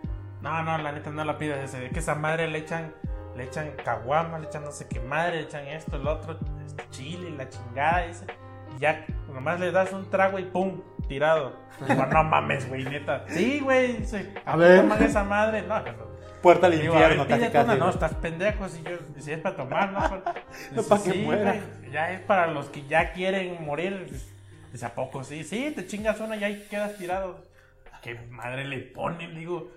No, no, la neta no la pides. Es que esa madre le echan, le echan caguama, le echan no sé qué madre, le echan esto, el otro, este, chile, la chingada. Dice. Y ya, nomás le das un trago y pum, tirado. Digo, no mames, güey, neta. Sí, güey, dice. A A ver. ver. esa madre. No, no. Puerta al Digo, a infierno, ver, casi una, no, ¿no? estás pendejo. Si, yo, si es para tomar, no. No, Dice, pa' que sí, muera. Ya es para los que ya quieren morir. Dice, ¿a poco sí? Sí, te chingas una y ahí quedas tirado. ¿Qué madre le ponen? Digo,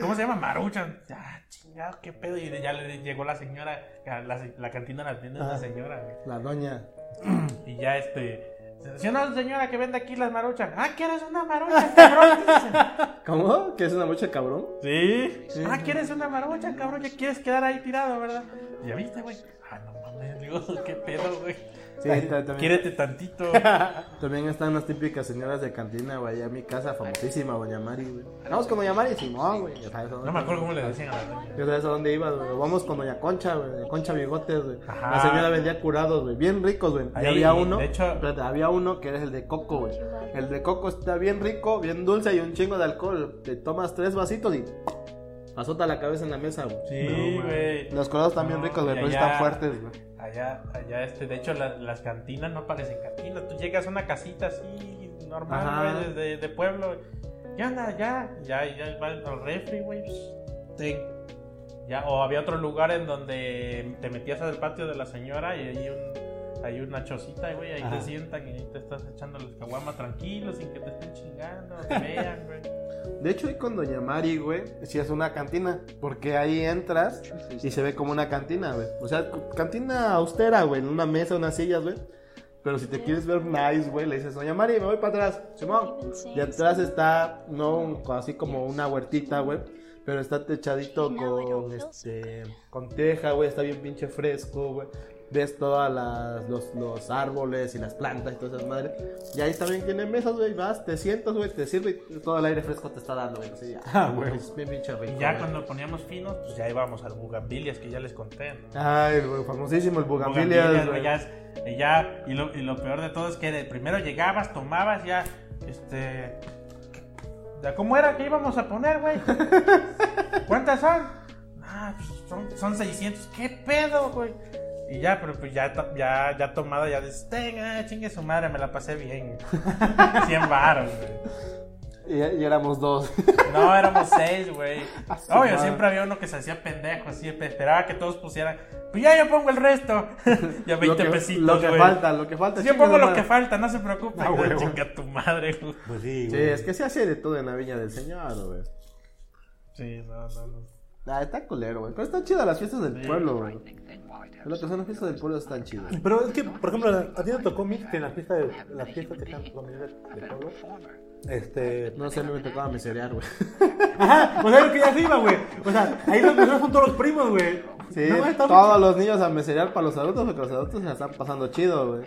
¿cómo se llama? Maruchan. Ah, chingado, qué pedo. Y ya le llegó la señora, la, la cantina la atiende una Ajá. señora, güey. La doña. Y ya este. Si una señora que vende aquí las maruchas. Ah, ¿quieres una marucha, cabrón? ¿Cómo? ¿Que es una mucha cabrón? Sí. Ah, ¿quieres una marucha, cabrón? Ya quieres quedar ahí tirado, ¿verdad? Ya viste, güey. Ah, no mames, digo, qué pedo, güey. Sí, ta- también, Quiérete tantito. también están las típicas señoras de cantina, güey, allá en mi casa, famosísima, Doña Mari, güey. Vamos con Doña Mari, Simón, güey. No me acuerdo cómo le decían a la doña. Ya sabes a dónde ibas, güey. Vamos con Doña Concha, güey. Doña Concha Bigotes, güey. La señora vendía curados, güey. Bien ricos, güey. Y Ahí, había uno. de hecho- espérate, había uno que era el de coco, güey. El de coco está bien rico, bien dulce y un chingo de alcohol. Te tomas tres vasitos y. Azota la cabeza en la mesa, güey. Sí, güey. Los bien No, ricos, güey. Pero allá- están fuertes, güey. Allá, allá, este, de hecho, la- las cantinas no parecen cantinas. Tú llegas a una casita así, normal, güey, de, de pueblo. Ya anda, ya, ya, ya va al refri, güey. Ten. Ya, o había otro lugar en donde te metías al patio de la señora y hay un, hay una chocita, güey, ahí Ajá. te sientan y ahí te estás echando las caguamas tranquilo, sin que te estén chingando, te vean, güey. De hecho, ahí con Doña Mari, güey, sí es una cantina. Porque ahí entras y se ve como una cantina, güey. O sea, cantina austera, güey, en una mesa, unas sillas, güey. Pero si te quieres ver nice, güey, le dices, Doña Mari, me voy para atrás, Simón. Y atrás está, no así como una huertita, güey. Pero está techadito con, este, con teja, güey. Está bien pinche fresco, güey. Ves todos los, los árboles y las plantas y todas esas madres. Y ahí también tiene mesas, güey. Vas, te sientas, güey, te sirve y todo el aire fresco te está dando, güey. Así. Ah, güey. Es bien pinche rico. Y ya cuando poníamos finos, pues ya íbamos al Bugambilias, que ya les conté, ¿no? Ay, güey, famosísimo el Bugambilias, güey. ya y ya, y lo, y lo peor de todo es que de- primero llegabas, tomabas ya, este... ¿Ya cómo era que íbamos a poner, güey? ¿Cuántas son? Ah, pues son, son 600. ¿Qué pedo, güey? Y ya, pero pues ya, ya, ya tomada, ya dices, tenga, chingue su madre, me la pasé bien. 100 baros, güey. Y, y éramos dos. No, éramos seis, güey. Obvio, madre. siempre había uno que se hacía pendejo, así, esperaba que todos pusieran. Pues ya yo pongo el resto. ya 20 lo que, pesitos, Lo que güey. falta, lo que falta. Yo pongo lo madre. que falta, no se preocupe. Ah. Chinga tu madre, güey. Pues sí, Sí, güey. es que se hace de todo en la viña del señor, güey. Sí, no, no, no. Ah, está culero, güey. Pero están chidas las fiestas del Sí. pueblo, güey. Lo que son las fiestas del pueblo están chidas. Pero es que, por ejemplo, a ti te tocó mixte en la fiesta de las fiestas que están con de, de pueblo. Este. No sé, a mí me tocaba miserear, güey. Ajá, o sea, lo que ya se iba, güey. O sea, ahí los mejores son todos los primos, güey. Sí, No, todos los niños a meserear para los adultos porque los adultos se la están pasando chido, güey.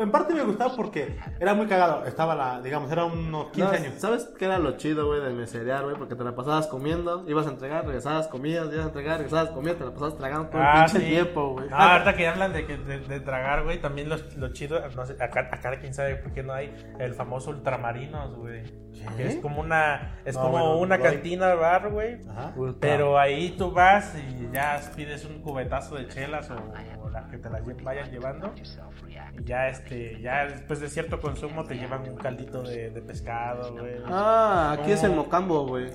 En parte me gustaba porque era muy cagado. Estaba la, digamos, era unos 15 No, años. ¿Sabes qué era lo chido, güey, de meserear, güey? Porque te la pasabas comiendo, ibas a entregar, regresabas, comías, ibas a entregar, regresabas, comías, te la pasabas tragando todo Ah, el pinche sí. tiempo, güey. Ah, ahorita que hablan de, que- de, de tragar, güey, también lo, lo chido, no sé, acá, acá quién sabe por qué no hay el famoso ultramarinos, güey. Que es como una, es No, como bueno, una cantina bar, güey. Pero ahí tú vas y ya pides un cubetazo de chelas o, que te las vayan llevando. Y ya este, ya después de cierto consumo te llevan un caldito de, de pescado, güey. Ah, aquí es el mocambo, güey.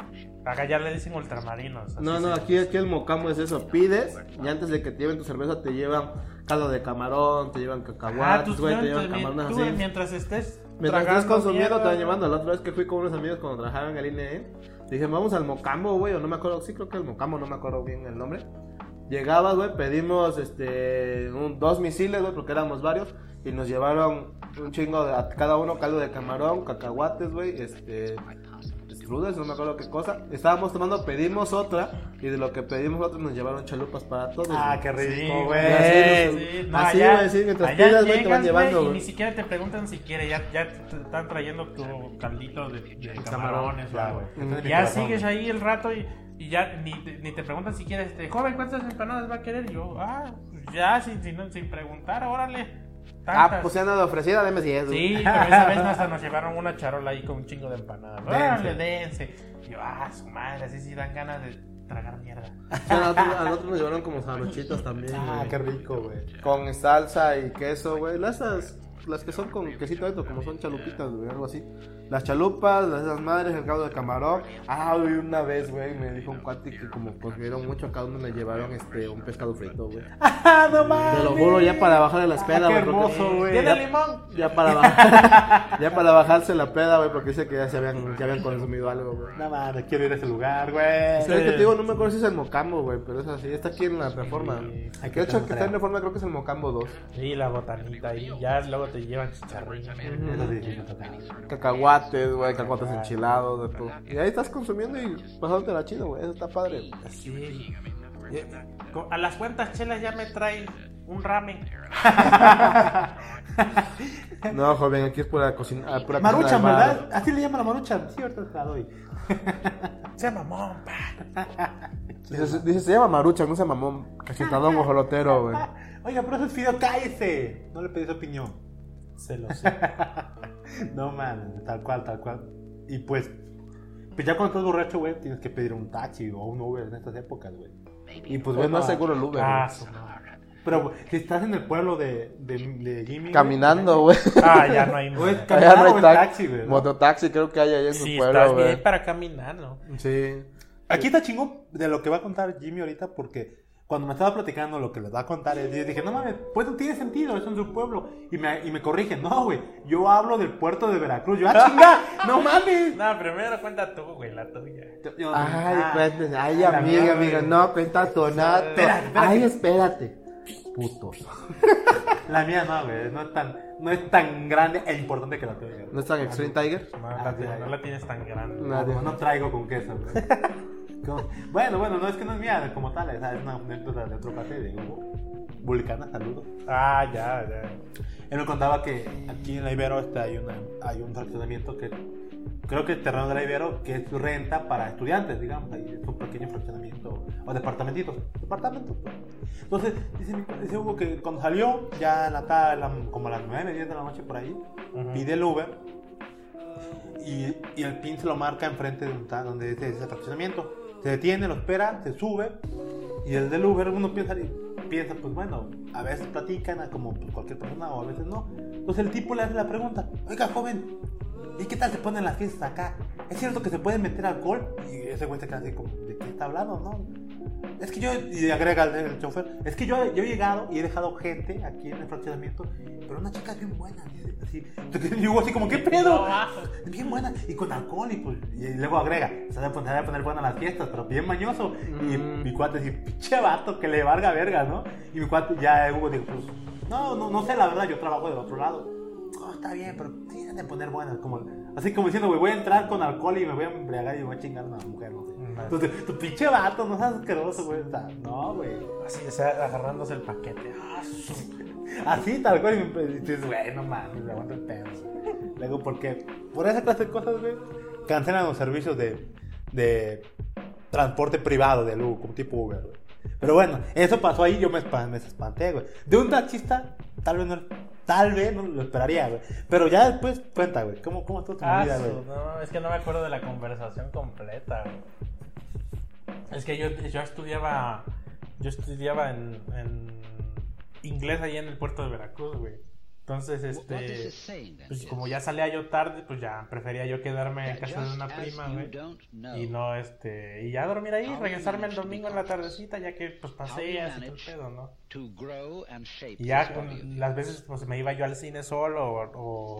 Acá ya le dicen ultramarinos. No, no, aquí, aquí el mocambo es eso. Pides y antes de que te lleven tu cerveza te llevan caldo de camarón, te llevan Ah, cacahuates, tú, güey, te llevan camarones así. mientras estés Mientras estés consumiendo te van llevando. La otra vez que fui con unos amigos cuando trabajaban en el INE, dije, vamos al Mocambo, güey, o no me acuerdo, sí creo que el Mocambo, no me acuerdo bien el nombre. Llegabas, güey, pedimos este un- dos misiles, güey, porque éramos varios, y nos llevaron un chingo de a cada uno caldo de camarón, cacahuates, güey, este strudels, no me acuerdo qué cosa. Estábamos tomando, pedimos otra, y de lo que pedimos otros nos llevaron chalupas para todos. Ah, qué rico, Sí, güey. güey. Sí, no, Así, allá- sí, mientras pidas, güey, te van llevando, güey, ni siquiera te preguntan si quiere, ya, ya te están trayendo tu caldito de, camarones ya, güey. Ya mi sigues ahí el rato y, y ya ni te, ni te preguntan si quieres, este, joven, ¿cuántas empanadas va a querer? Y yo, ah, pues ya, sin, sin, sin preguntar, órale. tantas. Ah, pues se han dado ofrecida, deme 10. güey. Sí, pero esa vez hasta nos llevaron una charola ahí con un chingo de empanadas. Órale, dense. Y yo, ah, su madre, así sí dan ganas de tragar mierda. Sí, a nosotros, a nosotros nos llevaron como jarochitos también, Ah, güey. qué rico, güey. Con salsa y queso, güey. Las, las que son con quesito adentro, como son chalupitas, güey, algo así. Las chalupas, las esas madres, el caldo de camarón. Ah, una vez, güey, me dijo un cuate que como consiguieron mucho, a cada uno le llevaron este, un pescado frito, güey. ¡Ah, no mames! Te lo juro, ya para bajarle las pedas, qué güey. hermoso, güey. ¿Tiene Ya- limón? Ya para, bajar, ya para bajarse la peda, güey, porque dice que ya se habían, ya habían consumido algo, güey. No mames, quiero ir a ese lugar, güey. Sí, es que te digo, no me acuerdo si es el Mocambo, güey, pero es así, está aquí en la reforma. Hay Que que de hecho, el que está en reforma creo que es el Mocambo 2. Sí, la botanita ahí. Ya luego te llevan chicharrines. Eso Cacahuates, güey, cacahuates enchilados, de todo. Y ahí estás consumiendo y pasándote la chido, güey, eso está padre. Sí. A las cuentas chelas ya me traen un ramen. No, joven, aquí es pura cocina. ah, Pura Maruchan, cocina ¿verdad? Así le llaman a la Maruchan. Sí, ahorita la doy. Se mamón, pa. Dice, dice, se llama Maruchan, no se mamón. Cachetadón ojolotero, güey. Oiga, pero eso es Fideo, cállese. No le pedí su opinión. Se lo sé. No mames, tal cual, tal cual. Y pues, pues ya cuando estás borracho, güey, tienes que pedir un taxi o un Uber en estas épocas, güey. Y pues, güey, no es seguro el Uber. Ah, su. Pero si estás en el pueblo de, de, de Jimmy. Caminando, güey. Ah, ya no hay Güey. Caminar Allá no hay taxi. taxi, güey, ¿no? Mototaxi creo que hay allá en su Sí, pueblo, estás güey. bien para caminar, ¿no? Sí. Aquí está chingón de lo que va a contar Jimmy ahorita porque cuando me estaba platicando lo que les va a contar, yo dije, no mames, pues no tiene sentido, eso en su pueblo. Y me, y me corrigen, no, güey, yo hablo del puerto de Veracruz. Yo, ah, chinga, no mames. No, primero cuenta tú, güey, la tuya. Yo- yo- Ay, ah, pues, ay, amiga, mía, amiga, no, cuenta espera, Ay, espérate. Putos. La mía no, güey, no es tan, no es tan grande e importante que la tuya. ¿No están Extreme Tiger? No, Ah, la, no la tienes tan grande. No. No, no traigo con queso, güey. Bueno, bueno, no es que no es mía como tal, es una anécdota de otro café de Hugo. Vulcana, saludos. Ah, ya, ya. Él me contaba que aquí en la Ibero este, hay, una, hay un fraccionamiento que creo que el terreno de la Ibero que es renta para estudiantes, digamos, ahí es un pequeño fraccionamiento o departamentitos, departamentos. pues. Entonces, dice, dice Hugo que cuando salió, ya en la tarde, como a las 9, 10 de la noche por ahí, Ujú. pide el Uber y, y el pin se lo marca enfrente de un donde dice ese fraccionamiento. Se detiene, lo espera, se sube y el del Uber uno piensa, piensa pues bueno, a veces platican como pues, cualquier persona o a veces no. Entonces el tipo le hace la pregunta, oiga joven, ¿y qué tal se ponen las fiestas acá? ¿Es cierto que se puede meter alcohol? Y ese güey se queda así como, ¿de qué está hablando, no? Es que yo, y agrega el, chofer, es que yo, yo he llegado y he dejado gente aquí en el fraccionamiento, pero una chica bien buena, así. Entonces, así como, ¿qué pedo? Bien buena, y con alcohol, y, pues, y luego agrega, se debe poner, se debe poner buena las fiestas, pero bien mañoso. Y Mm. mi cuate dice, pinche vato, que le valga verga, ¿no? Y mi cuate, ya Hugo dijo, pues, no, no, no sé la verdad, yo trabajo del otro lado. Oh, está bien, pero deben de poner buenas, como, así como diciendo, güey, voy a entrar con alcohol y me voy a embriagar y me voy a chingar a una mujer, no Entonces, tu pinche vato, no seas asqueroso, güey. O sea, no, güey. Así, o sea, agarrándose el paquete. Ah, Así, tal cual. Y me dices, güey, no mames, le aguanto el pedo. Luego, porque por esa clase de cosas, güey, cancelan los servicios de, de transporte privado de Lugo, como tipo Uber, güey. Pero bueno, eso pasó ahí, yo me, me espanté, güey. De un taxista, tal vez no, tal vez no lo esperaría, güey. Pero ya después, cuenta, güey, ¿cómo, cómo estuvo tu Ah, vida, güey? no, es que no me acuerdo de la conversación completa. güey. Es que yo, yo estudiaba, yo estudiaba en, en inglés ahí en el puerto de Veracruz, güey. Entonces, este, pues como ya salía yo tarde, pues ya prefería yo quedarme en casa de una prima, güey. Y no, este, y ya dormir ahí, regresarme el domingo en la tardecita, ya que pues paseas y todo el pedo, ¿no? Y ya con las veces pues me iba yo al cine solo o, o,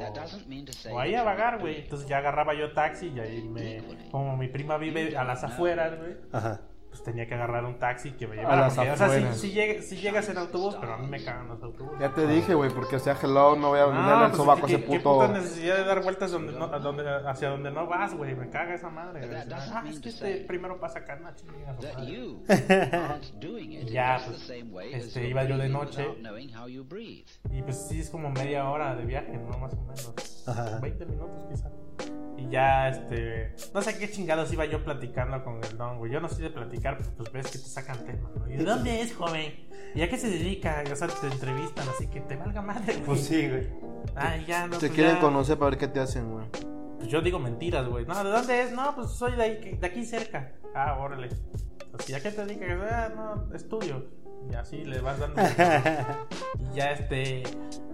o ahí a vagar, güey. Entonces ya agarraba yo taxi y ahí me, como mi prima vive a las afueras, güey. Ajá. Pues tenía que agarrar un taxi que me A llevara. las porque, o sea, afueras. si, si llegas en autobús, pero a mí me cagan los autobuses. Ya te dije, güey, porque sea, hello, no voy a venderle No, el pues, sobaco a ¿qué, ese qué puto. puta necesidad de dar vueltas donde no, a donde, hacia donde no vas, güey. Me caga esa madre. Ah, es que este primero pasa acá, no, ya, pues, este, iba yo de noche. Y pues sí, es como media hora de viaje, ¿no? Más o menos. Ajá. 20 minutos quizá. Y ya, este... No sé qué chingados iba yo platicando con el don, güey. Yo no soy de platicar, pues, pues ves que te sacan temas, ¿no? ¿Y de dónde es, joven? ¿y a qué se dedica? O sea, te entrevistan, así que te valga madre, güey. Pues sí, güey. Ay, ya, no, Te pues quieren ya. conocer para ver qué te hacen, güey. Pues yo digo mentiras, güey. No, ¿de dónde es? No, pues soy de, ahí, de aquí cerca. Ah, órale. Pues, ¿y a qué te dedicas? Ah, no, estudio. Y así le vas dando. y ya este.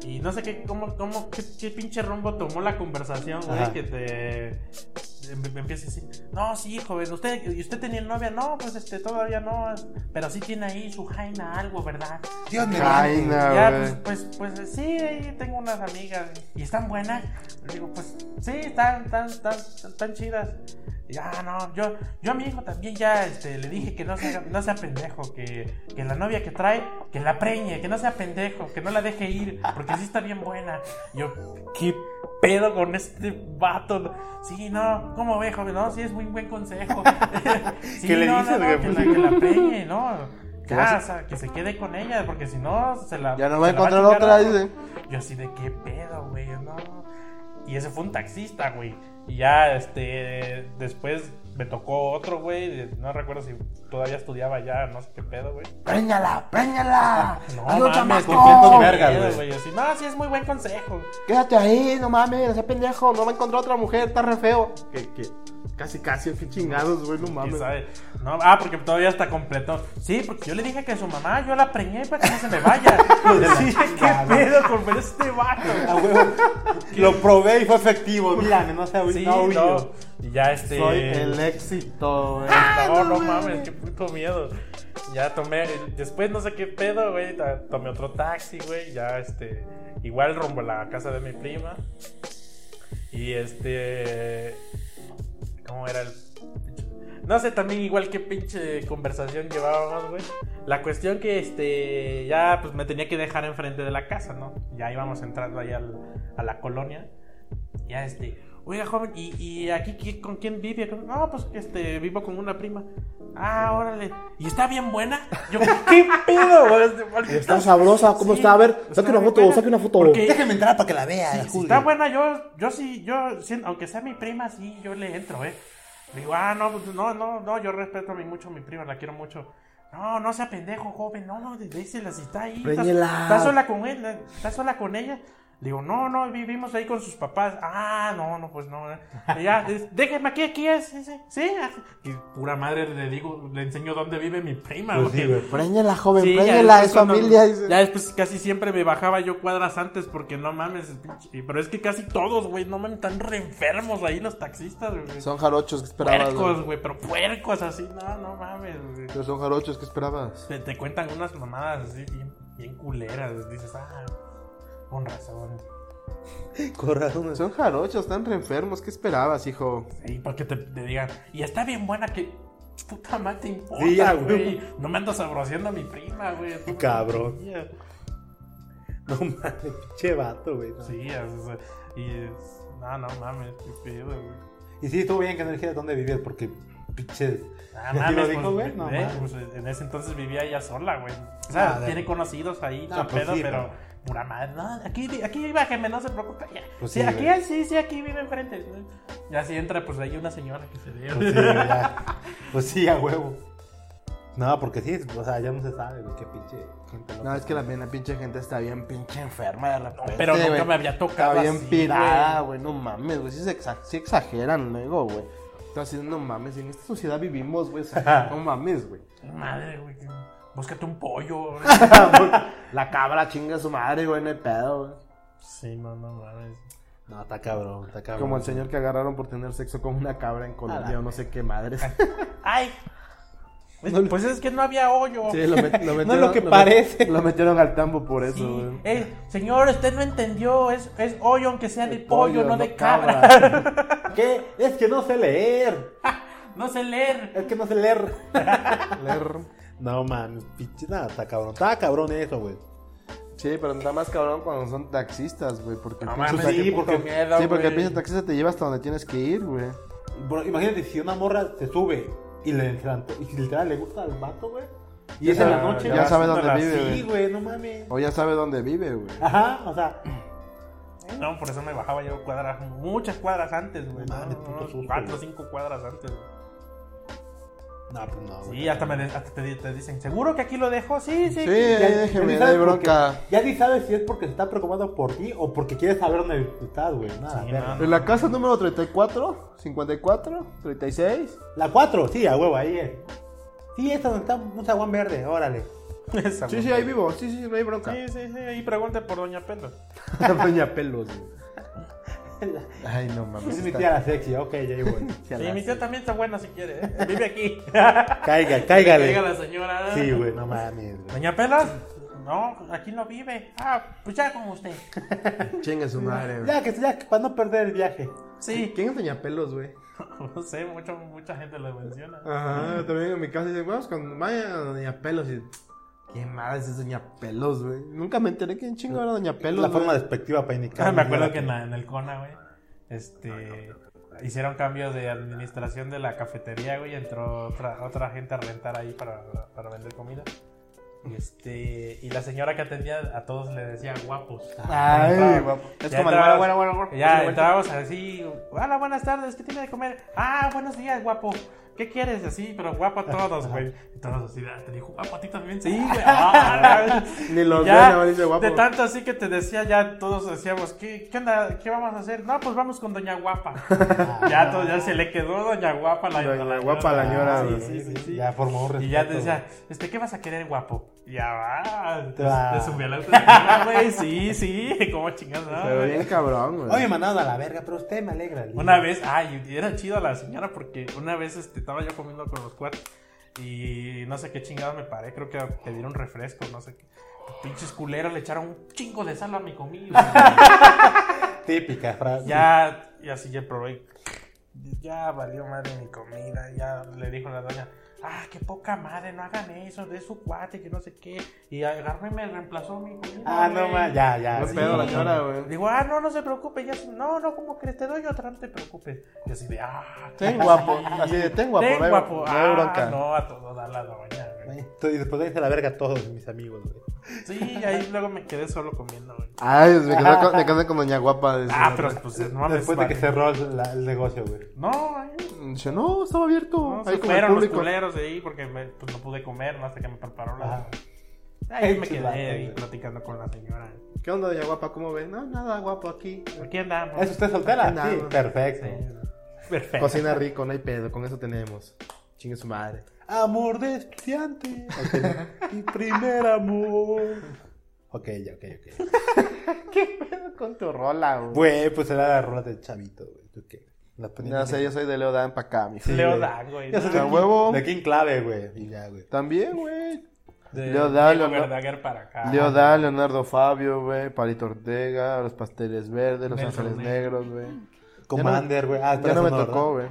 Y no sé qué, cómo, cómo, qué, qué pinche rumbo tomó la conversación, güey, Ajá. que te. Me, me empieza a decir, no, sí, joven, ¿usted, ¿y usted tenía novia? No, pues este, todavía no, pero sí tiene ahí su jaina, algo, ¿verdad? Dios me Jaina, Ya, güey. pues, pues, pues sí, ahí tengo unas amigas. ¿Y están buenas? Le digo, pues sí, están, están, están, están chidas. Ya, no, yo, yo a mi hijo también ya este, le dije que no sea, no sea pendejo, que, que la novia que trae, que la preñe, que no sea pendejo, que no la deje ir, porque sí está bien buena. Yo, ¿qué pedo con este vato? Sí, no, ¿cómo ve, joven? No, sí, es muy buen consejo. Sí, ¿Qué le no, dices, no, güey? no, que, Pues la, que la preñe, ¿no? Que Ya, vas a- o sea, que se quede con ella, porque si no, se la. Ya no va a encontrar otra, dice. Yo así de qué pedo, güey, no. Y ese fue un taxista, güey. Y ya, este, después me tocó otro, güey. No recuerdo si todavía estudiaba ya, no sé qué pedo, güey. ¡Préñala, préñala! No, ¡Hay un mames, con Qué vergas, güey. güey. Así, no, sí es muy buen consejo. Quédate ahí, no mames, ese pendejo, no va a encontrar otra mujer, está re feo. Que, que, casi, casi, qué chingados, güey, no ¿Quién mames. No, ah, porque todavía está completo. Sí, porque yo le dije que su mamá, yo la preñé para que no se me vaya. sí, qué pedo con este vato. Lo probé y fue efectivo. Mírame, no sé, Sí, no, no. Y ya este. Soy el éxito, güey. No, no mames, qué puto miedo. Ya tomé, después no sé qué pedo, güey. Tomé otro taxi, güey. Ya este, igual rumbo a la casa de mi prima. Y este. ¿Cómo era el.? No sé también igual qué pinche conversación llevábamos, güey. La cuestión que este. Ya pues me tenía que dejar enfrente de la casa, ¿no? Ya íbamos entrando ahí al- a la colonia. Ya este. Oiga, joven, ¿y, y aquí qué- con quién vive? No, pues este, vivo con una prima. Ah, órale. ¿Y está bien buena? Yo, ¿qué pedo? Está sabrosa, ¿cómo está? A ver, saque está una foto, buena. saque una foto. Porque- Déjeme entrar para que la vea. Sí, si está buena, yo, yo sí, yo, sí, aunque sea mi prima, sí, yo le entro, ¿eh? Le digo, ah, no, pues, no, no, no, yo respeto a mí mucho a mi prima, la quiero mucho. No, no sea pendejo, joven, no, no, dísela si está ahí. ¿Estás, Préñela. estás sola con él? ¿Estás sola con ella? Digo, no, no, vivimos ahí con sus papás. Ah, no, no, pues no. eh. Ya, déjeme aquí, aquí es, sí, sí, sí. Y pura madre le digo, le enseño dónde vive mi prima, Pues sí, güey. Préñela, joven, Sí, préñela, es familia. Ya después casi siempre me bajaba yo cuadras antes porque no mames. Pero es que casi todos, güey, no mames, están re enfermos ahí los taxistas, güey. Son jarochos, ¿qué esperabas? puercos, güey? pero puercos así, no, no mames, güey. Pero son jarochos, ¿qué esperabas? Te, te cuentan unas mamadas así bien, bien culeras. Dices, ah, con razón. Corazón. Son jarochos, están re enfermos, ¿qué esperabas, hijo? Sí, porque te, te digan, y está bien buena que. Puta madre te importa, Sí, ya, güey. güey. No me ando sabroseando a mi prima, güey. Cabrón. No mames, pinche vato, güey. Sí, o sea, y es- no, no mames, qué pedo, güey. Y sí, estuvo bien que no dijeras dónde vivías porque pinches. Ah, ¿Ya te mames, lo dijo, pues, güey? No eh, mames. pues, en ese entonces vivía ella sola, güey. O sea, Ah, tiene conocidos ahí, No, pues pedo, sí, pero pero- pura madre. No, aquí, aquí bájeme, no se preocupe. Ya. Pues sí, sí, aquí, güey. sí, sí, aquí vive enfrente. Y así entra, pues ahí una señora que se ve. Pues sí, ya. Pues sí, a huevo. No, porque sí, o sea, ya no se sabe, güey, qué pinche gente. No, es que la, la pinche gente está bien pinche enferma de repente. pero nunca güey. me había tocado Está bien así, pirada, güey. No mames, güey. Sí, se exa- sí exageran luego, güey. Así, no mames. En esta sociedad vivimos, güey. o sea, no mames, güey. Madre, güey. que- Búscate un pollo. güey. La cabra chinga a su madre, güey. No hay pedo, güey. sí, no, no mames. No, está cabrón, está cabrón. Como el señor que agarraron por tener sexo con una cabra en Colombia o no sé qué madres. ¡Ay! Pues es que no había hoyo. Sí, lo, met- lo metieron. No es lo que met- parece. Lo metieron al tambo por eso, Sí. güey. Eh, señor, usted no entendió. Es, es hoyo aunque sea de De pollo, pollo, no no de cabra. ¿Qué? Es que no sé leer. no sé leer. Es que no sé leer. Leer. No, man, pinche, nada, está cabrón. Está cabrón eso, güey. Sí, pero está más cabrón cuando son taxistas, güey. Porque No mames, sí, porque miedo, Sí, porque el pinche taxista te lleva hasta donde tienes que ir, güey. Bro, imagínate si una morra se sube y le y si literal le gusta al vato, güey. Y es en la noche, ya güey, sabe dónde vive, güey. no mames. O ya sabe dónde vive, güey. Ajá, o sea, No, por eso me bajaba yo cuadras, muchas cuadras antes, güey. No No, mames, no, puto susto, cuatro o cinco cuadras antes. güey. No, pues no. Sí, hasta, me, de- hasta te, te dicen, ¿seguro que aquí lo dejo? Sí, sí. Sí, Ya- déjeme, ya no hay. Ya ni sabes si es porque se está preocupando por ti o porque quiere saber dónde estás, güey. Nada, Sí, no, En la casa número 34, 54, 36. La 4, sí, a huevo, ahí es. Sí, esta donde está un zaguán verde, órale. Sí, sí, ahí vivo. Sí, sí, no hay bronca. Sí, sí, sí, ahí pregunte por Doña Pelo. Doña Pelos, güey. Ay, no mames. Es mi tía la sexy, ok, ya ahí voy. Sí, mi tía también está buena si quiere. ¿eh? Vive aquí. Caiga, Llega cáigale. la señora. Sí, güey, no mames, güey. Doña Pelos, no, aquí no vive. Ah, pues ya con usted. Chingue su madre. güey. Ya, que ya, que para no perder el viaje. Sí. ¿Quién es Doña Pelos, güey? No sé, mucho, mucha gente lo menciona. Ajá, también en mi casa dicen, vamos con vaya Doña Pelos. Y, ¿Qué madre es Doña Pelos, güey? Nunca me enteré quién chingo era Doña Pelos. la güey. forma despectiva para indicar. Ah, me acuerdo que en, la- en el CONA, güey, este, hicieron cambio de administración de la cafetería, güey, entró otra, otra gente a rentar ahí para, para vender comida. Y, este, y la señora que atendía a todos le decía guapos. Ay, Entraba- guapo. Es ya como entrabas- bueno, bueno, bueno. Ya entrábamos así, hola, buenas tardes, ¿qué tiene de comer? Ah, buenos días, guapo. ¿Qué quieres? Así, pero guapo a todos, güey. Y todos así, ah, te dijo guapo a ti también. Sí, güey. Ah, Ni los ya, dice guapo. De tanto así que te decía, ya todos decíamos, ¿qué, qué onda? ¿Qué vamos a hacer? No, pues vamos con Doña Guapa. ya, todo, ya se le quedó Doña Guapa a la, Doña la Guapa a la ñora, Sí, güey. sí, sí, sí. Ya formó un Y ya respeto, te decía, este, ¿qué vas a querer, guapo? Ya va. Te, Te va. te subí autoestima, güey. Sí, sí. ¿Cómo chingados? no, Pero bien cabrón, güey. Oye, mandado a la verga, pero usted me alegra. el Una vez, ay, era chido la señora porque una vez este, estaba yo comiendo con los cuates y no sé qué chingado me paré, creo que a pedir un refresco, no sé qué. Pinches culeros le echaron un chingo de sal a mi comida. Típica frase. ya, y así ya probé. Ya valió madre mi comida. Ya le dijo la doña, ah, qué poca madre, no hagan eso, de su cuate, que no sé qué. Y agarró y me reemplazó mi comida. Ah, no más, ya, ya. No sí. pedo la señora, güey. Digo, ah, no, no se preocupe, ya, no, no, como que te doy otra, no te preocupes. Y así de, ah, Ten guapo. Así de, ten guapo. ten no hay- guapo. No hay Ah, bronca. no, a todo da la doña, Y después de irse a la verga a todos mis amigos, güey. Sí, ahí luego me quedé solo comiendo, güey. Ay, me quedé con, me quedé con Doña Guapa. dice. Ah, pero pues no mames. Después de que cerró el, la- el negocio, güey. No, ahí. Dice, no, estaba abierto. No, ahí se el fueron los público. culeros de ahí porque me, pues, no pude comer no hasta que me preparó la. Ahí me quedé chulada, ahí güey. platicando con la señora. ¿Qué onda, Doña Guapa? ¿Cómo ves? No, nada, guapo aquí. Aquí andamos. ¿Es usted soltera? Nada. Sí, perfecto. Sí. Perfecto. Cocina rico, no hay pedo. Con eso tenemos. Chingue su madre. Amor de estudiante. Ok. Mi primer amor. Ok, ya, ok, ok. Con tu rola, güey. Güey, pues era la rola del chavito, güey. ¿Tú qué? La ponía No sé, yo soy de Leo Dan pa' acá, mi Sí, Leo güey. Dan, güey. Yo soy A de King- huevo. De King Clave, güey. Y ya, güey. También, güey. De Leo Dan, Leonardo- Verdaguer para acá. Leo Dan, Leonardo Fabio, güey. Palito Ortega, Los Pasteles Verdes, Los Ángeles Negro. Negros, güey. Commander, güey. Ah, Ya pero no me tocó, güey.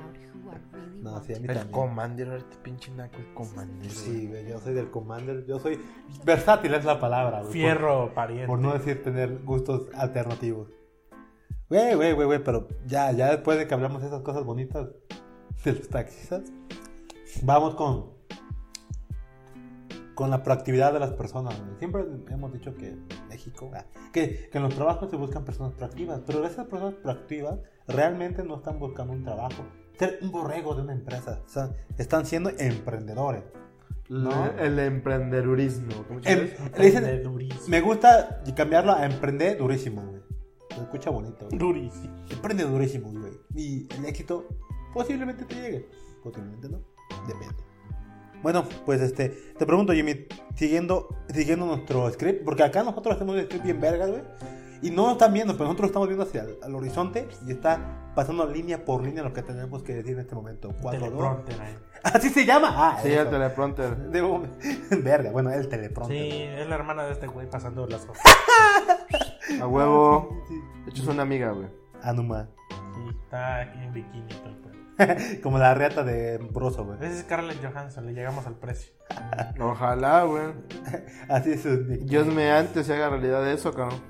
No, sí, a mí El también. Commander, este pinche naco, el Commander. Sí, güey, yo soy del Commander. Yo soy. Versátil es la palabra, güey. Fierro pariente. Por, no decir tener gustos alternativos. Güey, güey, güey, güey, pero ya, ya después de que hablamos de esas cosas bonitas de los taxistas, vamos con. Con la proactividad de las personas. güey. Siempre hemos dicho que en México, ah, que, que en los trabajos se buscan personas proactivas, pero esas personas proactivas realmente no están buscando un trabajo, ser un borrego de una empresa. O sea, están siendo emprendedores. ¿No? El emprendedurismo. ¿Cómo Em- chingados? le dicen- me gusta cambiarlo a emprender durísimo, güey. Se escucha bonito. güey. Durísimo. Emprende durísimo, güey. Y el éxito posiblemente te llegue. Posiblemente no. Depende. Bueno, pues este, te pregunto, Jimmy, siguiendo, siguiendo nuestro script, porque acá nosotros hacemos un script bien vergas, güey. Y no nos están viendo, pero nosotros estamos viendo hacia el al horizonte y está pasando línea por línea lo que tenemos que decir en este momento. Teleprompter ahí. Así se llama. Ah, Sí, eso. el teleprompter. Debo- Verga, bueno, el teleprompter. Sí, es la hermana de este güey pasando las hojas. A huevo. Sí. De hecho, es una amiga, güey. Anuma. Sí, está aquí en bikini. Como la reata de Broso, güey. Ese es Scarlett Johansson, le llegamos al precio. Ojalá, güey. Así es. Dios me antes se haga realidad eso, cabrón.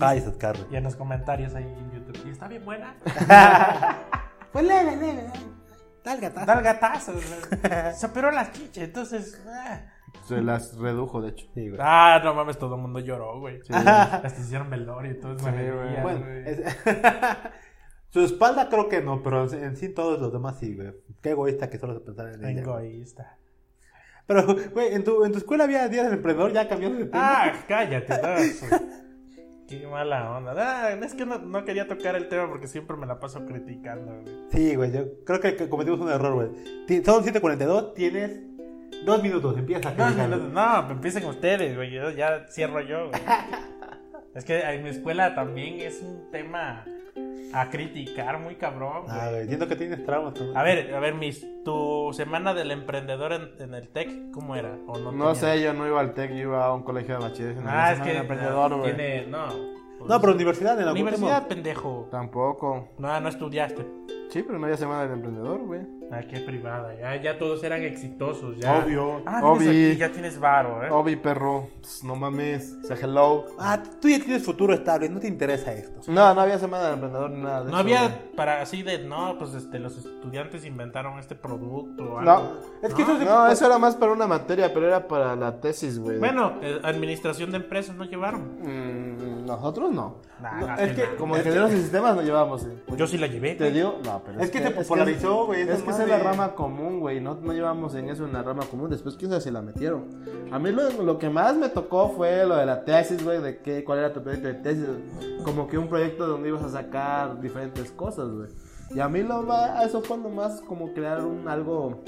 Ay, esos carros. Y en los comentarios ahí en YouTube. Y está bien buena. Pues leve, leve. Dale gatazo. Da el gatazo. Se operó las chiches, entonces. ah. Se las redujo, de hecho. Sí, güey. Ah, no mames, todo el mundo lloró, güey. Sí. Hasta hicieron velorio y todo. Sí, güey. güey. Bueno, es- Su espalda creo que no, pero en sí todos los demás sí, güey. Qué egoísta que solo se pensar en ella. Egoísta. Pero, güey, en tu, en tu escuela había días del emprendedor, ya cambió de tema. Ah, cállate, no. Qué mala onda. Ah, es que no, no quería tocar el tema porque siempre me la paso criticando, güey. Sí, güey, yo creo que, cometimos un error, güey. Son 7.42, tienes dos minutos, empieza. No, no, criticando. no, no, empiecen ustedes, güey. Yo ya cierro yo, güey. Es que en mi escuela también es un tema a criticar muy cabrón, güey. Ah, güey, siento que tienes traumas. tú. A ver, a ver, Miss, tu semana del emprendedor en, en el TEC, ¿cómo era? ¿O no No sé, yo no iba al TEC, yo iba a un colegio de bachilleres. Ah, el es que emprendedor, ah, güey. tiene, no. pues, No, pero universidad, en la Universidad, pendejo. Tampoco. No, no estudiaste. Sí, pero no había semana del emprendedor, güey. Ah, qué privada. Ya, ya todos eran exitosos. Ya. Obvio. Ah, Obvi. vienes aquí, ya tienes varo, ¿eh? Obi, perro. Pss, no mames. Say hello. Ah, tú ya tienes futuro estable, no te interesa esto. No, no había semana del emprendedor ni nada de No eso, había güey. para así de, no, pues este, los estudiantes inventaron este producto o algo. No. Es que eso es No, eso era más para una materia, pero era para la tesis, güey. Bueno, eh, administración de empresas no llevaron. Mm, nosotros no. Nah, No, es que nah. como ingenieros de sistemas no llevamos, eh. Yo sí la llevé. Te digo, no, pero Es que se popularizó, güey, Es, esa que esa es la rama común, güey. No, no llevamos en eso en la rama común. Después, quién sabe si la metieron. A mí lo, lo que más me tocó fue lo de la tesis, güey. De qué, cuál era tu proyecto de tesis. Como que un proyecto donde ibas a sacar diferentes cosas, güey. Y a mí lo más, eso fue lo más como crear un algo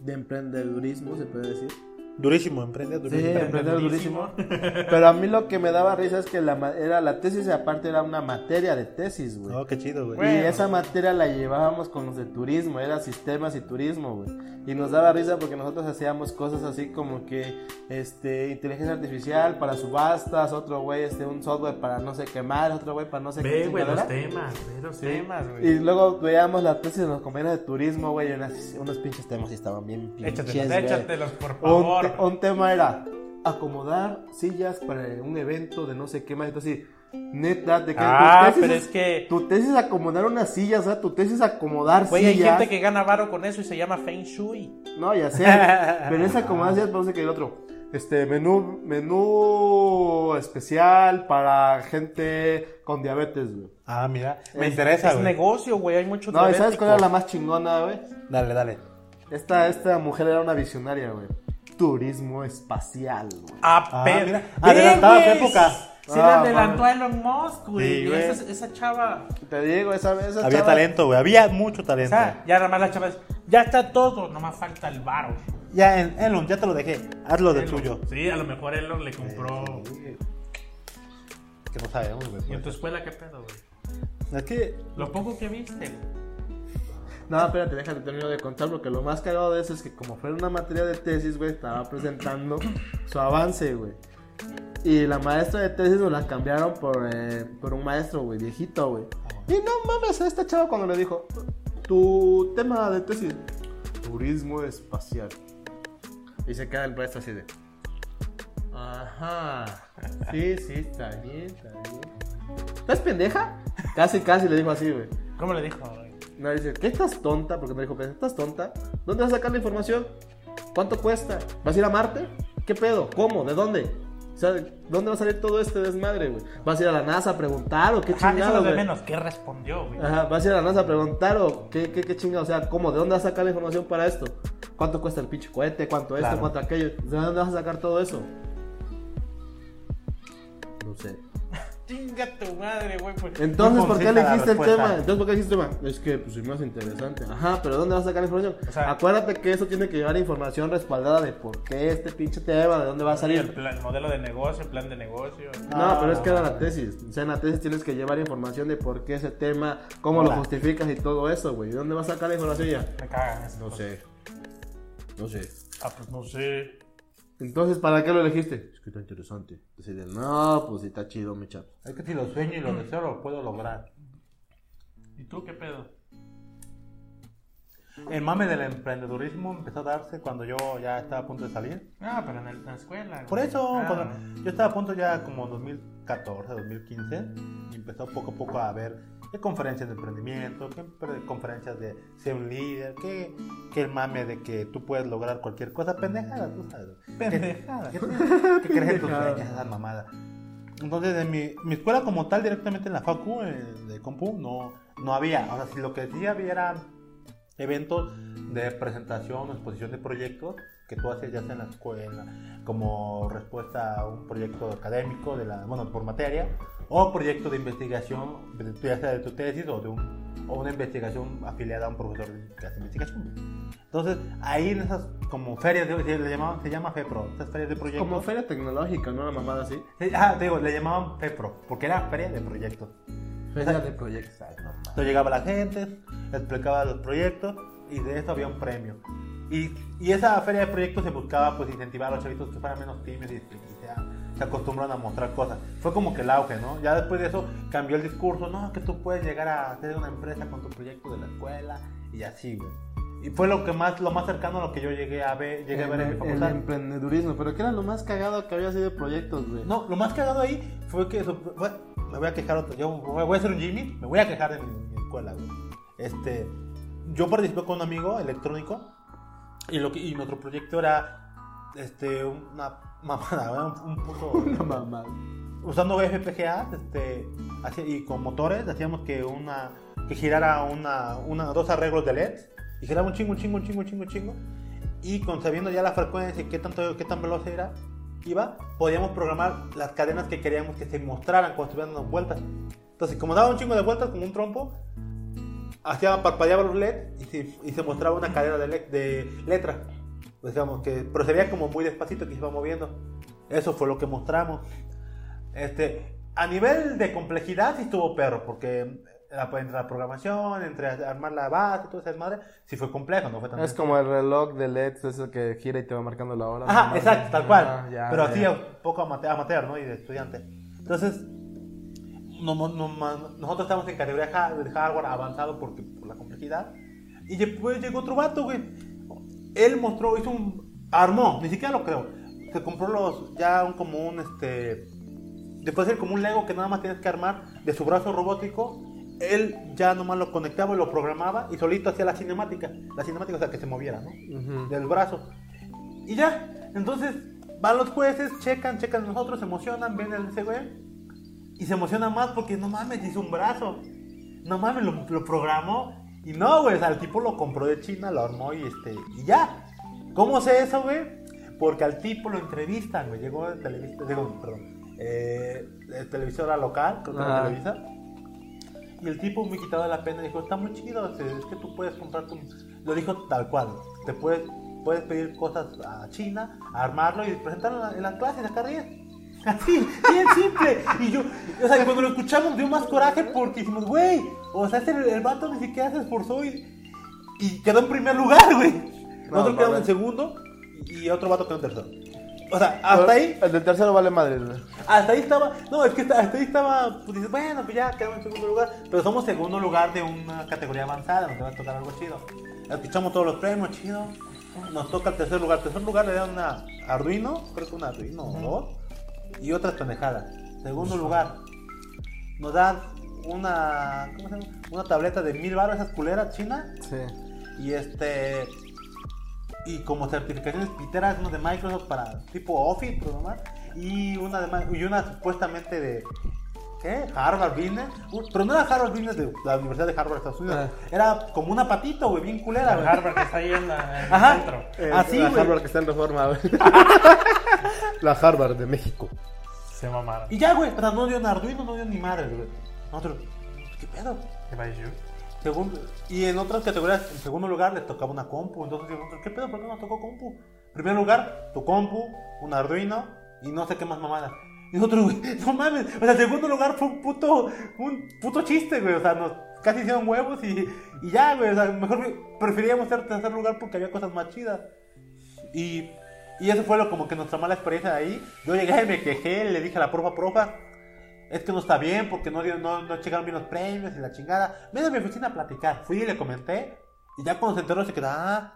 de emprendedurismo, se puede decir. Durísimo, emprende Sí, durísimo. emprender durísimo. Pero a mí lo que me daba risa es que la, ma- era la tesis aparte era una materia de tesis, güey. Oh, qué chido, güey. Y esa materia la llevábamos con los de turismo, era sistemas y turismo, güey. Y nos daba risa porque nosotros hacíamos cosas así como que, este, inteligencia artificial para subastas, otro güey, este, un software para no sé qué más, otro güey para no sé qué Ve, güey, los temas, ve los Sí. temas, güey. Y luego veíamos la tesis de los compañeros de turismo, güey, y unas- unos pinches temas y estaban bien pinches, Échatelos, échatelos, por Un, favor. Te- un tema era acomodar sillas para un evento de no sé qué más. Entonces, neta, de que Ah, tu tesis pero es, es que- Tu tesis es acomodar unas sillas, o sea, tu tesis es acomodar hay sillas. gente que gana varo con eso y se llama Feng Shui. No, ya sé. pero esa acomodar sillas parece que el otro. Este, menú, menú especial para gente con diabetes, güey. Ah, mira, me Es- interesa, Es negocio, güey, hay mucho No, ¿y sabes cuál era la diabético. más chingona, güey? Dale, dale. Esta, esta mujer era una visionaria, güey. Turismo espacial, güey. Ah, Ah, mira, adelantaba güey, su época. Le Ah, adelantó a Elon Musk, güey. Sí, güey. esa, esa chava. Te digo, esa, esa Había chava- talento, güey. Había mucho O talento. sea, ya nada más la chava es, ya está todo, nomás falta el varo. Ya, en Elon, ya te lo dejé. Hazlo de Elon- tuyo. Sí, a lo mejor Elon le compró. Que no sabemos, güey. ¿Y en tu escuela qué pedo, güey? Es que Lo poco que viste, güey. No, espérate, déjate termino de contar porque lo más cagado de eso es que como fue una materia de tesis, güey, estaba presentando su avance, güey. Y la maestra de tesis nos la cambiaron por, eh, por un maestro, güey, viejito, güey. Y no mames, a esta chava cuando le dijo, tu tema de tesis, turismo espacial. Y se queda el maestro así de, ajá, sí, sí, está bien, está bien. ¿Estás pendeja? Casi, casi le dijo así, güey. ¿Cómo le dijo, No, dice, ¿qué estás tonta? Porque me dijo, ¿estás tonta? ¿Dónde vas a sacar la información? ¿Cuánto cuesta? ¿Vas a ir a Marte? ¿Qué pedo? ¿Cómo? ¿De dónde? O sea, ¿dónde va a salir todo este desmadre, güey? ¿Vas a ir a la NASA a preguntar o qué Ajá, eso es chingado, lo de menos. ¿Qué respondió, güey? Ajá, ¿vas a ir a la NASA a preguntar o qué, qué, qué chingado? O sea, ¿cómo? ¿De dónde vas a sacar la información para esto? ¿Cuánto cuesta el pinche cohete? ¿Cuánto esto? ¿Cuánto aquello? ¿De dónde vas a sacar todo eso? No sé. Chinga tu madre, güey. Pues. Entonces, No ¿por qué elegiste el tema? Entonces, ¿por qué elegiste el tema? Es que, pues, es más interesante. Ajá, pero ¿dónde vas a sacar la información? O sea- Acuérdate que eso tiene que llevar información respaldada de por qué este pinche tema, de dónde va a el, salir. plan- el modelo de negocio, el plan de negocio. No, pero es que era la tesis. O sea, en la tesis tienes que llevar información de por qué ese tema, cómo lo justificas y todo eso, güey. ¿De dónde vas a sacar la información ya? Me cagan No cosas. sé. No sé. Ah, pues no sé. Entonces, ¿para qué lo elegiste? Es que está interesante. Decide, no, pues sí está chido, mi chavo. es que si lo sueño y lo deseo, lo puedo lograr. ¿Y tú qué pedo? El mame del emprendedurismo empezó a darse cuando yo ya estaba a punto de salir. Ah, pero en, el- en la escuela. Por eso, Ah. cuando yo estaba a punto ya como 2014, 2015, y empezó poco a poco a haber qué conferencias de emprendimiento, qué pre- conferencias de ser un líder, qué, qué el mame de que tú puedes lograr cualquier cosa, pendejada, tú sabes. Pendejada. ¿Qué, qué, qué crees en tus sueños, esa mamada? Entonces, en mi, mi escuela como tal, directamente en la facu, eh, de compu, no, no había. O sea, si lo que sí había era eventos de presentación, exposición de proyectos que tú haces ya sea en la escuela, como respuesta a un proyecto académico, de la, bueno, por materia, o proyecto de investigación, ya sea de tu tesis o de un, o una investigación afiliada a un profesor que hace investigación. Entonces, ahí en esas como ferias, de, se, le llamaban, se llama FEPRO, esas ferias de proyectos. Como feria tecnológica, ¿no? Una mamada así. Sí, Ah, te digo, le llamaban FEPRO, porque era feria de proyectos. Feria de proyectos. Entonces llegaba la gente, explicaba los proyectos y de eso había un premio. Y, y esa feria de proyectos se buscaba pues incentivar a los chavitos que fueran menos tímidos y se, acostumbran a mostrar cosas. Fue como que el auge, ¿no? Ya después de eso cambió el discurso, no, que tú puedes llegar a hacer una empresa con tu proyecto de la escuela y así, güey. Y fue lo que más, lo más cercano a lo que yo llegué a ver, llegué a ver en mi el, facultad. emprendedurismo, pero ¿qué era lo más cagado que había sido de proyectos, güey? No, lo más cagado ahí fue que eso- fue- me voy a quejar otro, yo voy a hacer un Jimmy, me voy a quejar de mi, mi escuela, güey. Este, yo participé con un amigo electrónico y lo que y nuestro proyecto era este una mamada, un, puto Una mamada. usando FPGA, este, y con motores hacíamos que una que girara una, una dos arreglos de LED y giraba un chingo, un chingo, un chingo, un chingo, un chingo y con sabiendo ya la frecuencia y qué tanto qué tan veloz era iba, podíamos programar las cadenas que queríamos que se mostraran cuando estuvieran dando vueltas. Entonces, como daba un chingo de vueltas como un trompo, hacía parpadeaba los LED y se, y se mostraba una cadena de, le- de letra. Pues digamos que procedía como muy despacito que se iba moviendo. Eso fue lo que mostramos. Este, a nivel de complejidad sí estuvo perro, porque la, entre la programación, entre armar la base, todo esa desmadre, sí fue complejo, no fue tan Es como el reloj de LED, eso que gira y te va marcando la hora. Ajá, exacto, tal cual. Ah, ya, pero así un poco amateur, amateur, ¿no? Y de estudiante. Entonces, no- no- no- nosotros estamos en categoría de hardware avanzado porque, por la complejidad. Y después llegó otro vato, güey. Él mostró, hizo un. Armó, ni siquiera lo creo. Se compró los. Ya un, como un este. Después de ser como un Lego que nada más tienes que armar de su brazo robótico. Él ya nomás lo conectaba y lo programaba y solito hacía la cinemática. La cinemática, o sea, que se moviera, ¿no? Del brazo. Y ya, entonces van los jueces, checan, checan nosotros, se emocionan, ven el ese güey. Y se emocionan más porque no mames, hizo un brazo. No mames, lo, lo programó. Y no, güey, o sea, el tipo lo compró de China, lo armó y este. Y ya. ¿Cómo sé eso, güey? Porque al tipo lo entrevistan, güey. Llegó de Televisa, digo, perdón. Eh, de televisora local, creo que era. Televisa. Y el tipo muy quitado de la pena dijo, está muy chido, es que tú puedes comprar tu... Lo dijo tal cual, te puedes, puedes pedir cosas a China, armarlo y presentarlo en la, en la clase y sacar 10. Así, bien simple. Y yo, o sea, cuando lo escuchamos dio más coraje porque dijimos, güey, o sea, este, el vato ni siquiera se esforzó y, y quedó en primer lugar, güey. Nosotros No, quedamos vale. en segundo y otro vato quedó en tercero. O sea, hasta ahí El del tercero vale madre, güey. hasta ahí estaba, no, es que hasta hasta ahí estaba, pues dices, bueno, pues ya quedamos en segundo lugar, pero somos segundo lugar de una categoría avanzada, nos va a tocar algo chido. Escuchamos todos los premios, chido. Nos toca el tercer lugar. tercer lugar le dan una Arduino, creo que una Arduino o dos, y otras pendejadas. Segundo lugar, nos dan una, ¿cómo se llama? Una tableta de mil baros, esas culeras chinas, Sí. y este y como certificaciones piteras uno de Microsoft para tipo Office programar y una de y una supuestamente de ¿qué? Harvard Business Un- pero no era Harvard Business de la Universidad de Harvard Estados Unidos Ah. era como una patito güey bien culera güey. Harvard que está ahí en, la- en el Ajá. centro. Eh, Así, la. Harvard que está en reforma, güey. la Harvard de México. Se mamaron. y ya güey o sea no dio ni Arduino no dio ni madre güey nosotros ¿qué pedo? ¿Qué va? Segundo, y en otras categorías, en segundo lugar, les tocaba una compu. Entonces, nosotros, ¿qué pedo? ¿Por qué nos tocó compu? Primer lugar, tu compu, un Arduino y no sé qué más mamadas. Y nosotros, güey, no mames. O sea, en segundo lugar fue un puto, un puto chiste, güey. O sea, nos casi hicieron huevos y, y ya, güey. O sea, mejor preferíamos ser tercer lugar porque había cosas más chidas. Y, y eso fue lo, como que nuestra mala experiencia de ahí. Yo llegué y me quejé, le dije a la profa, profa, es que no está bien porque no, no, no llegaron bien los premios y la chingada. Ven a mi oficina a platicar. Fui y le comenté. Y ya cuando se enteró se quedó, ah,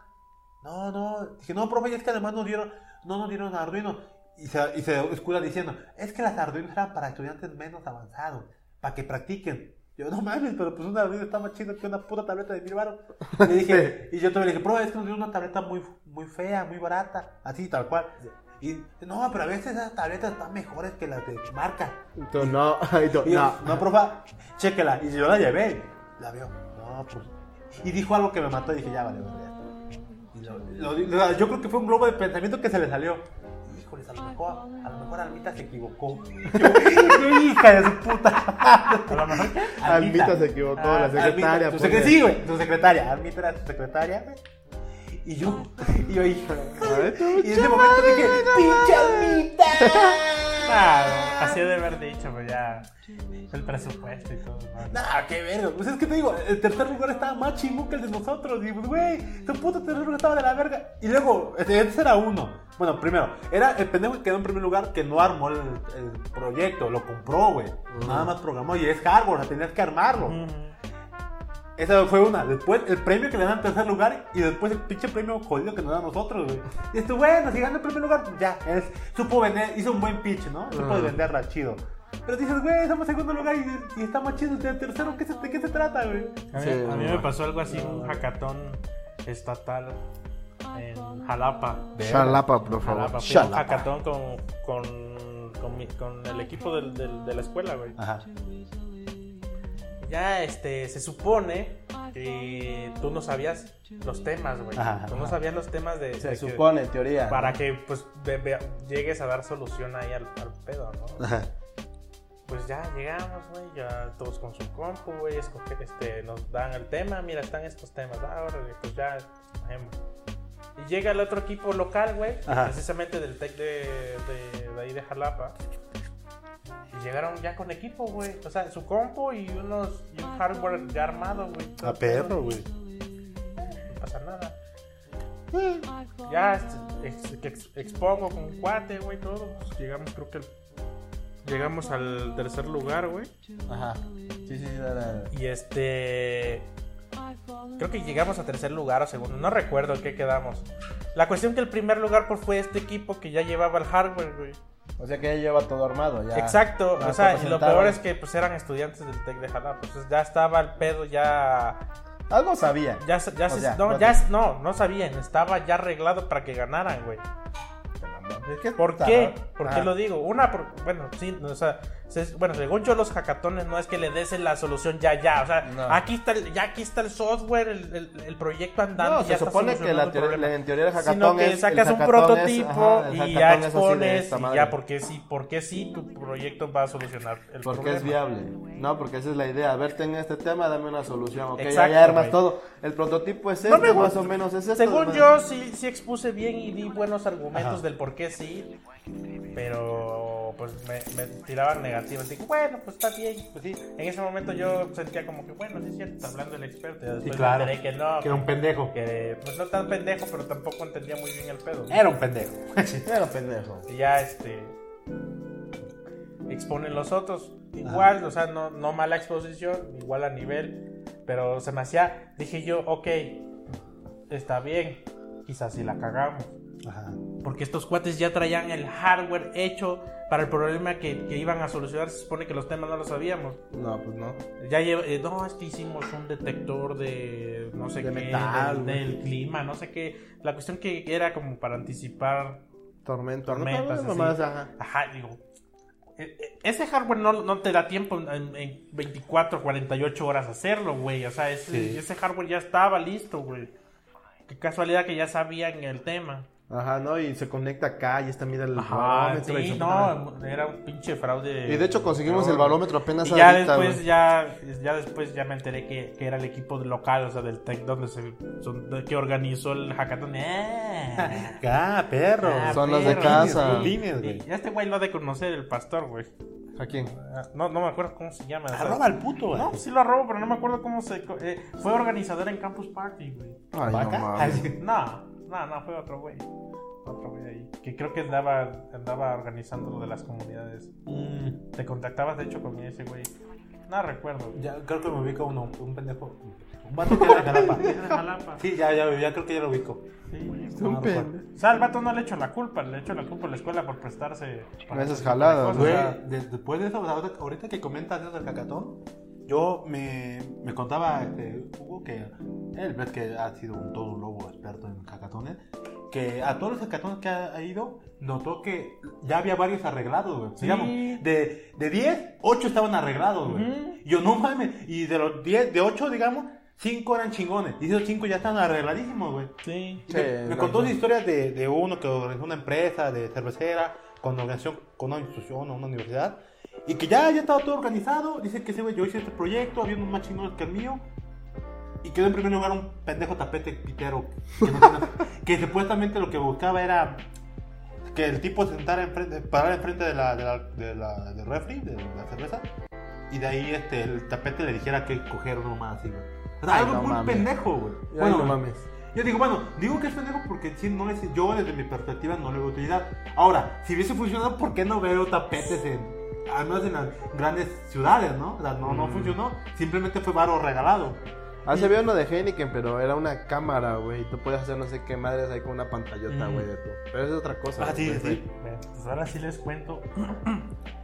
no, no. Dije, no, profe, es que además nos dieron, no nos dieron Arduino. Y se, y se escuda diciendo, es que las Arduinos eran para estudiantes menos avanzados, para que practiquen. Yo, no mames, pero pues un Arduino está más chido que una puta tableta de mil baros. Le dije, y yo también le dije, profe, es que nos dieron una tableta muy, muy fea, muy barata, así, tal cual. Y no, pero a veces esas tabletas están mejores que las de marca. Tú, no, y tú, Y yo, no. no, profa, chéquela. Y yo la llevé. La veo. No, pues. Y dijo algo que me mató y dije, ya vale, vale. Lo- lo- lo- yo creo que fue un globo de pensamiento que se le salió. Híjoles, a lo mejor, a lo mejor Almita se equivocó. Yo, hija de su puta. A lo mejor Almita se equivocó, la Ah, secretaria. Almita, tu pues, secre- sí, güey, tu secretaria. Almita era tu secretaria, güey. Y yo, y yo, hijo. Y en ese momento dije, ¡pinche! Claro, así de haber dicho, pues ya. El presupuesto y todo. ¿no? Nah, qué verga. Pues es que te digo, el tercer lugar estaba más chingón que el de nosotros. Y pues, güey, tu puto tercer lugar estaba de la verga. Y luego, este, ese era uno. Bueno, primero, era el pendejo que quedó en primer lugar que no armó el, el proyecto, lo compró, güey. Nada más programó y es hardware, o sea, tenías que armarlo. Ujú. Esa fue una. Después, el premio que le dan en tercer lugar y después el pinche premio jodido que nos dan a nosotros, güey. Y esto, bueno, si gana el primer lugar, ya, es, supo vender, hizo un buen pitch, ¿no? Supo de venderla chido. Pero dices, güey, estamos en segundo lugar y, y está más chido el tercero, ¿qué se- ¿de qué se trata, güey? A mí, Sí, a mí no. me pasó algo así, un hackatón estatal en Jalapa. Shalapa, por favor. Jalapa. Fui un hackatón con, con, con, mi- con el equipo del- del- de la escuela, güey. Ajá. Ya este, se supone que tú no sabías los temas, güey. Ajá, Tú no sabías los temas de... Se de que- supone, en teoría. Para que pues llegues a dar solución ahí al, al pedo, ¿no? Ajá. Pues ya llegamos, güey, ya todos con su compu, güey, escoge- este, nos dan el tema, mira, están estos temas, ah, órale, pues ya escogemos. Y llega el otro equipo local, güey, precisamente del TEC de, de, de ahí de Jalapa. Y llegaron ya con equipo, güey. O sea, su compu y unos y un hardware ya armado, güey. A perro, güey. No pasa nada. Ya este, ex- ex- expongo con un cuate, güey, todo. Pues llegamos, creo que el- llegamos al tercer lugar, güey. Ajá. Sí, sí, sí. era- Y este. Creo que llegamos a tercer lugar o segundo. No recuerdo en qué quedamos. La cuestión que el primer lugar pues, fue este equipo que ya llevaba el hardware, güey. O sea que ya lleva todo armado. Ya. Exacto. Ya o sea, y lo peor es que pues eran estudiantes del TEC de Jalapa. Pues ya estaba el pedo, ya. Algo sabía. Ya, se- ya O se- sea, no, ya, no, no sabían. Estaba ya arreglado para que ganaran, güey. ¿Por qué? ¿Por qué lo digo? Una, por- bueno, sí, o sea, se- bueno, según yo los hackatones no es que le des la solución ya, ya, o sea, No. aquí está, el, ya aquí está el software, el, el- el proyecto andando, No, ya se está supone que la teoría- la- en teoría el Sino hackathon que es- sacas un hackathon es- prototipo ajá, y ya expones y ya porque sí, porque sí tu proyecto va a solucionar el Porque problema. es viable. No, porque esa es la idea. A ver, ten este tema, dame una solución. Ok, ya- Exacto, ya armas todo. El prototipo es No este, más o menos es esto. Según yo sí, sí expuse bien y di buenos argumentos Ajá. del por qué sí, pero pues me, me tiraban negativos. Digo, bueno, pues está bien, pues sí. En ese momento yo sentía como que, bueno, sí es cierto, está hablando el experto. Y después claro. me enteré que no, Que era un pendejo. que pues no tan pendejo, pero tampoco entendía muy bien el pedo. Era un pendejo. Era pendejo. Y ya este exponen los otros igual, o sea, no, no mala exposición, igual a nivel, pero se me hacía, dije yo, ok, está bien, quizás si la cagamos. Ajá. Porque estos cuates ya traían el hardware hecho para el problema que, que iban a solucionar. Se supone que los temas no lo sabíamos. No, pues no. Ya lleva- eh, no, es que hicimos un detector de no sé De qué, metal, del, clima, no sé qué. La cuestión que era como para anticipar Tormenta. tormentas. No, ajá. Ajá, digo. eh, eh, Ese hardware no, no te da tiempo en, en 24, 48 horas hacerlo, güey. O sea, ese, Sí. ese hardware ya estaba listo, güey. Qué casualidad que ya sabían el tema. Ajá, ¿no? Y se conecta acá y está, mira el Ajá, barómetro. y sí, no, era un pinche fraude. Y de hecho conseguimos el barómetro apenas Y ya ahorita, después, ya, ya después ya me enteré que, que era el equipo local, o sea, del TEC, donde se, son- que organizó el hackathon. ¡Ah! Ah, perro. Ah, Son los de casa. Y este güey lo ha de conocer, el pastor, güey. ¿A quién? Ah, No, no me acuerdo cómo se llama. Arroba al puto, güey. No, sí lo arrobo, pero no me acuerdo cómo se... eh, fue organizador en Campus Party, güey. Ay, no ¿Vaca? mames. No, no, no, fue otro güey. Otro güey ahí. Que creo que andaba, andaba organizando lo de las comunidades. Mm, Te contactabas, de hecho, con ese güey. No recuerdo. ya, creo que me ubico uno, un pendejo. Un vato que era de Jalapa. Es de Jalapa. Sí, ya, ya, ya creo que ya lo ubico. Sí. Un No, pendejo. O sea, al vato no le echo la culpa, le echo la culpa a la escuela por prestarse. para Esas jaladas, Güey, después de eso, ahorita, ahorita que comentas eso del cacatón, yo me, me contaba este, Hugo que él ves que ha sido un todo un lobo experto en cacatones que a todos los hackathons que ha, ha ido, notó que ya había varios arreglados, güey. Digamos, de, de 10, 8 estaban arreglados, güey. Y yo, no mames. Y de los 10, de 8, digamos, 5 eran chingones. Y esos 5 ya estaban arregladísimos, güey. Sí. Sí, me, me contó no. una historia de, de uno que organizó una empresa de cervecera con organización con una institución o una universidad y que ya, ya estaba todo organizado. Dice que ese güey, yo hice este proyecto, había unos más chingones que el mío. Y quedó en primer lugar un pendejo tapete pitero que, no tiene- que supuestamente lo que buscaba era que el tipo se sentara enfrente, parara enfrente de la, de la, de la del refri, de la cerveza, y de ahí este, el tapete le dijera que coger uno más así, güey. O sea, Ay, algo no muy mames. pendejo, güey. Ay, no mames. Yo digo, bueno, digo que es pendejo porque sí, no es, yo desde mi perspectiva no le veo utilidad. Ahora, si hubiese funcionado, ¿por qué no veo tapetes en, al menos en las grandes ciudades, no? O sea, no, Mm. no funcionó, simplemente fue varo regalado. Ah, se vio uno de Heineken, pero era una cámara, güey. Tú puedes hacer no sé qué madres ahí con una pantallota, Mm. güey, de tu. Pero es otra cosa. Ah, sí, sí. Pues ahora sí les cuento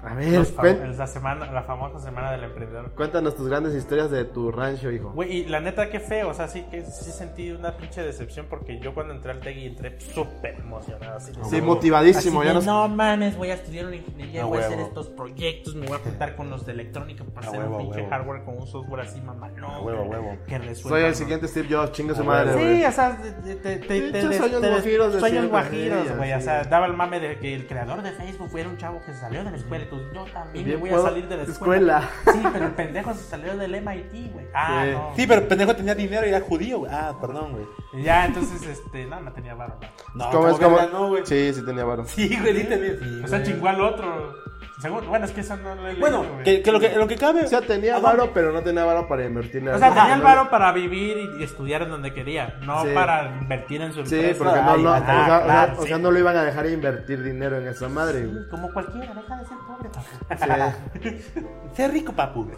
A ver, la semana, la famosa semana del emprendedor. cuéntanos tus grandes historias de tu rancho, hijo. Güey, y la neta, qué feo. O sea, sí que sí sentí una pinche decepción porque yo cuando entré al TEGI entré súper emocionado. Así, Sí, motivadísimo. así ya de, nos... no mames, voy a estudiar una ingeniería, voy a hacer estos proyectos, me voy a juntar con los de electrónica para hacer huevo, un pinche huevo. hardware con un software así mamalón. A huevo, huevo. Que resuelva. Soy el ¿no? siguiente Steve Jobs, chinga su madre, güey. Sí, o sea, te, te, te, te, sueños guajiros de sueños guajiros, sí, güey. O sea, daba el mame de que el creador de Facebook fuera un chavo que se salió de la escuela y tú, yo también me voy a salir de la escuela. escuela. Sí, pero el pendejo se salió del MIT, güey. Ah, Sí. no. Sí, pero el pendejo tenía dinero y era judío, güey. Ah, perdón, güey. Ya, entonces, este, no, no tenía barba. No, ¿Cómo es? como ¿Cómo? verga, no, güey. Sí, sí tenía varo. Sí, güey, sí tenía. sí, O sea, chingó al otro. Según, bueno, es que eso no lo he Bueno, güey. que, que lo que lo que cabe. O sea, tenía varo, pero no tenía varo para invertir en O sea, tenía el No, varo para vivir y, y estudiar en donde quería, no Sí. para invertir en su Sí, empresa. porque no, no, o sea, o sea, claro, o sí. sea, no lo iban a dejar invertir dinero en esa madre, güey. Como cualquiera, deja de ser pobre, papu. Sí. Sé rico, papu.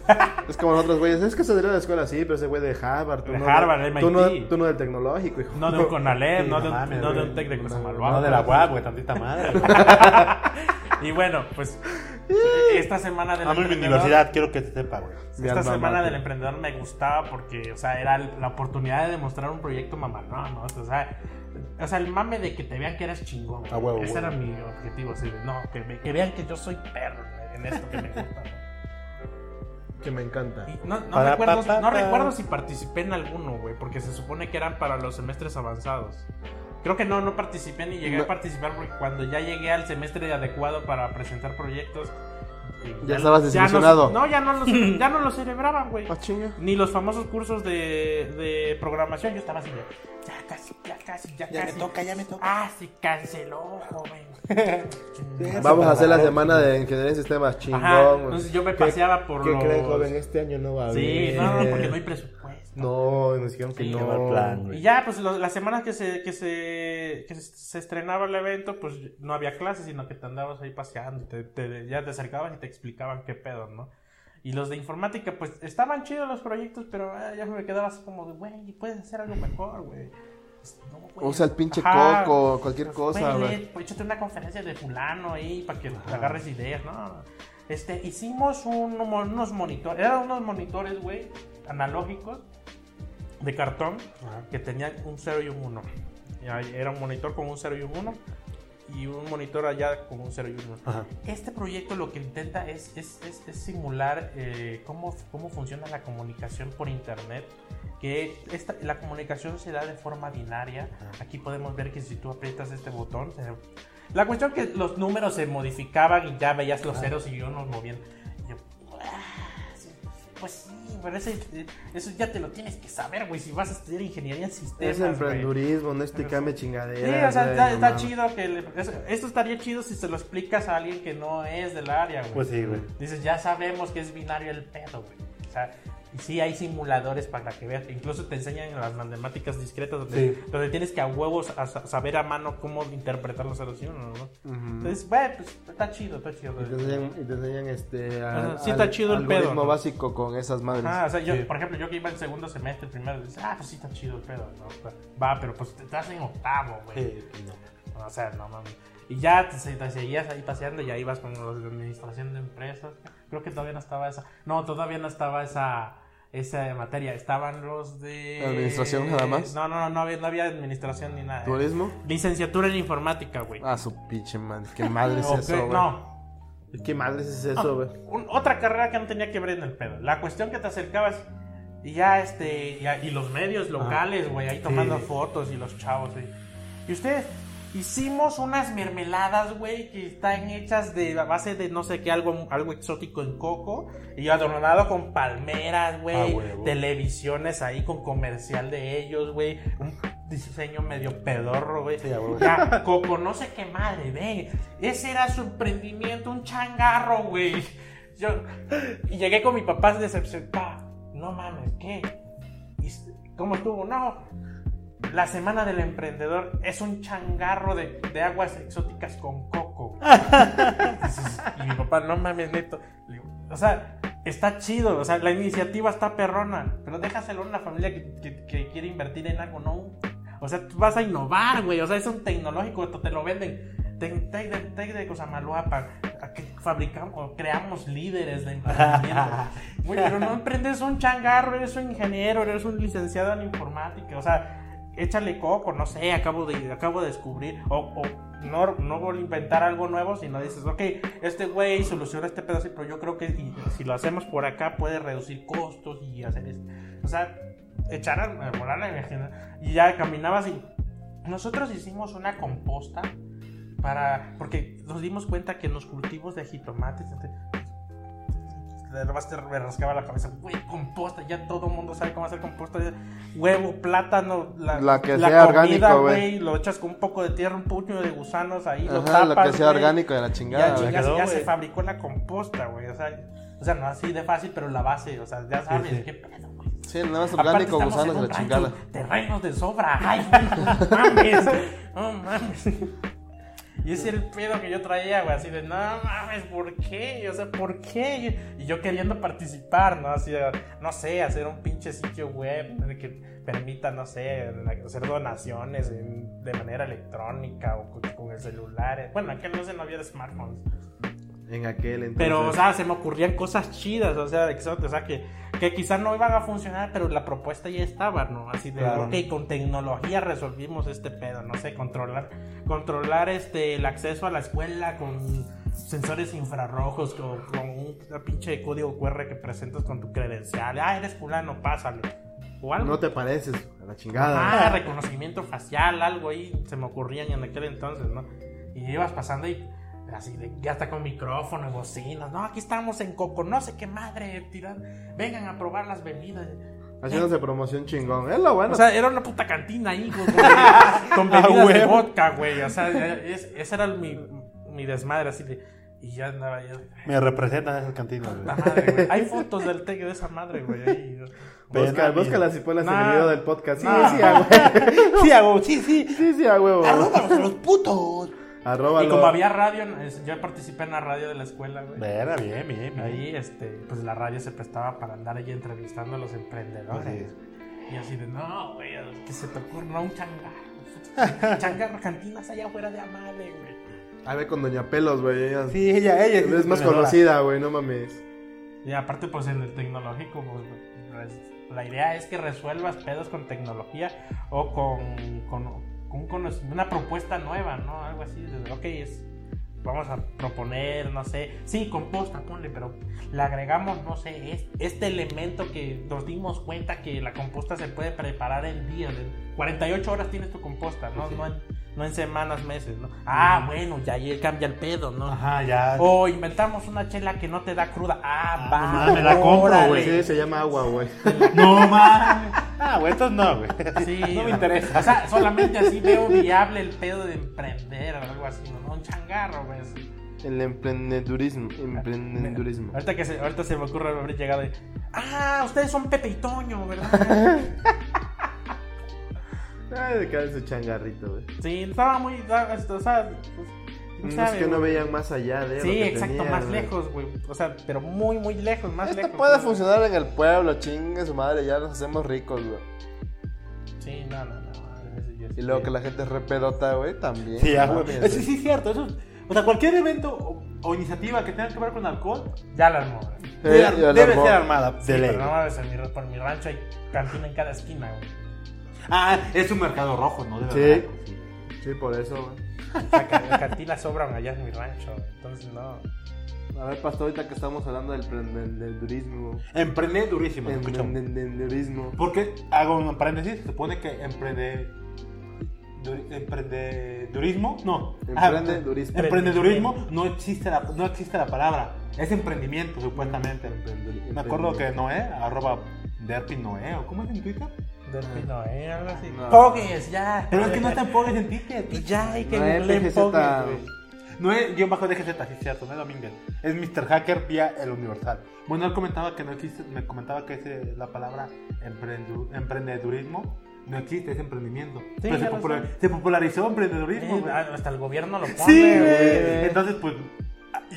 Es como nosotros, güeyes. Es que se salió de la escuela, sí, pero ese güey de Harvard. Tú De no, Harvard, tú no, MIT. tú no del tecnológico, hijo. No de un Conalep, Sí, no, no de un, mames, no de güey. un tec de cosa No. No de la guap, güey, tantita madre. güey. Y bueno, pues esta semana del Amo mi emprendedor, universidad, quiero que se sepa, güey. Mi esta semana del emprendedor me gustaba porque, o sea, era la oportunidad de demostrar un proyecto mamalón, ¿no? O sea, o sea, el mame de que te vean que eres chingón. güey. A huevo, Ese huevo. era mi objetivo, así de, no, que, me- que vean que yo soy perro en esto que me gusta, ¿no? Que me encanta. Y no, no Para, recuerdo, pa, pa, no recuerdo si participé en alguno, güey, porque se supone que eran para los semestres avanzados. Creo que no, no participé ni llegué No. a participar porque cuando ya llegué al semestre adecuado para presentar proyectos... Ya estabas no- desilusionado. no, ya no los, ya no los celebraban, güey. Ah. Ni los famosos cursos de, de programación. Yo estaba así de, ya casi, ya casi, ya, Ya me toca, ya me toca. Ah, se canceló, joven. Vamos a hacer la semana de ingeniería en sistemas chingón. Ajá, entonces yo me ¿Qué- paseaba por ¿Qué los- creen, joven? Este año no va a Sí, haber. no, porque no hay presupuesto. No, nos dijeron que Sí, no. plan, güey. Y ya, pues lo- las semanas que se, que se que se, se estrenaba el evento, pues no había clases, sino que te andabas ahí paseando, te, te- ya te acercabas y te explicaban qué pedo, ¿no? Y los de informática, pues estaban chidos los proyectos, pero ah, ya me quedaba así como de, güey, puedes hacer algo mejor, güey. Pues, no. Usa el pinche Ajá. coco, cualquier cosa, Güey, pues, échate una conferencia de fulano ahí para que agarres ideas, ¿no? Este, hicimos un- unos monitores, eran unos monitores, güey, analógicos de cartón que tenían un 0 y un 1. Era un monitor con un 0 y un 1 y un monitor allá con un 0 y un 1. Ajá. Este proyecto lo que intenta es, es, es- es simular eh, cómo, cómo funciona la comunicación por internet. Que esta, la comunicación se da de forma binaria. Aquí podemos ver que si tú aprietas este botón, se- la cuestión que los números se modificaban y ya veías los ceros y unos movían. Y yo, "Ah, pues sí, pero ese- eso ya te lo tienes que saber, güey. Si vas a estudiar ingeniería en sistemas. Es emprendurismo, no explicarme Sí, chingaderas. o sea, güey, está, no está mames. chido que le- eso- esto estaría chido si se lo explicas a alguien que no es del área, güey. Pues sí, güey. Dices, ya sabemos que es binario el pedo, güey. O sea, sí hay simuladores para que veas. Incluso te enseñan en las matemáticas discretas donde, Sí. donde tienes que a huevos a sa- saber a mano cómo interpretar los ceros y ¿no? Entonces, güey, pues está chido, está chido. Y te enseñan, y te enseñan este. Ajá, al- sí está al- chido el pedo, básico con esas madres. Ajá, o sea, yo, Sí. por ejemplo, yo que iba en segundo semestre, primero, dices, ah, pues sí está chido el pedo, ¿no? O sea, Va, pero pues te estás en octavo, güey. Sí, no. O sea, no mames. Y ya te, te seguías ahí paseando y ahí ibas con los de administración de empresas. Creo que todavía no estaba esa. No, todavía no estaba esa. Esa materia. Estaban los de... ¿Administración nada más? No, no, no, no había, no había administración ni nada. ¿Turismo? Licenciatura en informática, güey. Ah, su pinche madre. ¿Qué madre es eso, güey? no, ¿Qué madre es eso, güey? un- otra carrera que no tenía que ver en el pedo. La cuestión que te acercabas y ya este ya- y los medios locales, güey, ahí tomando fotos y los chavos, güey. Y ustedes hicimos unas mermeladas, güey, que están hechas de a base de no sé qué algo algo exótico en coco y adornado con palmeras, güey, Ah, televisiones ahí con comercial de ellos, güey, un diseño medio pedorro, güey. Sí. Ya, Coco, no sé qué madre, ven. Ese era su emprendimiento, un changarro, güey. Yo y llegué con mi papá decepcionado. No mames, ¿qué? ¿Y s- ¿Cómo estuvo? No. La semana del emprendedor es un changarro de, de aguas exóticas con coco. Y mi papá, no mames, neto. O sea, está chido, o sea, la iniciativa está perrona, pero déjaselo a una familia que, que- que quiere invertir en algo, no. O sea, tú vas a innovar, güey, o sea, es un tecnológico, te lo venden. Tec de, tec de Cosamaloapan, a que fabricamos, o creamos líderes de emprendimiento. Güey, pero no emprendes un changarro, eres un ingeniero, eres un licenciado en informática, o sea, échale coco, no sé, acabo de, acabo de descubrir, o, o no, no inventar algo nuevo, sino dices, ok, este güey soluciona este pedazo, pero yo creo que si lo hacemos por acá puede reducir costos y hacer esto. O sea, echar a volar la imaginación. Y ya caminabas y nosotros hicimos una composta para, porque nos dimos cuenta que en los cultivos de jitomates, de repente me rascaba la cabeza, güey, composta, ya todo el mundo sabe cómo hacer composta, huevo, plátano, la, La que sea orgánico, güey. lo echas con un poco de tierra, un puño de gusanos ahí, lo Ajá, lo tapas, que sea orgánico de la ya, chingada, güey. chingas, quedó, ya se fabricó la composta, güey, o sea, o sea, no así de fácil, pero la base, o sea, ya sabes sí. qué pedo, güey. Sí, nada más orgánico, gusanos de la chingada. Terrenos de sobra. Ay, no mames. No mames. Y era el pedo que yo traía, güey, así de, no mames, ¿por qué? O sea, ¿por qué? Y yo queriendo participar, ¿no? Así, no sé, hacer un pinche sitio web que permita, no sé, hacer donaciones de manera electrónica o con, con el celular. Bueno, aquel no se no había smartphones. En aquel entonces. Pero, o sea, se me ocurrían cosas chidas, o sea, exóticas, o sea, que, que quizás no iban a funcionar, pero la propuesta ya estaba, ¿no? Así de, Claro. ok, con tecnología resolvimos este pedo, no sé, controlar, controlar este, el acceso a la escuela con sensores infrarrojos, con, con un pinche código QR que presentas con tu credencial. Ah, eres fulano, pásale. O algo. No te pareces a la chingada. Ah, reconocimiento facial, algo ahí se me ocurrían en aquel entonces, ¿no? Y ibas pasando y así de, ya está con micrófono y bocinas. No, aquí estamos en Coco, no sé qué madre, tiran, vengan a probar las bebidas. Haciéndose promoción chingón. Es lo bueno. O sea, era una puta cantina ahí con, con bebidas de vodka, güey. O sea, es- ese era mi, mi desmadre así de. Y ya andaba yo. Me representan esas cantinas, La güey. madre, güey. Hay fotos del tech de esa madre, güey. ahí. Busca, Pena, búscalas y ponlas en Nah. el video del podcast. Sí, Nah. sí, a huevo. Sí, hago, sí, sí. Sí, sí, a huevo. Arróbalos a los putos. Arróbalo. Y como había radio, yo participé en la radio de la escuela, güey. Vera, bien, bien, bien. Ahí, este, pues la radio se prestaba para andar ahí entrevistando a los emprendedores. Y así de, no, güey, que se te ocurre, no, un changarro. changarro, cantinas allá afuera de Amale, güey. A ver con Doña Pelos, güey. Ella Sí, ella, ella. es más conocida, güey. No mames. Y aparte, pues en el tecnológico, pues, res- la idea es que resuelvas pedos con tecnología o con, con un una propuesta nueva, ¿no? Algo así, de, ok, es, vamos a proponer, no sé, sí, composta, ponle, pero le agregamos, no sé, es- este elemento que nos dimos cuenta que la composta se puede preparar en días, en 48 horas tienes tu composta, ¿no? No, en, no en semanas, meses, ¿no? Ah, bueno, ya ahí cambia el pedo, ¿no? Ajá, ya. O inventamos una chela que no te da cruda. Ah, va. no mames, la compro, güey. Sí, se llama agua, güey. No mames. Ah, güey, entonces no, güey. Sí, no me interesa. O sea, solamente así veo viable el pedo de emprender o algo así, ¿no? Un changarro, güey. El emprendedurismo. Emprendedurismo. Ahorita, que se, ahorita se me ocurre haber llegado y. Ah, ustedes son Pepe y Toño, ¿verdad? Ay, de cada su changarrito, güey. sí, estaba muy. O sea, pues, No es sabe, que no veían más allá de lo Sí, que exacto, tenían, más güey. lejos, güey. O sea, pero muy, muy lejos, más Esto lejos. puede güey. funcionar en el pueblo, chingue su madre, ya nos hacemos ricos, güey. Sí, no, no, no. Y luego que la gente es repedota, güey, también. Sí, no Sí, sí, cierto. Eso, o sea, cualquier evento o, o iniciativa que tenga que ver con alcohol, Ya la armó. güey. Sí, debe, ya la debe armó. ser armada. Sí, de ley. pero no mames, en mi, por mi rancho hay cantina en cada esquina, güey. Ah, es un mercado rojo, ¿no? De Sí. verdad. Sí, por eso, güey. O sea, ca- cantinas sobran allá en mi rancho, entonces no. A ver, pastor, ahorita que estamos hablando del, del, del turismo. Emprende durísimo, Del, escucha. del- del turismo. Porque, hago un paréntesis, se supone que emprende... du- Emprendedurismo, no. Emprendedurismo. emprendedurismo no existe, la, no existe la palabra. Es emprendimiento, supuestamente. Emprende- Me acuerdo que Noé, arroba Derpy Noé, o ¿cómo es en Twitter? Delfín no, ¿eh? Algo así. No. Pogues, ya. Pero es que no te pongas en Twitter. Y ya hay que No, es PGZ. Pogues, güey. No es guion bajo DGZ, sí es cierto, no es Domínguez. Es Mr. Hacker vía el Universal. Bueno, él comentaba que no existe, me comentaba que ese- la palabra emprendedurismo no existe, es emprendimiento. Pero se, popular- se popularizó emprendedurismo. Eh, hasta el gobierno lo pone, sí, güey. Entonces, pues,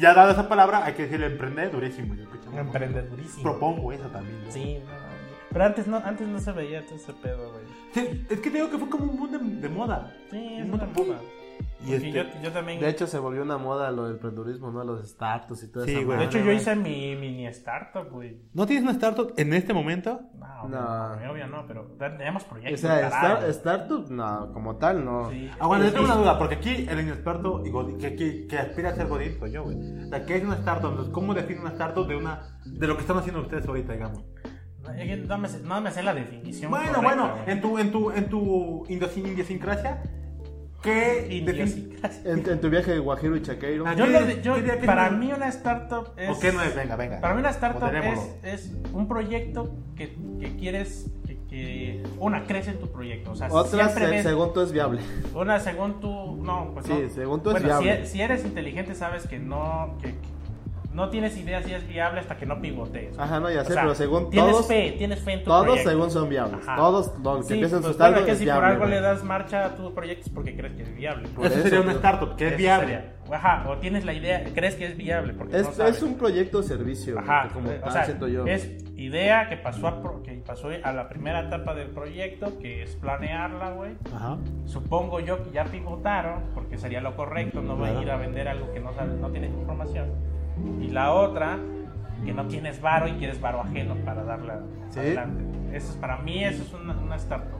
ya dado esa palabra, hay que decirle emprendedurísimo. Emprendedurísimo. Propongo eso también. ¿no? Sí, no. Pero antes no, antes no se veía todo ese pedo, güey. Sí, es que digo que fue como un boom de, de moda. Sí, es Un una boom. moda. Y este, yo, yo también. De hecho, se volvió una moda lo del emprendedurismo, ¿no? Los startups y todo Sí, eso. güey. de hecho, yo hice mi mini startup, güey. ¿No tienes una startup en este momento? No, No. no, obvio no, pero tenemos O proyectos. sea, carajo. star- startup, no, como tal, no. Sí. Ah, bueno, yo tengo Sí. una duda, porque aquí el inexperto y Godín- que, que, que aspira a ser Godín soy yo, güey. O sea, ¿qué es una startup? Entonces, ¿cómo define una startup de una de lo que están haciendo ustedes ahorita, digamos? No, es que no me, sé- no me sé la definición. Bueno, correcta, bueno, güey. en tu, en tu, en tu idiosincrasia, idiosincrasia, ¿qué? Idiosincrasia. En, en tu viaje de Guajiro y Chaqueiro. Ah, Yo ¿Qué lo diría- de- yo- qué diría que para es mí una startup es... ¿O qué no es? Venga, venga. Para mí una startup es, es un proyecto que, que quieres que, que- una crece en tu proyecto. O sea, Otra, siempre se- ves según tú, es viable. una según tú no, pues Sí, no. según tú es Bueno, si, viable. e- si eres inteligente sabes que no que, que no tienes idea si es viable hasta que no pivotees. Ajá, no, ya O sé, sea, pero según tienes todos, fe, tienes fe en tu todos proyecto. según son viables. Ajá. Todos, los que Sí, empiezan pues su bueno, que es si por viable. algo güey. le das marcha a tu proyecto es porque crees que es viable. Por Eso eso, sería una startup, que es Eso viable. sería. Ajá, o tienes la idea, crees que es viable porque Es, no sabes. es un proyecto o servicio, Ajá, como eh, o sea, siento yo. es idea que pasó, a, pro- que pasó a la primera etapa del proyecto, que es planearla, güey. Ajá. Supongo yo que ya pivotaron, porque sería lo correcto, no voy a Claro. ir a vender algo que no sabes, no tienes información. Y la otra, que no tienes varo y quieres varo ajeno para darla Sí. adelante. Eso es para mí, eso es una, una startup.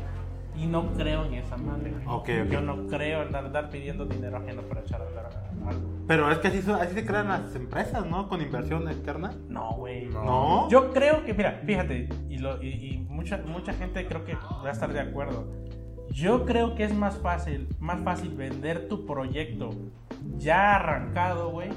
Y no creo en esa madre. güey. Ok, ok. Yo no creo en andar pidiendo dinero ajeno para echar a andar algo. Pero es que así, así se crean las empresas, ¿no? Con inversión externa. No, güey. No. Yo creo que, mira, fíjate, y, lo, y, y mucha, mucha gente creo que va a estar de acuerdo. Yo creo que es más fácil, más fácil vender tu proyecto ya arrancado, güey,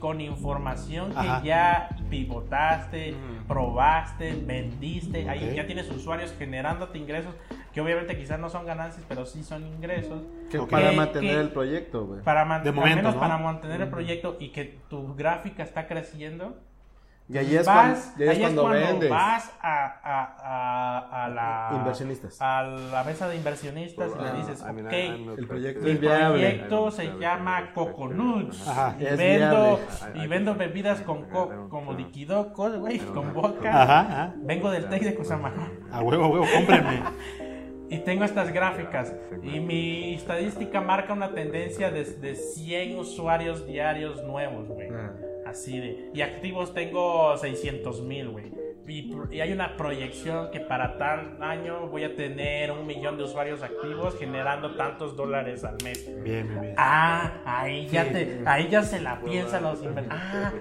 con información que Ajá. ya pivotaste, Mm. probaste, vendiste, ahí ya tienes usuarios generándote ingresos que obviamente quizás no son ganancias, pero sí son ingresos. Que para mantener que- el proyecto, güey. Para man- De al momento, menos ¿no? para mantener el proyecto y que tu gráfica está creciendo. Y ahí es, vas, cuando, ahí es ahí cuando vendes. vas a, a, a, a la Inversionistas. a la mesa de inversionistas y le Ah, dices, mean, ok, El proyecto viable. proyecto se llama Coconuts Ajá. y vendo y vendo bebidas con co- como liquidocos, güey, con vodka. Ajá, ajá. Vengo del Tec de Cosamajón A huevo, a huevo, cómprenme. y tengo estas gráficas y mi estadística marca una tendencia de, de 100 usuarios diarios nuevos, güey. Así de. Y activos tengo 600 mil, güey. Y, y hay una proyección que para tal año voy a tener un millón de usuarios activos generando tantos dólares al mes. Bien, bien, bien. Ah, ahí ya te, ahí ya se la piensan los inversores. Ah,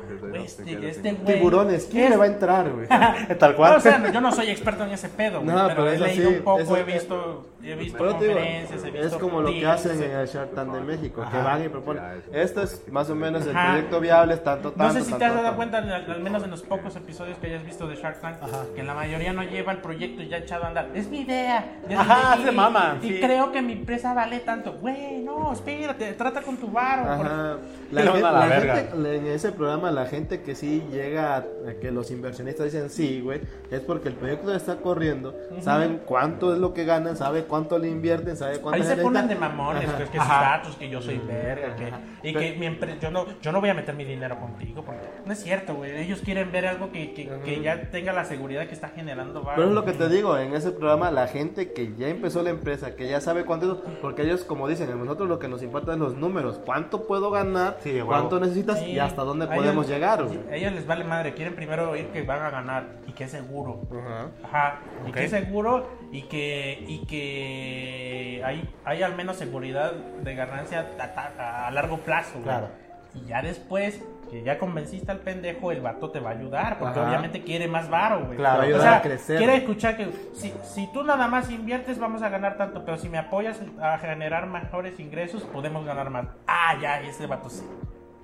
este, este güey. Tiburones, ¿quién es- le va a entrar, güey? Tal cual. no, o sea, yo no soy experto en ese pedo, güey, No, pero, pero he leído sí, un poco, eso- he visto, he visto Pero te digo, conferencias, he visto es como lo que hacen en el Shark Tank de México, que Ajá. van y proponen, esto es más o menos el Ajá. proyecto viable, es tanto, tanto, No sé si te tanto, has dado tanto. cuenta, al menos en los pocos episodios que hayas visto de Shark Tank, que la mayoría no lleva el proyecto ya echado a andar. Es mi idea. Ajá, y- se maman, Y sí. creo que mi empresa vale tanto. Güey, no, espérate, trata con tu varo. Ajá. La, gente, la gente- en ese programa, la gente que sí llega a, a que los inversionistas dicen sí, güey, es porque el proyecto está corriendo, saben cuánto es lo que ganan, saben cuánto le invierten, saben cuánto Ahí se ponen de mamones, Ajá. que es que sus Ajá. datos, que yo soy verga, que, y que mi empre- yo no, yo no voy a meter mi dinero contigo, porque no es cierto, güey. Ellos quieren ver algo que, que, que ya tenga la seguridad que está generando varo. Pero es lo que te digo, en ese programa la gente que ya empezó la empresa, que ya sabe cuánto es, porque ellos como dicen, a nosotros lo que nos importa es los números, cuánto puedo ganar, Sí, de huevo. cuánto necesitas Sí, y hasta dónde a podemos ellos- llegar. sí, güey. A ellos les vale madre, quieren primero oír que van a ganar y que es seguro. Ajá. Ajá, y que es seguro y que, y que hay, hay al menos seguridad de ganancia a, a- largo plazo. güey. Claro. Y ya después, que ya convenciste al pendejo, el vato te va a ayudar, porque Ajá. obviamente quiere más varo, güey. Claro, o ayudar sea, a crecer. quiere escuchar que si, si tú nada más inviertes, vamos a ganar tanto, pero si me apoyas a generar mejores ingresos, podemos ganar más. Ah, ya, ese vato sí.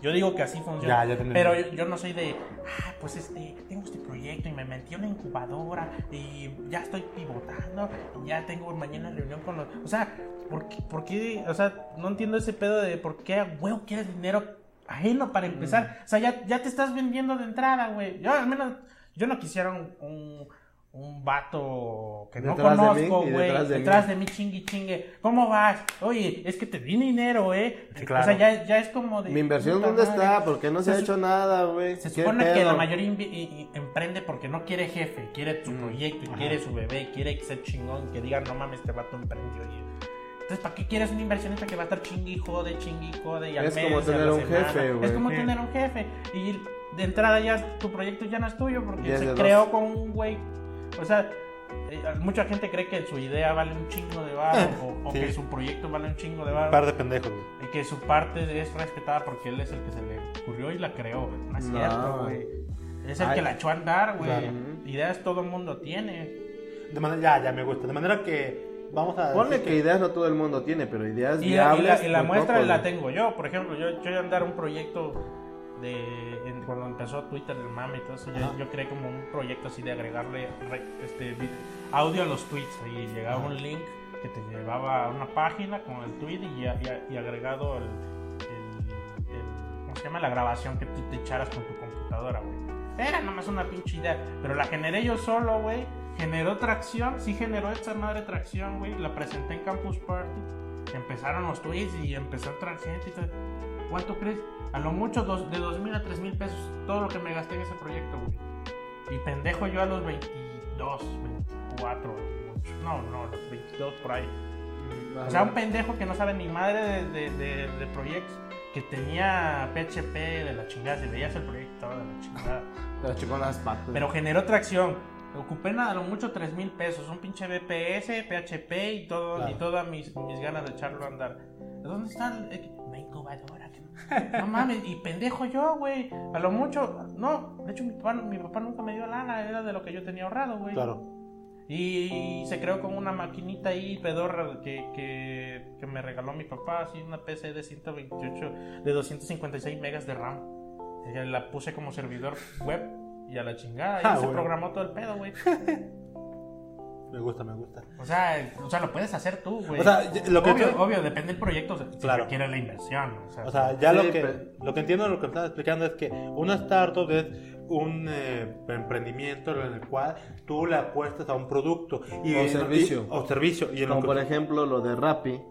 Yo digo que así funciona. Ya, ya pero yo, yo no soy de, ah, pues este, tengo este proyecto y me metí a una incubadora y ya estoy pivotando y ya tengo mañana reunión con los... O sea, ¿por qué, por qué? O sea, no entiendo ese pedo de por qué, huevo, quieres dinero ajeno para empezar. O sea, ya, ya te estás vendiendo de entrada, güey. Yo al menos, yo no quisiera un... un un vato que no Detrás conozco, y güey, detrás de detrás mí. de mí chingue chingue. ¿Cómo vas? Oye, es que te di dinero, eh. Sí, claro. O sea, ya, ya es como de. Mi inversión, ¿dónde madre. está? ¿Por qué no se, ha hecho nada, güey? Se ¿Qué supone que la mayoría y- y emprende porque no quiere jefe, quiere Mm. su proyecto, y quiere su bebé, quiere ser chingón, que digan, no mames, este vato emprendió. Y... Entonces, ¿para qué quieres un inversionista que va a estar chingui y jode, chingui y jode? Y al Es mes, como y tener un semana? jefe, güey. Es como Sí. tener un jefe. Y de entrada ya tu proyecto ya no es tuyo porque se creó con un güey. O sea, eh, mucha gente cree que su idea vale un chingo de varo o, o Sí. que su proyecto vale un chingo de Un varo. par de pendejos, güey. Y que su parte es respetada porque él es el que se le ocurrió y la creó. No es No. cierto, güey. Es el Ay. que la echó a andar, güey. Claro. Ideas todo el mundo tiene. De manera, ya, ya me gusta. De manera que vamos a. Ponle decir que ideas no todo el mundo tiene, pero ideas Y la, y viables. la- y la muy muestra la güey. tengo yo. Por ejemplo, yo, yo iba a andar un proyecto de. en- cuando empezó Twitter, el mame y todo eso, yo, Ajá. yo creé como un proyecto así de agregarle re- este, audio a los tweets. Y llegaba un link que te llevaba a una página con el tweet y, y- y agregado el, el- el- ¿Cómo se llama? La grabación que tú te echaras con tu computadora, güey. Era nomás una pinche idea. Pero la generé yo solo, güey. Generó tracción. Sí generó esta madre tracción, güey. La presenté en Campus Party. Empezaron los tweets y empezó a entrar gente y. ¿Cuánto crees? A lo mucho dos, de 2 mil a 3 mil pesos. Todo lo que me gasté en ese proyecto, güey. Y pendejo yo a los 22, 24. No, no, los 22 por ahí. O sea, un pendejo que no sabe ni madre de, de, de- de proyectos. Que tenía PHP de la chingada. Si veías el proyecto, de la chingada. Te la en las patas. Pero generó tracción. Ocupé nada, a lo mucho 3 mil pesos. Un pinche BPS, PHP y todo y todas mis, mis ganas de echarlo a andar. ¿Dónde está el- una incubadora? No- mames, y pendejo yo, güey. A lo mucho, no. De hecho, mi papá, mi papá nunca me dio lana, era de lo que yo tenía ahorrado, güey. Claro. Y se creó con una maquinita ahí pedorra que, que, que me regaló mi papá, así una PC de 128, de 256 megas de RAM. Y la puse como servidor web y a la chingada. Y Ah, se bueno. programó todo el pedo, güey. Me gusta, me gusta. O sea, o sea, lo puedes hacer tú, güey. O sea, lo que obvio, tú- obvio, depende del proyecto, si Claro. requiere la inversión. O sea, O sea, ya Sí, lo que pero- lo que entiendo de lo que me estás explicando es que una startup es un eh, emprendimiento en el cual tú le apuestas a un producto y, O y- servicio. o servicio y en lo Como que- por ejemplo lo de Rappi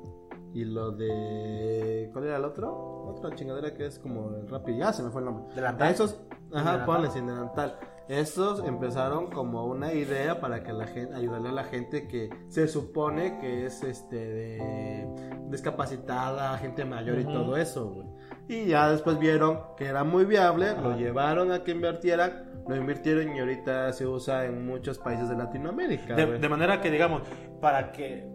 y lo de. ¿Cuál era el otro? Otra chingadera que es como el Rappi. Ya se me fue el nombre. Delantal. Esos, ajá, ponle sin delantal. Estos empezaron como una idea para que la gente, ayudarle a la gente que se supone que es este de discapacitada, gente mayor y todo eso, güey. Y ya después vieron que era muy viable, lo llevaron a que invirtieran, lo invirtieron y ahorita se usa en muchos países de Latinoamérica. de, manera que digamos para que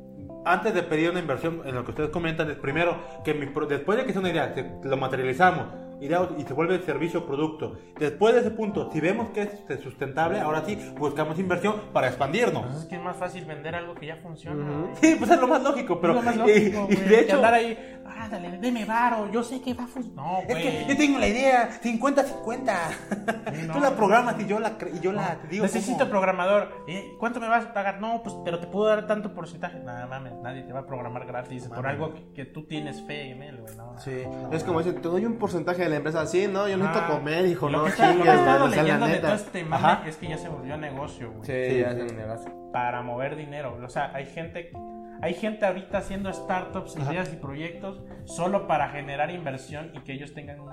antes de pedir una inversión en lo que ustedes comentan es primero que mi después de que sea una idea que lo materializamos y se vuelve servicio o producto después de ese punto si vemos que es este, sustentable ahora sí buscamos inversión para expandirnos pues es que es más fácil vender algo que ya funciona. Ujú. güey. sí pues es lo más lógico pero Es lo más y- lógico, y, güey, de hecho andar ahí, ah, dale, deme varo, yo sé que va a funcionar. No, Es güey. que yo tengo la idea, 50-50. no. Tú la programas y yo la, y yo la te digo. Necesito cómo. programador. ¿Eh? ¿Cuánto me vas a pagar? No, pues, pero te puedo dar tanto porcentaje. Nada mames, nadie te va a programar gratis por algo que, que tú tienes fe en él, güey. No. Sí, es como dicen, te doy un porcentaje de la empresa. Sí, no, yo necesito Ah, comer, hijo, lo no que está- lo que he estado la leyendo de todo este mame Ajá. es que ya se volvió negocio, güey. Sí, Sí, ya sí. se negocio. Para mover dinero. O sea, hay gente, hay gente ahorita haciendo startups, Ajá. ideas y proyectos solo para generar inversión y que ellos tengan un.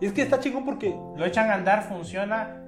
Y es que está chingón porque. Lo echan a andar, funciona.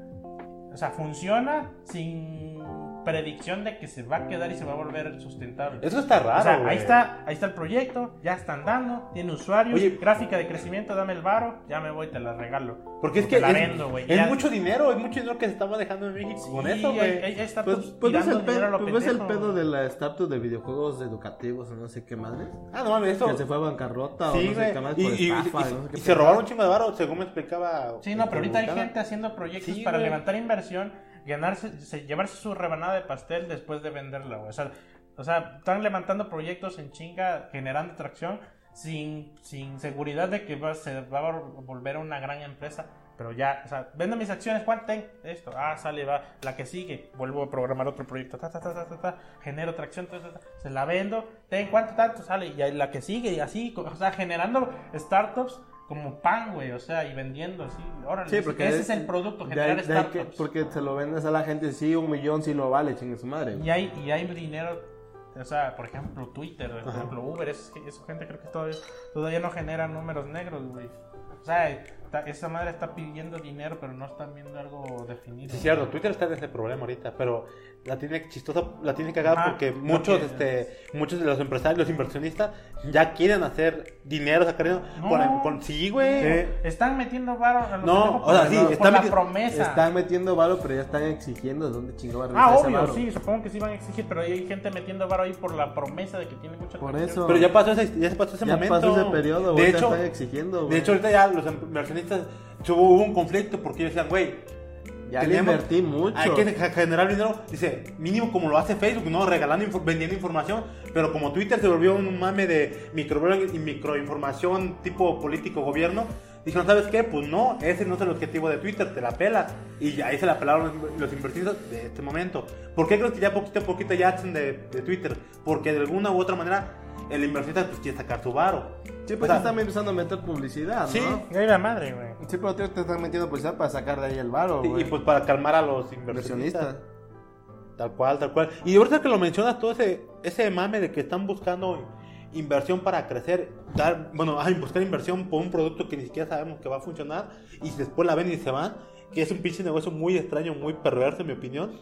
o sea, funciona sin predicción de que se va a quedar y se va a volver sustentable. Eso está raro, O sea, ahí está, ahí está el proyecto, ya está andando, tiene usuarios, Oye. gráfica de crecimiento, dame el varo, ya me voy, te la regalo. Porque es O que la es, vendo, es Ya- mucho dinero, es mucho dinero que se está manejando en México con eso, güey. Pues, pues, pues ves el, pedo, lo pues ves el pendejo. pedo de la startup de videojuegos educativos o no sé qué madre. Ah, no mames, eso. Que se fue a bancarrota o no sé qué Y, por y- estafa. y- no sé qué y se robaron un chingo de varo, según me explicaba. Sí, no, pero ahorita hay gente haciendo proyectos Sí, para levantar inversión, ganarse, se- llevarse su rebanada de pastel después de venderla, güey. O sea, o sea, están levantando proyectos en chinga, generando tracción, sin, sin seguridad de que va, se va a volver una gran empresa. Pero ya, o sea, vendo mis acciones, ¿cuánto tengo? Esto, ah, sale, va, la que sigue, vuelvo a programar otro proyecto, ta, ta, ta, ta, ta, ta, genero tracción, ta, ta, ta, se la vendo, ten, ¿cuánto tanto sale? Y la que sigue, y así, o sea, generando startups como pan, güey, o sea, y vendiendo así, órale, Sí, porque ese es el producto, de generar de que- startups. porque se lo vendes a la gente, sí, un millón sí lo vale, chingue su madre. Y hay, y hay dinero, o sea, por ejemplo, Twitter, por ejemplo, Uber, es- esa gente creo que todavía, todavía no genera números negros, güey. O sea, está- esa madre está pidiendo dinero, pero no están viendo algo definido. Sí, es cierto, Twitter está en ese problema ahorita, pero la tiene chistosa, la tiene cagada Ajá, porque muchos, este, muchos de los empresarios, los inversionistas, ya quieren hacer dinero, sacar dinero. No. Con, con- sí, güey. Están metiendo varo a los No, o sea, por, sí, por están la meti- promesa. Están metiendo varo, pero ya están exigiendo de dónde va a Ah, obvio, varo. sí, supongo que sí van a exigir, pero hay gente metiendo varo ahí por la promesa de que tiene mucha Por eso. Pero ya pasó ese, ya se pasó ese Ya momento. pasó ese periodo, de hecho, están exigiendo, De hecho, ahorita ya los inversionistas hubo un conflicto porque ellos decían, güey, Ya le invertí mucho. Hay que ge- generar dinero, dice, mínimo como lo hace Facebook, ¿no? Regalando, infor- vendiendo información. Pero como Twitter se volvió un mame de microblog y microinformación tipo político gobierno, dijeron, ¿sabes qué? Pues no, ese no es el objetivo de Twitter, te la pela. Y ahí se la pelaron los, los inversionistas de este momento. ¿Por qué creo que ya poquito a poquito ya hacen de, de Twitter? Porque de alguna u otra manera el inversionista pues, quiere sacar su varo. Sí, O pues sea, están empezando a meter publicidad, Sí. ¿no? Ay, la madre, güey. Sí, pero tío, te están metiendo publicidad para sacar de ahí el varo, y, güey. y, pues para calmar a los inversionistas. Inversionista. Tal cual, tal cual. Y ahorita que lo mencionas, todo ese, ese mame de que están buscando inversión para crecer, dar, bueno, ay, buscar inversión por un producto que ni siquiera sabemos que va a funcionar y después la ven y se van, que es un pinche negocio muy extraño, muy perverso en mi opinión.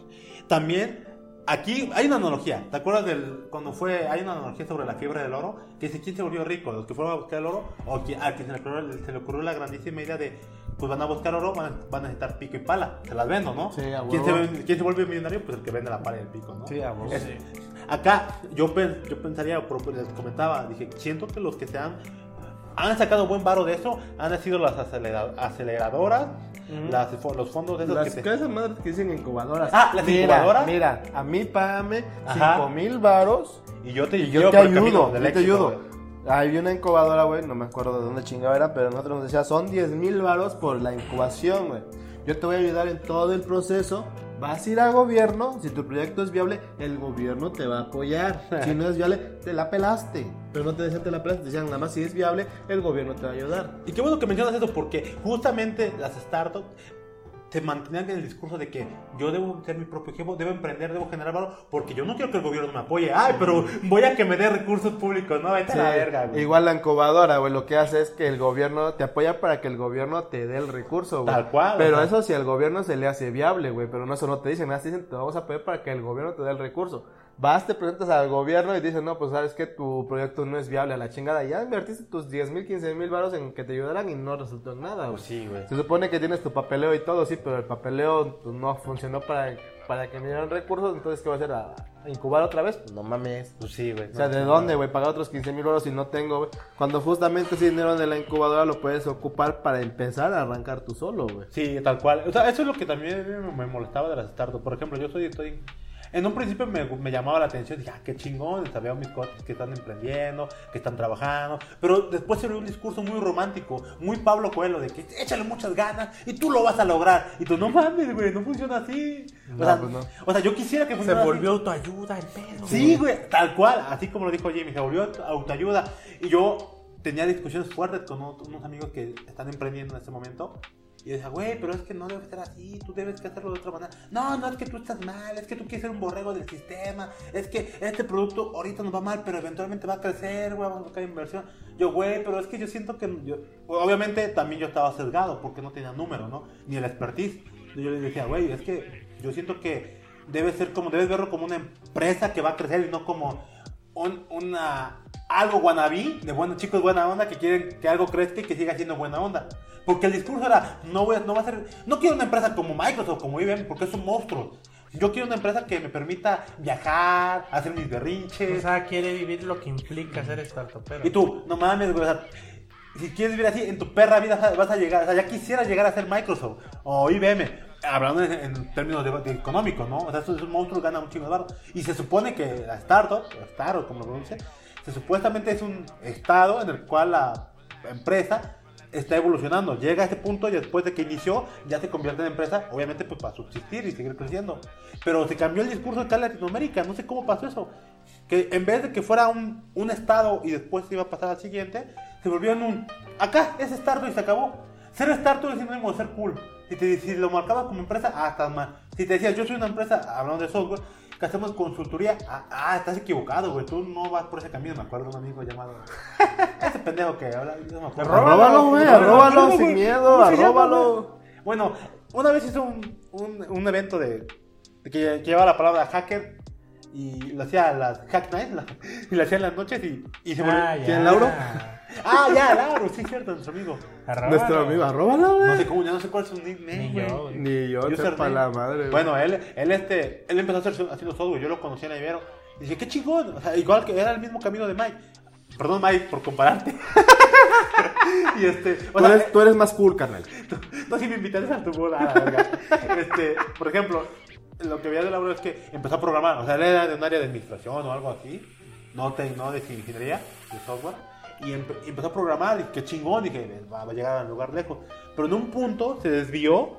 También, aquí hay una analogía, ¿te acuerdas del, cuando fue, hay una analogía sobre la fiebre del oro? Que dice, ¿quién se volvió rico? ¿Los que fueron a buscar el oro? ¿O que, a quien se le, ocurrió, se le ocurrió la grandísima idea de, pues van a buscar oro, van a, van a necesitar pico y pala, se las vendo, ¿no? Sí, a ¿Quién se, quién se vuelve millonario? Pues el que vende la pala y el pico, ¿no? Sí, a. Es- Acá yo, yo pensaría, les comentaba, dije, siento que los que se han, han sacado buen varo de eso han sido las acelera- las, los fondos de esos Las que te... casas madres que dicen incubadoras. Ah, ¿las mira, incubadoras? Mira, a mí págame Ajá. 5 mil varos Y yo te, y yo te ayudo, yo te éxito, ayudo. güey. Hay una incubadora, güey, no me acuerdo de dónde chingada era, pero nosotros nos decía, son 10 mil varos por la incubación, güey. Yo te voy a ayudar en todo el proceso. Vas a ir al gobierno, si tu proyecto es viable, el gobierno te va a apoyar. Si no es viable, te la pelaste. Pero no te decían te la pelaste, te decían nada más si es viable, el gobierno te va a ayudar. Y qué bueno que mencionas eso porque justamente las startups se mantenían en el discurso de que yo debo ser mi propio jefe, debo emprender, debo generar valor, porque yo no quiero que el gobierno me apoye. Ay, pero voy a que me dé recursos públicos, no, vete a la verga, güey. Igual la incubadora, güey, lo que hace es que el gobierno te apoya para que el gobierno te dé el recurso, güey. Tal cual, Pero eso si al gobierno se le hace viable, güey, pero no eso no te dicen, nada, te dicen, te vamos a apoyar para que el gobierno te dé el recurso. Vas, te presentas al gobierno y dicen, no, pues sabes que tu proyecto no es viable a la chingada. Ya invertiste tus 10 mil, 15 mil baros en que te ayudaran y no resultó en nada. Pues sí, güey. Se supone que tienes tu papeleo y todo, sí, pero el papeleo pues, no funcionó para, para que me dieran recursos, entonces ¿qué va a hacer? ¿A incubar otra vez? Pues no mames. Pues sí, güey. O sea, ¿de dónde, güey? Pagar otros 15 mil euros si no tengo, güey. Cuando justamente ese dinero de la incubadora lo puedes ocupar para empezar a arrancar tú solo, güey. Sí, tal cual. O sea, eso es lo que también me- me molestaba de las startups. Por ejemplo, yo soy, estoy... En un principio me, me llamaba la atención, dije, ah, qué chingón, sabía mis cuates que están emprendiendo, que están trabajando, pero después se un discurso muy romántico, muy Pablo Coelho, de que échale muchas ganas y tú lo vas a lograr. Y tú, no mames, güey, no funciona así. O, No, sea, pues no. o sea, yo quisiera que Se funcionara así. volvió autoayuda el pedo. Sí, güey, tal cual, así como lo dijo Jimmy, se volvió autoayuda. Y yo tenía discusiones fuertes con unos amigos que están emprendiendo en este momento. Y yo decía, güey, pero es que no debe ser así, tú debes que hacerlo de otra manera. No, no es que tú estás mal, es que tú quieres ser un borrego del sistema, es que este producto ahorita nos va mal, pero eventualmente va a crecer, güey, vamos a buscar inversión. Yo, güey, pero es que yo siento que yo, obviamente también yo estaba sesgado porque no tenía número, ¿no? Ni el expertise. yo les decía, güey, es que yo siento que debe ser como, debes verlo como una empresa que va a crecer y no como un- una algo guanabí de buenos chicos buena onda que quieren que algo crezca y que siga siendo buena onda. Porque el discurso era, no, voy a- no va a ser, no quiero una empresa como Microsoft, como IBM, porque son monstruos. Yo quiero una empresa que me permita viajar, hacer mis berrinches. O sea, quiere vivir lo que implica ser startupero. Y tú, no mames, güey, o sea, si quieres vivir así, en tu perra vida vas a- llegar, o sea, ya quisiera llegar a ser Microsoft o IBM, hablando en, en términos de, de económicos, ¿no? O sea, estos monstruos ganan un chingo de barro. Y se supone que la startup, o startup, como lo pronuncia, se supuestamente es un estado en el cual la empresa está evolucionando. Llega a ese punto y después de que inició, ya se convierte en empresa, obviamente pues para subsistir y seguir creciendo. Pero se cambió el discurso acá en Latinoamérica, no sé cómo pasó eso. Que en vez de que fuera un, un estado y después se iba a pasar al siguiente, se volvió en un... Acá es startup y se acabó. Ser startup es sinónimo de ser cool. Si, te, si lo marcabas como empresa, ah, estás mal. Si te decías, yo soy una empresa, hablando de software, que hacemos consultoría, ah, ah, estás equivocado, güey. Tú no vas por ese camino. Me acuerdo de un amigo llamado... ese pendejo que habla... No me acuerdo. Arróbalo, güey, arróbalo sin miedo, ¿Cómo se llama, arróbalo. Bueno, una vez hizo un, un, un evento de, de que, que llevaba la palabra hacker y lo hacía a las hack nights y lo hacía en las noches y, y se volvió. Ah. ¿Quién, Lauro? Ah, ya, Lauro, sí, cierto, nuestro amigo. Nuestro amigo, arróbalo, No güey. sé cómo, ya no sé cuál es su nickname, Ni yo, güey. Ni yo, Username. sepa la madre, güey. Bueno, él, él, este, él empezó a hacer haciendo software, yo lo conocí en Ibero. Y dije, qué chingón, o sea, igual que era el mismo camino de Mike. Perdón, Mike, por compararte. y este, o tú, sea, eres, tú eres más cool, carnal. No, si me invitaste a tu boda, a la verga. Este, por ejemplo, lo que veía de Lauro es que empezó a programar. O sea, él era de un área de administración o algo así. No, te, no de ingeniería, de software. Y empe- y empezó a programar. Y qué chingón. Dije, va, va a llegar a un lugar lejos. Pero en un punto se desvió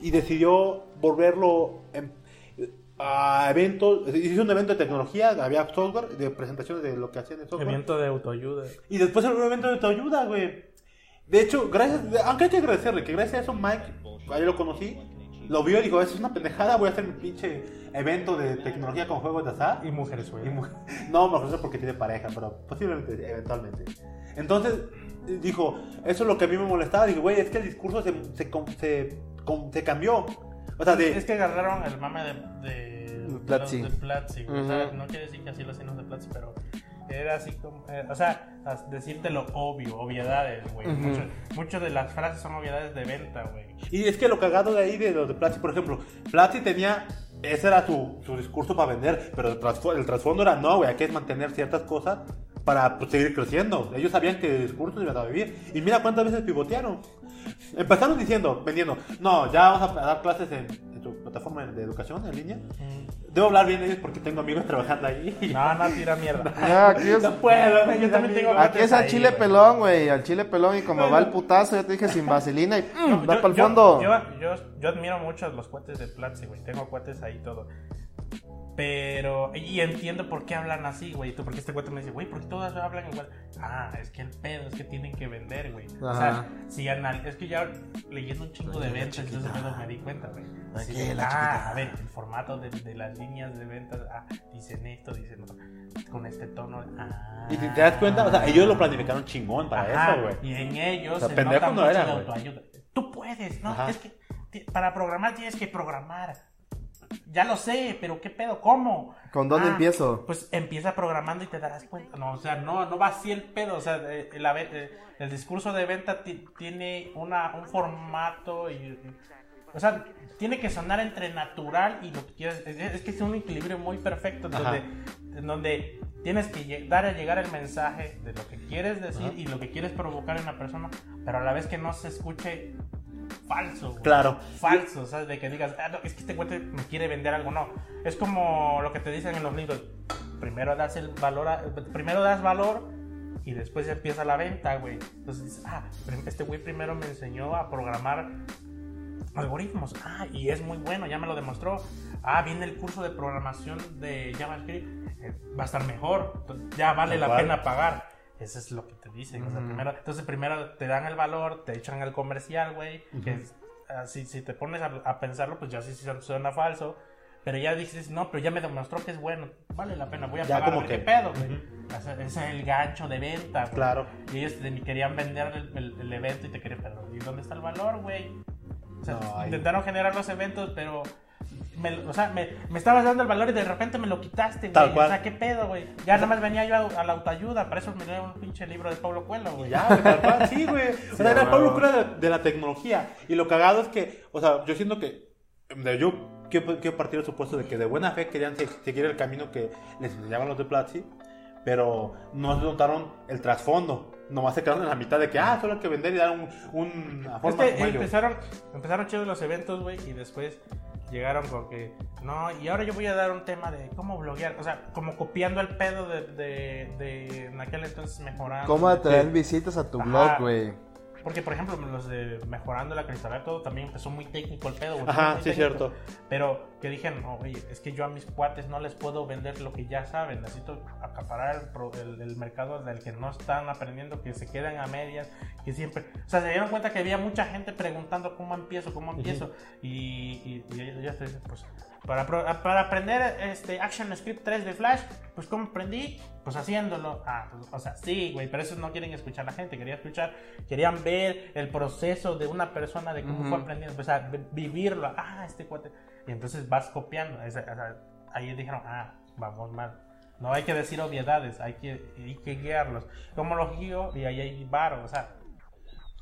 y decidió volverlo en- a eventos. Hizo un evento de tecnología. Había software, de presentaciones de lo que hacían de software. Evento de autoayuda. Y después el evento de autoayuda, güey. De hecho, gracias, aunque hay que agradecerle que gracias a eso Mike, ahí lo conocí, lo vio y dijo, eso es una pendejada, voy a hacer mi pinche evento de tecnología con juegos de azar. Y mujeres, güey. No, mejor eso porque tiene pareja, pero posiblemente, eventualmente. Entonces, dijo, eso es lo que a mí me molestaba. Dije, güey, es que el discurso se, se, se, com- se cambió. O sea, de... Es que agarraron el mame de, de, Platzi. de Platzi, güey. O sea, Ujú. no quiere decir que así lo hacían los de Platzi, pero era así como. eh, o sea, decirte lo obvio, obviedades, güey. Mucho- Muchas de las frases son obviedades de venta, güey. Y es que lo cagado de ahí de los de Platzi, por ejemplo, Platzi tenía, ese era su, su discurso para vender, pero el trasfondo era no, güey, hay que mantener ciertas cosas para pues, seguir creciendo. Ellos sabían que el discurso iba a vivir. Y mira cuántas veces pivotearon. Empezaron diciendo, vendiendo, no, ya vamos a dar clases en, en tu plataforma de educación en línea. Debo hablar bien de ellos porque tengo amigos trabajando ahí. No, no, tira mierda. Ya, aquí es, No puedo, Yo también tengo amigos. aquí es al ahí, chile pelón, güey. Al chile pelón. Y como va el putazo, ya te dije sin vaselina y mm, va para el fondo. Yo, yo, yo admiro mucho a los cuates de Platzi, güey. Tengo cuates ahí y todo. Pero, y entiendo por qué hablan así, güey. Tú, porque este cuate me dice, güey, ¿por qué todas hablan igual? Ah, es que el pedo es que tienen que vender, güey. O sea, si anal es que ya leyendo un chingo de ventas, entonces me di cuenta, güey. Así de, ah, a ver, el formato de, de las líneas de ventas, ah, dicen esto, dicen otro, con este tono. Ah, Y si te das cuenta, o sea, ellos lo planificaron chingón para Ajá, eso, güey. Y en ellos O sea, se pendejo nota no mucho era, autoayuda. Tú puedes, ¿no? Ajá. Es que para programar tienes que programar. Ya lo sé, pero ¿qué pedo? ¿Cómo? ¿Con dónde Ah, empiezo? Pues empieza programando y te darás cuenta. No, o sea, no, no va así el pedo. O sea, ve- eh, el discurso de venta ti- tiene una, un formato y, y- O sea, tiene que sonar entre natural y lo que quieres. Es, que es un equilibrio muy perfecto en Ajá. donde, en donde tienes que dar a llegar el mensaje de lo que quieres decir y lo que quieres provocar en la persona, pero a la vez que no se escuche falso. güey. Claro. Falso, ¿sabes? De que digas, ah, no, es que este güey te- me quiere vender algo. No. Es como lo que te dicen en los libros. Primero das el valor, a- primero das valor y después empieza la venta, güey. Entonces dices, ah, este güey primero me enseñó a programar algoritmos. Ah, y es muy bueno, ya me lo demostró. Ah, viene el curso de programación de JavaScript, eh, va a estar mejor, ya vale la pena pagar. Eso es lo que te dicen. o sea, primero, entonces primero te dan el valor, te echan el comercial, güey, que es- ah, si, te pones a, a pensarlo, pues ya sí, sí suena falso. Pero ya dices, no, pero ya me demostró que es bueno, vale la pena, voy a Ya pagar, como a que- pedo, güey. O sea, ese es el gancho de venta, güey. Claro. Y ellos te querían vender el, el- el evento y te querían, pero ¿y dónde está el valor, güey? O sea, No, intentaron generar los eventos, pero. Me, o sea, me, me estabas dando el valor y de repente me lo quitaste, güey. O sea, ¿qué pedo, güey? Ya nada más venía yo a, a la autoayuda, para eso me dio un pinche libro de Pablo Cuelo, güey. Ya, güey, tal cual, sí, güey. O sea, era. Pablo Cura de, de la tecnología. Y lo cagado es que, o sea, yo siento que. de- Yo quiero, quiero partir del supuesto de que de buena fe querían se- seguir el camino que les enseñaban los de Platzi, pero no notaron el trasfondo. Nomás se quedaron en la mitad de que, ah, solo hay que vender y dar un, un una Es forma que como ellos. empezaron, empezaron chidos los eventos, güey, y después llegaron con que, no, y ahora yo voy a dar un tema de cómo bloguear, o sea, como copiando el pedo de, de, de en aquel entonces mejorando. ¿Cómo atraer visitas a tu Ajá. blog, güey? Porque, por ejemplo, los de mejorando la cristalera, todo también empezó muy técnico el pedo, güey. Ajá, sí, técnico. cierto. Pero que dijeron, no, oye, es que yo a mis cuates no les puedo vender lo que ya saben, necesito acaparar el, el- el mercado del que no están aprendiendo, que se quedan a medias, que siempre... O sea, se dieron cuenta que había mucha gente preguntando cómo empiezo, cómo empiezo, y, y, y ellos ya te dicen, pues... Para, para aprender este Action Script 3 de Flash, pues ¿cómo aprendí? Pues haciéndolo. Ah, pues, o sea, sí, güey, pero eso no quieren escuchar la gente. Quería escuchar, querían ver el proceso de una persona de cómo fue aprendiendo, o sea, vi- vivirlo. Ah, este cuate. Y entonces vas copiando. Sea, ahí dijeron, ah, vamos mal. No hay que decir obviedades, hay que, hay que guiarlos. ¿Cómo los guío? Y ahí hay varo, o sea.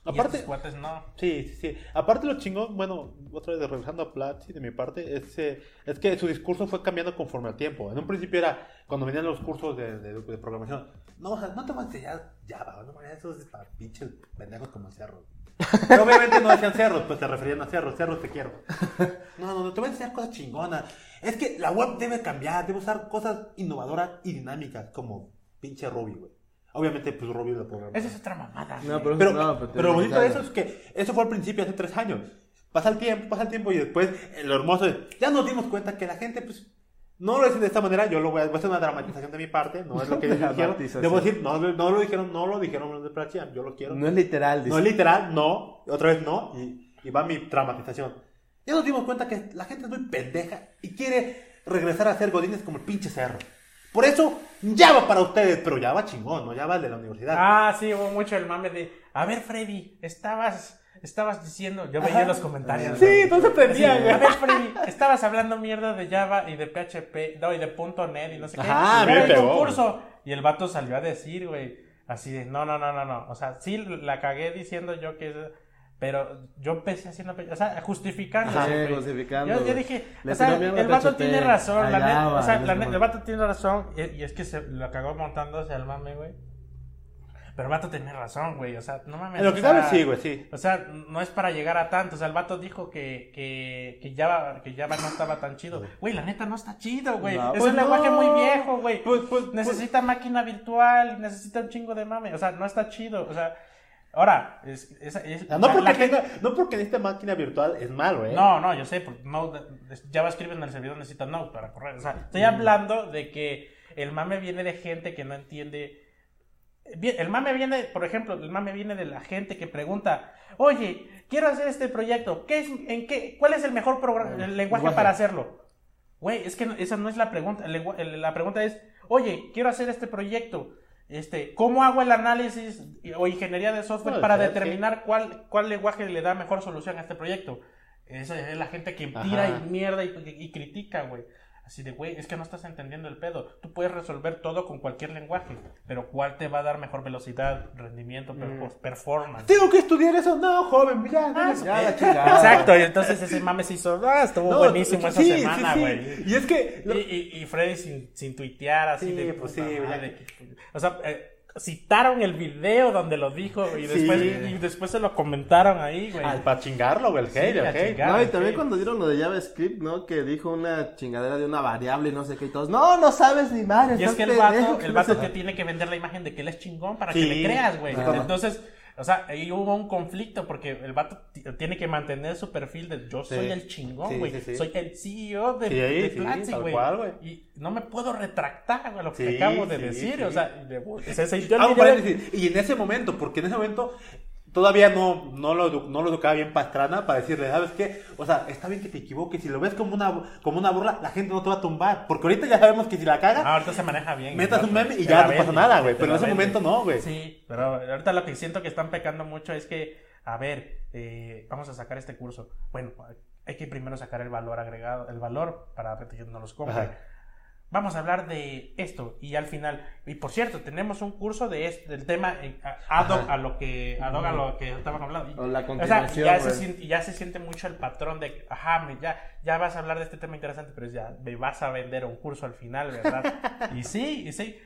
Y Aparte- estos cuates no. Sí, sí, sí. Aparte lo chingón, bueno, otra vez regresando a Platzi de mi parte, es, eh, es que su discurso fue cambiando conforme al tiempo. En un principio era, cuando venían los cursos de, de- de programación, no, o sea, no te vas a enseñar Java, no, eso es para pinches pendejos como cerros. Pero obviamente no decían cerros, pues te referían a cerros, cerros te quiero. No, no, no, te voy a enseñar cosas chingonas. Es que la web debe cambiar, debe usar cosas innovadoras y dinámicas, como pinche Ruby, güey. Obviamente, pues Ruby lo programa. Esa es otra mamada. No, pero, Pero, no, pero, te- lo bonito de eso es que eso fue al principio, hace tres años. Pasa el tiempo, pasa el tiempo y después eh, lo hermoso es, ya nos dimos cuenta que la gente, pues, no lo dicen de esta manera, yo lo voy a, voy a hacer una dramatización de mi parte, no es lo que dijeron. Debo decir, no, no lo dijeron, no lo dijeron los de Prachiam, yo lo quiero. No es literal, dice. No es literal, no, otra vez no, y, y va mi dramatización. Ya nos dimos cuenta que la gente es muy pendeja y quiere regresar a ser godines como el pinche cerro. Por eso, ya va para ustedes, pero ya va chingón, ¿no? Ya va el de la universidad. Ah, sí, hubo mucho el mame de, a ver, Freddy, estabas, estabas diciendo, yo veía los comentarios. Sí, no se prendía, güey. A ver, Freddy, estabas hablando mierda de Java y de PHP, no, y de .NET y no sé qué. Pero bien pegó, concurso. Y el vato salió a decir, güey, así de, no, no, no, no, no. O sea, sí la cagué diciendo yo que... Pero yo empecé haciendo, o sea, justificando. Ajá, sí, justificando, Yo, yo dije, o sea, el vato tiene razón, la a neta, o sea, la neta, el vato tiene razón, y, y es que se lo cagó montándose al mame, güey. Pero el vato tenía razón, güey, o sea, no mames. En lo que sea, cabe, sí, güey, sí. O sea, no es para llegar a tanto. O sea, el vato dijo que, que, que, Java, que Java no estaba tan chido. Güey, la neta no está chido, güey. No, es pues un lenguaje muy viejo, güey. Pues, pues, necesita máquina virtual, necesita un chingo de mame. O sea, no está chido. O sea, ahora, es, es- no, porque la tenga, no porque necesite máquina virtual es malo, ¿eh? no, no, yo sé, porque Node, JavaScript en el servidor necesita Node para correr. O sea, estoy hablando de que el mame viene de gente que no entiende. El mame viene, por ejemplo, el mame viene de la gente que pregunta, oye, quiero hacer este proyecto, ¿qué es, en qué, ¿cuál es el mejor programa, el lenguaje para hacerlo? Güey, es que no- esa no es la pregunta. La pregunta es, oye, quiero hacer este proyecto. Este, ¿Cómo hago el análisis o ingeniería de software para ser, determinar cuál, cuál lenguaje le da mejor solución a este proyecto? Esa es la gente que tira Ajá. y mierda y, y critica, güey. Así de, güey, es que no estás entendiendo el pedo. Tú puedes resolver todo con cualquier lenguaje, pero ¿cuál te va a dar mejor velocidad, rendimiento, per- performance? ¿Tengo que estudiar eso? No, joven, ya, Ah, Ya, la chingada. Exacto, y entonces ese mame se hizo, ah, estuvo No, buenísimo esa sí, semana, sí, sí. güey. Y es que Y, y, y Freddy sin, sin tuitear así Sí, de pues sí, madre, O sea, eh, citaron el video donde lo dijo y después, Sí. y después se lo comentaron ahí, güey. Al- para chingarlo, güey, el Sí, hate, el a hate. chingar. No, y también cuando dieron lo de JavaScript, ¿no? Que dijo una chingadera de una variable y no sé qué y todos. No, no sabes ni madre. Y es que el vato, que el vato te tiene que vender la imagen de que él es chingón para Sí, que le creas, güey. claro. Entonces, o sea, ahí hubo un conflicto porque el vato tiene que mantener su perfil de yo soy Sí. el chingón, güey. sí, sí. Soy el CEO de, de Platzi, güey. Y no me puedo retractar, güey, lo que acabo de decir. O sea, y de- ese- ese- yo Ah, le paréntesis. Y en ese momento, porque en ese momento todavía no, no, lo, no lo educaba bien Pastrana para decirle, ¿sabes qué? O sea, está bien que te equivoques. Si lo ves como una, como una burla, la gente no te va a tumbar. Porque ahorita ya sabemos que si la caga, Ah, ahorita se maneja bien. metas un meme y ya no pasa nada, güey. Pero en ese vende. momento no, güey. Sí, pero ahorita lo que siento que están pecando mucho es que a ver, eh, vamos a sacar este curso. Bueno, hay que primero sacar el valor agregado, el valor para que no los compre. Ajá. Vamos a hablar de esto y al final, y por cierto, tenemos un curso de este, del tema eh, a- ad hoc a lo que, ad hoc a lo que estaban hablando. O la O sea, ya se, güey. siente, ya se siente mucho el patrón de, ajá, ya, ya vas a hablar de este tema interesante, pero ya me vas a vender un curso al final, ¿verdad? y sí, y sí.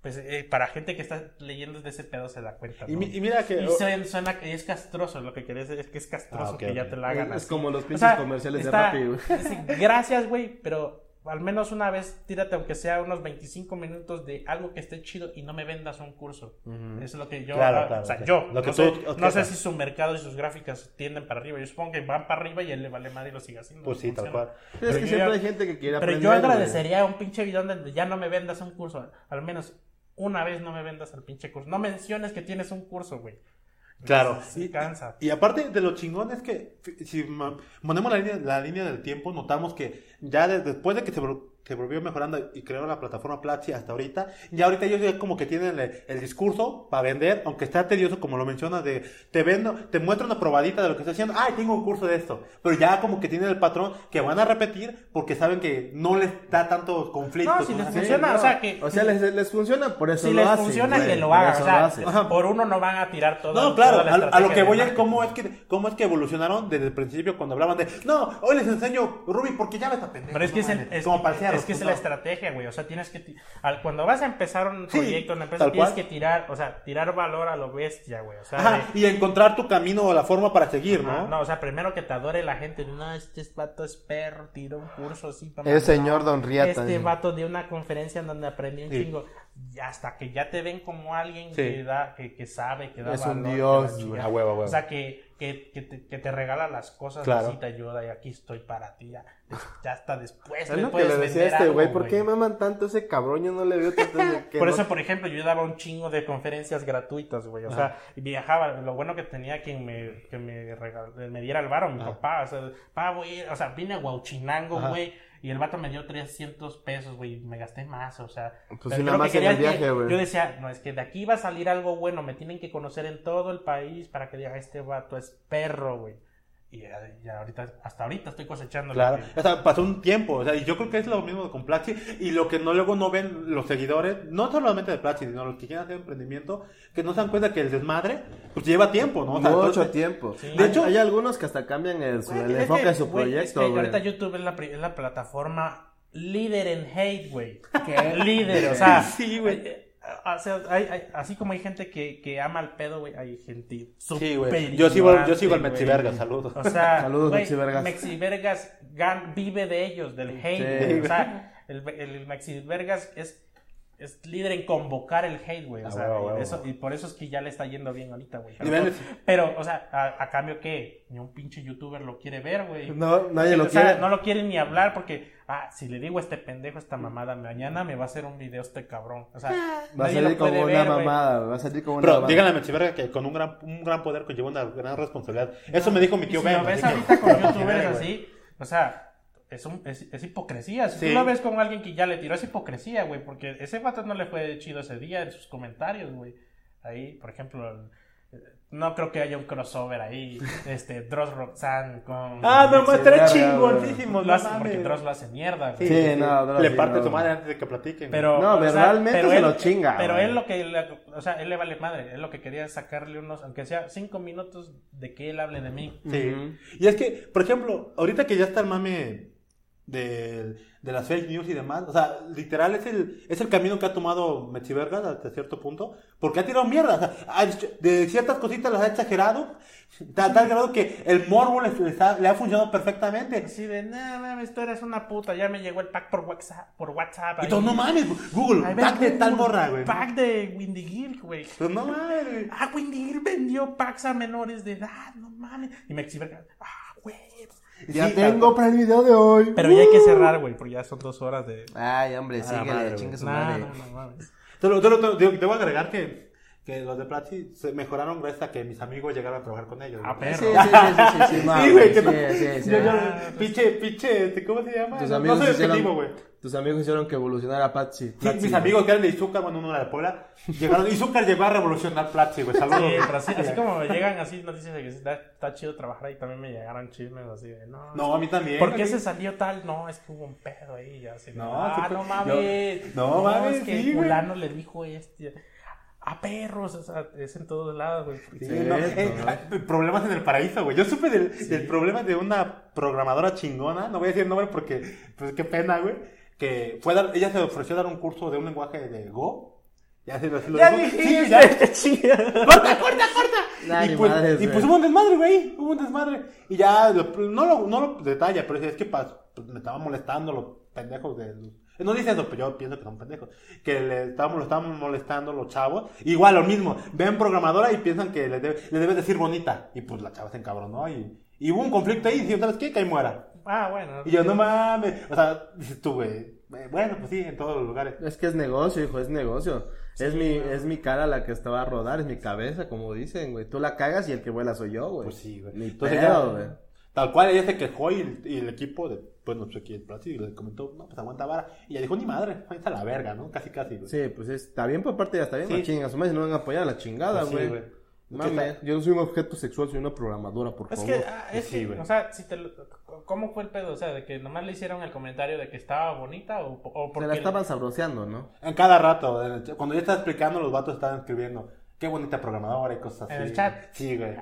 Pues eh, para gente que está leyendo de ese pedo se da cuenta. Y, ¿no? mi- y mira que. Y suena, suena que es castroso, lo que querés es que es castroso Ah, ok, que ya ok. te la hagan Es así. como los O pinches sea, comerciales de está- Rappi, güey. Gracias, güey, pero al menos una vez tírate aunque sea unos 25 minutos de algo que esté chido y no me vendas un curso. Eso es lo que yo, Claro, claro, o sea, yo Lo que no, tú sé, objetas. no sé si su mercado y sus gráficas tienden para arriba. Yo supongo que van para arriba y él le vale madre y lo sigue haciendo. Pues sí, tal cual. Es Pero que yo siempre ya- hay gente que quiere Pero aprender. yo güey. agradecería un pinche video donde ya no me vendas un curso. Al menos una vez no me vendas el pinche curso. No menciones que tienes un curso, güey. Claro. Sí, cansa. Y aparte de lo chingón es que si ma- ponemos la línea, la línea del tiempo, notamos que ya de- después de que se, se volvió mejorando y creó la plataforma Platzi hasta ahorita, ya ahorita ellos ya como que tienen el, el discurso para vender, aunque está tedioso como lo mencionas, de te vendo, te muestro una probadita de lo que está haciendo, ay, tengo un curso de esto, pero ya como que tienen el patrón que van a repetir porque saben que no les da tanto conflicto. No, si les funciona, o sea que. O sea, les, les funciona, por eso si lo les hacen, funciona, güey, que lo hagan. O sea, por uno no van a tirar todo. No, claro, toda la a, a lo que voy es cómo es que cómo es que evolucionaron desde el principio cuando hablaban de no, hoy les enseño Ruby porque ya ves a pendejo. Pero es que, no es, el- mames", es, como parciaros, es que es la estrategia, güey. O sea, tienes que. ti- al- cuando vas a empezar un Sí, proyecto, una empresa, tienes cual. que tirar, o sea, tirar valor a lo bestia, güey. O sea, Ajá, de- y encontrar tu camino o la forma para seguir, ¿no? no, o sea, primero que te adore la gente. No, este vato es perro, tiró un curso así. pa' Es mamá. señor Don Riata. Este vato de una conferencia en donde aprendí un Sí. chingo. Y hasta que ya te ven como alguien Sí. que da, que, que sabe, que da Es un valor, que dios, la güey. chingada. A huevo, a huevo. O sea, que, que, que, te, que te regala las cosas, Claro. así te ayuda y aquí estoy para ti. Ya, ya hasta después Es me lo que le decía este güey, ¿por qué maman tanto ese cabrón? Yo no le veo tanto que Por no- eso, por ejemplo, yo daba un chingo de conferencias gratuitas, güey. O sea, viajaba. Lo bueno que tenía quien me, que me, regal- me diera el varo, mi papá. O sea, pa, güey. O sea, vine a Huauchinango, güey. Y el vato me dio 300 pesos, güey. Me gasté más, o sea. Pues yo nada lo que más en el viaje, güey. Yo decía, no, es que de aquí va a salir algo bueno. Me tienen que conocer en todo el país para que diga, este vato es perro, güey. Y ya, ya ahorita, hasta ahorita estoy cosechando. Claro, o sea, pasó un tiempo, o sea, y yo creo que es lo mismo con Platzi, y lo que no luego no ven los seguidores, no solamente de Platzi, sino los que quieren hacer emprendimiento, que no se dan cuenta que el desmadre, pues lleva tiempo, ¿no? O sea, Mucho entonces- tiempo. Sí. De hecho, hay algunos que hasta cambian el, el es enfoque que, de su güey, es proyecto, que güey. ahorita YouTube es la, es plataforma líder en hate, güey. líder, o sea. Sí, güey. Eh, O sea, hay- hay- así como hay gente que, que ama el pedo, güey, hay gente Sí, güey. súper Yo sigo, yo sigo al. Verga, saludos. O sea, Saludos, güey, Mexi Vergas. Mexi Vergas gan- vive de ellos, del hate. Sí. O sea, el, el Mexi Vergas es, es líder en convocar el hate, güey. O Ah, sea, eso- y por eso es que ya le está yendo bien ahorita, güey. Pero, o sea, a, a cambio que ni un pinche youtuber lo quiere ver, güey. No, nadie lo o sea, quiere. no lo quieren ni hablar porque, ah, si le digo a este pendejo, esta mamada, mañana me va a hacer un video este cabrón. O sea, Va a salir como una mamada, va a salir como una Pero mamada. díganle a Metzi Verga que con un gran, un gran poder conlleva una gran responsabilidad. Eso me dijo mi tío si Ben. lo ves ahorita con youtubers así, o sea, es, un, es, es hipocresía. Si Sí. tú lo ves con alguien que ya le tiró, es hipocresía, güey, porque ese vato no le fue chido ese día en sus comentarios, güey. Ahí, por ejemplo, el- no creo que haya un crossover ahí, este, Dross Roxanne con... Ah, no, Sí, estaría verga, chingoncísimo, Lo hace- porque Dross lo hace mierda, güey. Sí, no, no, Le sí, parte no. su madre antes de que platiquen. Pero, No, o sea, verbalmente pero se él- lo chinga, Pero güey. él lo que, le- o sea, él le vale madre. Él lo que quería es sacarle unos, aunque sea cinco minutos de que él hable de mí. Sí. Y es que, por ejemplo, ahorita que ya está el mame de, de las fake news y demás, o sea, literal es el, es el camino que ha tomado Metzivergas hasta cierto punto, porque ha tirado mierda, o sea, ha de ciertas cositas las ha exagerado, tal, tal grado que el morbo les- les ha- le ha funcionado perfectamente. Así de, no mames, tú eres una puta. Ya me llegó el pack por WhatsApp. Por WhatsApp Y todo, no mames, Google, pack de tal morra, güey. Pack de Windy Gill, güey. Pues no mames. Ah, Windy Gill vendió packs a menores de edad, no mames. Y me exhibe, ah, güey. Ya Sí, tengo para el video de hoy. Pero ya hay que cerrar, güey, porque ya son dos horas de. Ay, hombre, la síguele, chingue su No, madre. no, no mames. Te, lo- te, lo- te- te voy a agregar que, que los de Platzi se mejoraron gracias a que mis amigos llegaron a trabajar con ellos. Ah, perro. Sí, sí, sí, sí, sí, sí, no, Sí, güey, que no- sí, sí, sí. Yo, yo, pinche, pinche, este, ¿cómo se llama? Tus No, amigos no soy hicieron- objetivo, güey. Tus amigos hicieron que evolucionara. Sí, Platzi, mis güey. amigos que eran de Izúcar, bueno, uno era de Puebla, llegaron, Izúcar llegó a revolucionar Platzi, güey, saludos. Sí, pero así, así como me llegan así noticias de que está, está chido trabajar ahí, también me llegaron chismes así de, no, No, a mí también. ¿Por qué se salió tal? No, es que hubo un pedo ahí. Ya, así, No, ah, sí, no yo- mames. no mames, Es que sí, güey. fulano le dijo este. A perros, o sea, es en todos lados, güey. Sí, Sí, no, eh, problemas en el paraíso, güey. Yo supe del, del problema de una programadora chingona, no voy a decir el nombre porque, pues qué pena, güey. Que fue a dar, ella se ofreció a dar un curso de un lenguaje de Go. Ya se lo, se lo Ya Sí, ya. ¡Corta, corta, corta! Y, pues, y pues hubo un desmadre, güey. Hubo un desmadre. Y ya, lo- no lo, no lo detalla, pero es que. Pues me estaban molestando los pendejos de los. No dice eso, pero yo pienso que son pendejos. Que le estábamos, lo estaban molestando los chavos. Igual lo mismo. Ven programadora y piensan que le, debe- le debes decir bonita. Y pues la chava se encabronó y, y hubo un conflicto ahí. Y ¿sabes qué? Que ahí muera. Ah, bueno. Y yo, no mames. O sea, dices tú, güey. eh, Bueno, pues sí, en todos los lugares. Es que es negocio, hijo, es negocio. es mi, es mi cara la que estaba a rodar, es mi cabeza, como dicen, güey. Tú la cagas y el que vuela soy yo, güey. Pues sí, güey. Ni Entonces pedo, ya, güey. Tal cual, ella se quejó y el, y el equipo de, bueno, pues aquí el Platzi le comentó, no, pues aguanta vara. Y ella dijo, ni madre, ahí está la verga, ¿no? Casi, casi, güey. Sí, pues está bien por parte de está bien, Sí. no chingas, su madre, no van a apoyar a la chingada, Pues sí, güey. güey. Mames, yo no soy un objeto sexual, soy una programadora, por Es favor. que, ah, es Sí, que, güey. o sea, si te lo- ¿cómo fue el pedo? O sea, de que nomás le hicieron el comentario de que estaba bonita o, o Se porque... la estaban sabroseando, ¿no? En cada rato, cuando yo estaba explicando, los vatos estaban escribiendo, qué bonita programadora y cosas así. En el chat. Sí, güey.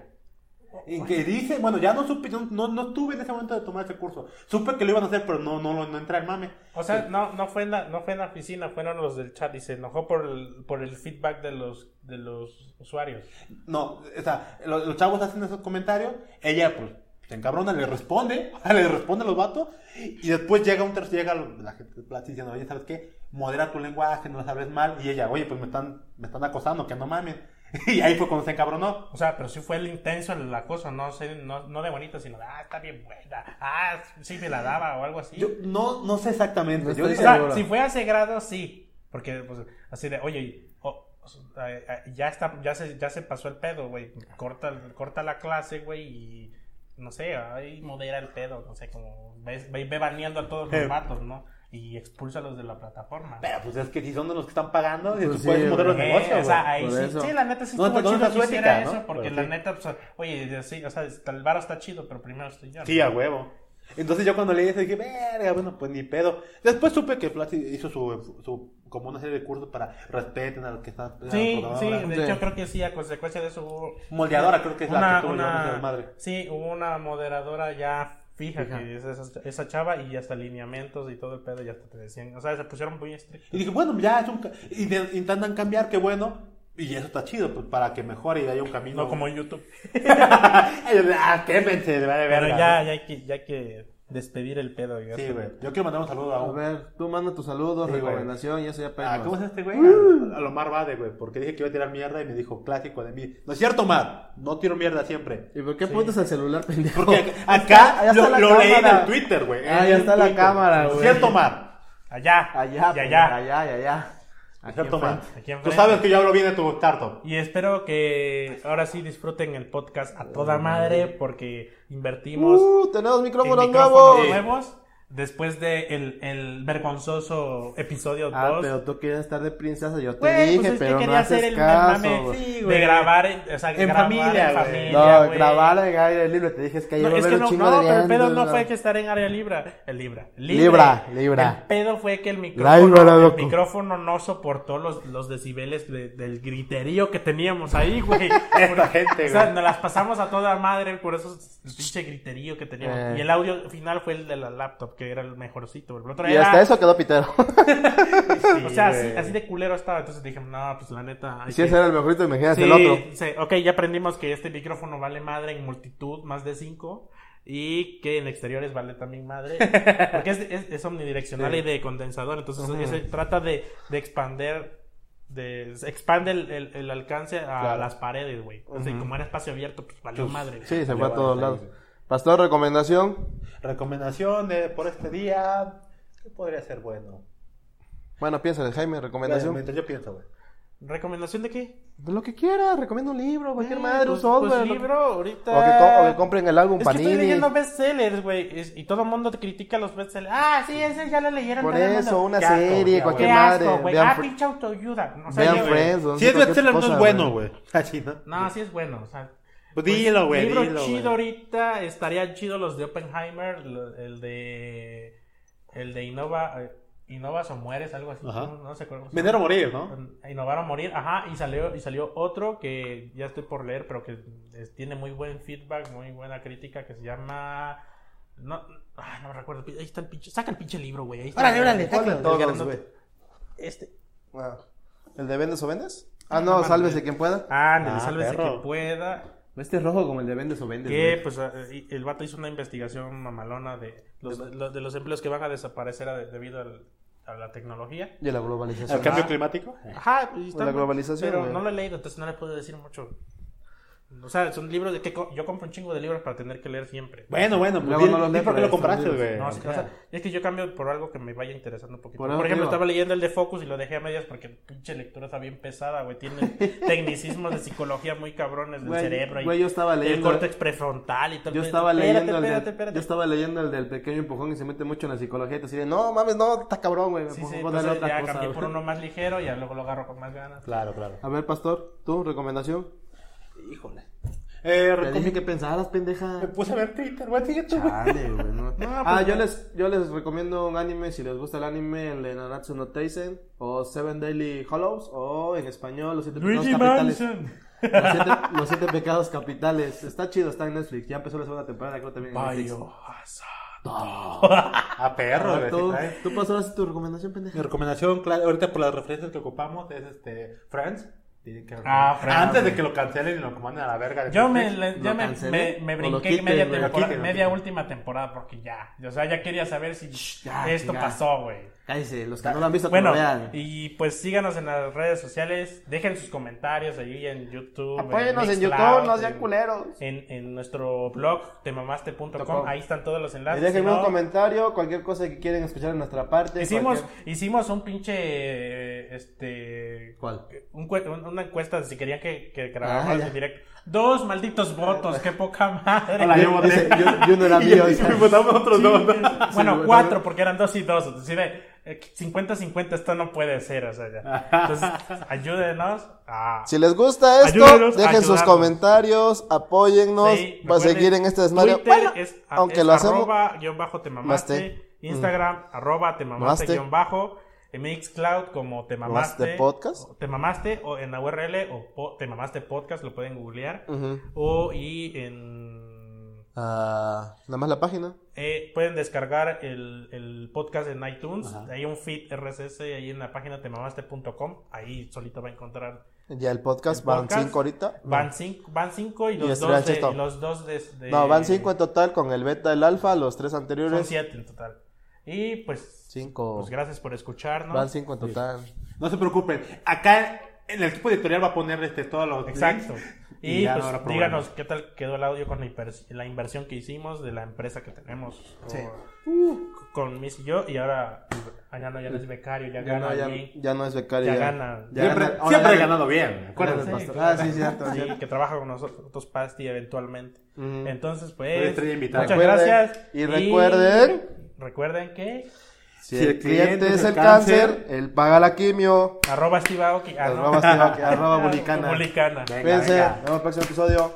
Y que dice, bueno, ya no supe, no, no, estuve en ese momento de tomar ese curso. Supe que lo iban a hacer, pero no, no, no, entré al mame. O sea, no, no, fue en la, no fue en la oficina, fueron los del chat y se enojó por el, por el feedback de los, de los usuarios. No, o sea, los, los chavos hacen esos comentarios, ella pues se encabrona, le responde, le responde a los vatos, y después llega un tercero, llega la gente diciendo, oye, ¿sabes qué? Modera tu lenguaje, no sabes mal, y ella, oye, pues me están, me están acosando, que no mames. Y ahí fue cuando se encabronó. O sea, pero sí fue el intenso el acoso, no sé, no, no de bonito, sino de, ah, está bien buena, ah, sí me la daba o algo así. Yo no, no sé exactamente. No yo estoy o dije, sea, seguro. si fue a ese grado, sí, porque pues, así de, oye, o- o- eh, eh, ya está, ya se, ya se pasó el pedo, güey, corta, corta la clase, güey, y no sé, ahí modera el pedo, no sé, como, ve, ve, ve baneando a todos Eh. los vatos, ¿no? Y expúlsalos de la plataforma. pero pues es que si son de los que están pagando, Pues tú sí, puedes modelo de Eh, negocio, o sea, güey. ahí por sí, eso. sí, la neta sí No, estuvo chido eso, porque Pero la sí. neta, pues, oye, sí, o sea, el varo está chido, pero primero estoy yo. ¿no? Sí, a huevo. Entonces yo cuando leí eso dije, verga, bueno, pues ni pedo. Después supe que Platzi hizo su, su, como una serie de cursos para respeten a los que están. Sí, sí, de Sí. hecho creo que sí, a consecuencia de eso hubo... Moldeadora creo que es la que tuvo llevándose de madre. Sí, hubo una moderadora ya fija, Fija. que es esa, esa chava y hasta lineamientos y todo el pedo ya hasta te decían, o sea, se pusieron muy estrictos. Y dije, bueno, ya es un... y de- intentan cambiar, qué bueno. Y eso está chido, pues para que mejore y haya un camino. No como en YouTube. ah, quémense, vale Pero verga, ya, ¿no? ya, hay que, ya hay que despedir el pedo. y Sí, güey. Yo quiero mandar un saludo a A un... ver, tú manda tus saludos, Sí, güey. recomendación y eso ya Ah, pedimos. ¿Cómo es este güey? A, a Lomar Bade, güey. Porque dije que iba a tirar mierda y me dijo clásico de mí. No es cierto, Omar. No tiro mierda siempre. ¿Y por qué apuntas al celular, pendejo? Porque acá está lo, leí en el Twitter, güey. Ah, ya está la cámara, ¿No es güey. cierto, Omar? Allá, Allá, y allá. allá, y allá. ¿No es Aquí enfrente. Tú sabes que yo hablo bien de tu startup. Y espero que ahora sí disfruten el podcast a toda madre porque invertimos Uh, tenemos en micrófonos micrófonos nuevos. nuevos después de el, el vergonzoso episodio 2. Ah, pero tú quieres estar de princesa, yo te Güey, dije, pues es que pero no quería hacer haces el caso. mame güey. Sí, de güey. grabar en, o sea, En grabar familia, en güey. familia, No, güey. grabar en aire libre, te dije, es que ayer No, es que un no, chingo no, de pero el pedo no fue que estar en área libre, el libra, libre. Libra, libra. El pedo fue que el Libra, micrófono, el micrófono no soportó los, los decibeles de- del griterío que teníamos ahí, güey. Esta gente, O sea, güey. nos las pasamos a toda madre por eso el pinche griterío que teníamos. Eh. Y el audio final fue el de la laptop, que era el mejorcito. El otro Y era- hasta eso quedó pitero. o sea, así, de culero estaba. Entonces dije, no, pues la neta. hay Si que- ese era el mejorito, imagínate Sí, el otro. sí, ok, ya aprendimos que este micrófono vale madre en multitud, más de 5. Y que en exteriores vale también madre. Porque es, es, es omnidireccional y de condensador. Entonces se trata de, de expander. De, se expande el, el- el alcance a Claro. las paredes, güey. O sea, y como era espacio abierto, pues valió Pues, madre. Sí, se fue a todos lados. sí. Pastor, recomendación. Recomendación de, por este día. ¿Qué podría ser bueno? Bueno, piensa, Jaime, recomendación. Mientras yo pienso, güey. ¿Recomendación de qué? De lo que quiera, recomiendo un libro, cualquier Eh, madre, pues- un software. pues lo que- libro, ahorita. O que, o que compren el álbum Es que estoy Panini. leyendo bestsellers, güey. Y todo el mundo te critica los bestsellers. Ah, sí, ese ya lo leyeron. Por eso, una serie, cualquier Qué madre. asco. Vean, Ah, Fr- pinche autoayuda. O sea, vean Friends. o no Si es bestseller, no es bueno, güey. Así, ¿no? No, sí es bueno. O sea, Pues dilo, güey. libro dilo, chido ahorita estarían chidos los de Oppenheimer, el de el de Innova, eh, Innovas o mueres, algo así. Ajá. No, no sé cuál. Vender o morir, ¿no? Innovar o morir, ajá, y salió y salió otro que ya estoy por leer, pero que es- tiene muy buen feedback, muy buena crítica, que se llama no, ah, no me recuerdo, ahí está el pinche, saca el pinche libro, güey, ahí está. Órale, órale. Este. Ah, ¿El de vendes o vendes? Ah, no, sálvese quien pueda. Ah, ándale, Ah, sálvese perro. que pueda. Este es rojo como el de vendes o vendes. Que güey. pues eh, el vato hizo una investigación mamalona de los, los- de los empleos que van a desaparecer a- debido al- a la tecnología. Y la globalización. ¿El cambio climático? Ajá, y está- La globalización, Pero güey. no lo he leído, entonces no le puedo decir mucho. O sea, son libros de que co- yo compro un chingo de libros para tener que leer siempre. Bueno, bueno, pues Luego no los di lee, por qué pero lo compraste, güey. No, sí, o sea, es que yo cambio por algo que me vaya interesando un poquito. Por ejemplo, digo. estaba leyendo el de Focus y lo dejé a medias porque pinche lectura está bien pesada, güey. Tiene tecnicismos de psicología muy cabrones del cerebro. y güey, yo estaba El leyendo- córtex prefrontal y todo. Yo el- estaba Espérate, leyendo el espérate, del, espérate. yo estaba leyendo el del pequeño empujón y se mete mucho en la psicología y te dice, no mames, no, está cabrón, güey. Sí, sí, entonces otra ya cosa, cambié güey". por uno más ligero y ya luego lo agarro con más ganas. Claro, claro. A ver, pastor, tu recomendación. Híjole. Eh, Te dije que pensaras, pendeja. Me puse a ver Twitter, güey. Chale, güey, no. No, ah, pues, yo no. les, yo les recomiendo un anime si les gusta el anime, el de Nanatsu no Taisen, o Seven Daily Hollows, o en español, Los Siete Pecados Capitales. Los siete, Los Siete Pecados Capitales. Está chido, está en Netflix. Ya empezó la segunda temporada, creo también en Netflix. A perro, güey. tú, tú ahora tu recomendación, pendeja. Mi recomendación, claro, ahorita por las referencias que ocupamos, es este Friends. Que- Ah, Antes de güey. que lo cancelen y lo comanden a la verga. de Yo me, le- ya me, brinqué quiten, media temporada, quiten, media última temporada porque ya, o sea, ya quería saber si ya, esto ya. pasó, güey. Cállese, los que no lo han visto, que Bueno, lo vean. y pues síganos en las redes sociales, dejen sus comentarios ahí en YouTube. Apóyenos en YouTube, no sean culeros. En, en nuestro blog, temamaste.com, Com. ahí están todos los Y enlaces. déjenme si un no, comentario, cualquier cosa que quieren escuchar en nuestra parte. Hicimos, cualquier- hicimos un pinche, este... ¿Cuál? un una encuesta de si querían que, que grabáramos Ah, en directo. Dos malditos votos, qué poca madre. Hola, yo voté. Dice, yo, yo no era Y mío. yo- y dice. votamos otros dos. Bueno, Sí, cuatro, porque eran dos y dos. Es decir, eh, 50-50 esto no puede ser, o sea, ya. Entonces, ayúdenos a... Si les gusta esto, dejen sus comentarios, apóyennos Sí, para seguir en este desmadre. Twitter Bueno, es, aunque es lo hacemos. arroba guion bajo te mamaste. Maste. Instagram arroba te mamaste Maste. guion bajo. En Mixcloud como te mamaste. Maste Podcast. o Te mamaste o en la URL o po- te mamaste podcast lo pueden googlear. O y en... Ah, nada más la página. eh, pueden descargar el, el podcast en iTunes. Hay un feed RSS ahí en la página temamaste.com. Ahí solito va a encontrar Ya el podcast, El van podcast. cinco ahorita. Van cinco, van cinco y los dos, de, y los dos de, de- No, van cinco en total con el beta, el alfa, los tres Son anteriores. siete en total. Y pues, Cinco. pues gracias por escucharnos. Van cinco en total. No se preocupen. Acá en el equipo editorial va a poner este, todos los. Exacto. links. Y, ya pues no díganos qué tal quedó el audio con la, inver- la inversión que hicimos de la empresa que tenemos. Sí. O- con Miss y yo. Y ahora ah, ya no, ya no es becario, ya, Ya gana no, ya, allí. ya no es becario. Ya Ya, gana. Ya Siempre, gana- siempre he gana- ganado bien. Acuérdense. claro. Ah, sí, cierto. Sí, cierto. que trabaja con nosotros, Pasti, eventualmente. Entonces, pues, estrella invitada. muchas Recuerden- gracias. y recuerden- recuerden que Si el cliente es el cáncer, él paga la quimio. arroba Steve Aoki, ah, no. Arroba Steve Aoki, arroba Bulicana. Bulicana. Venga, Cuídense. venga. Nos vemos en el próximo episodio.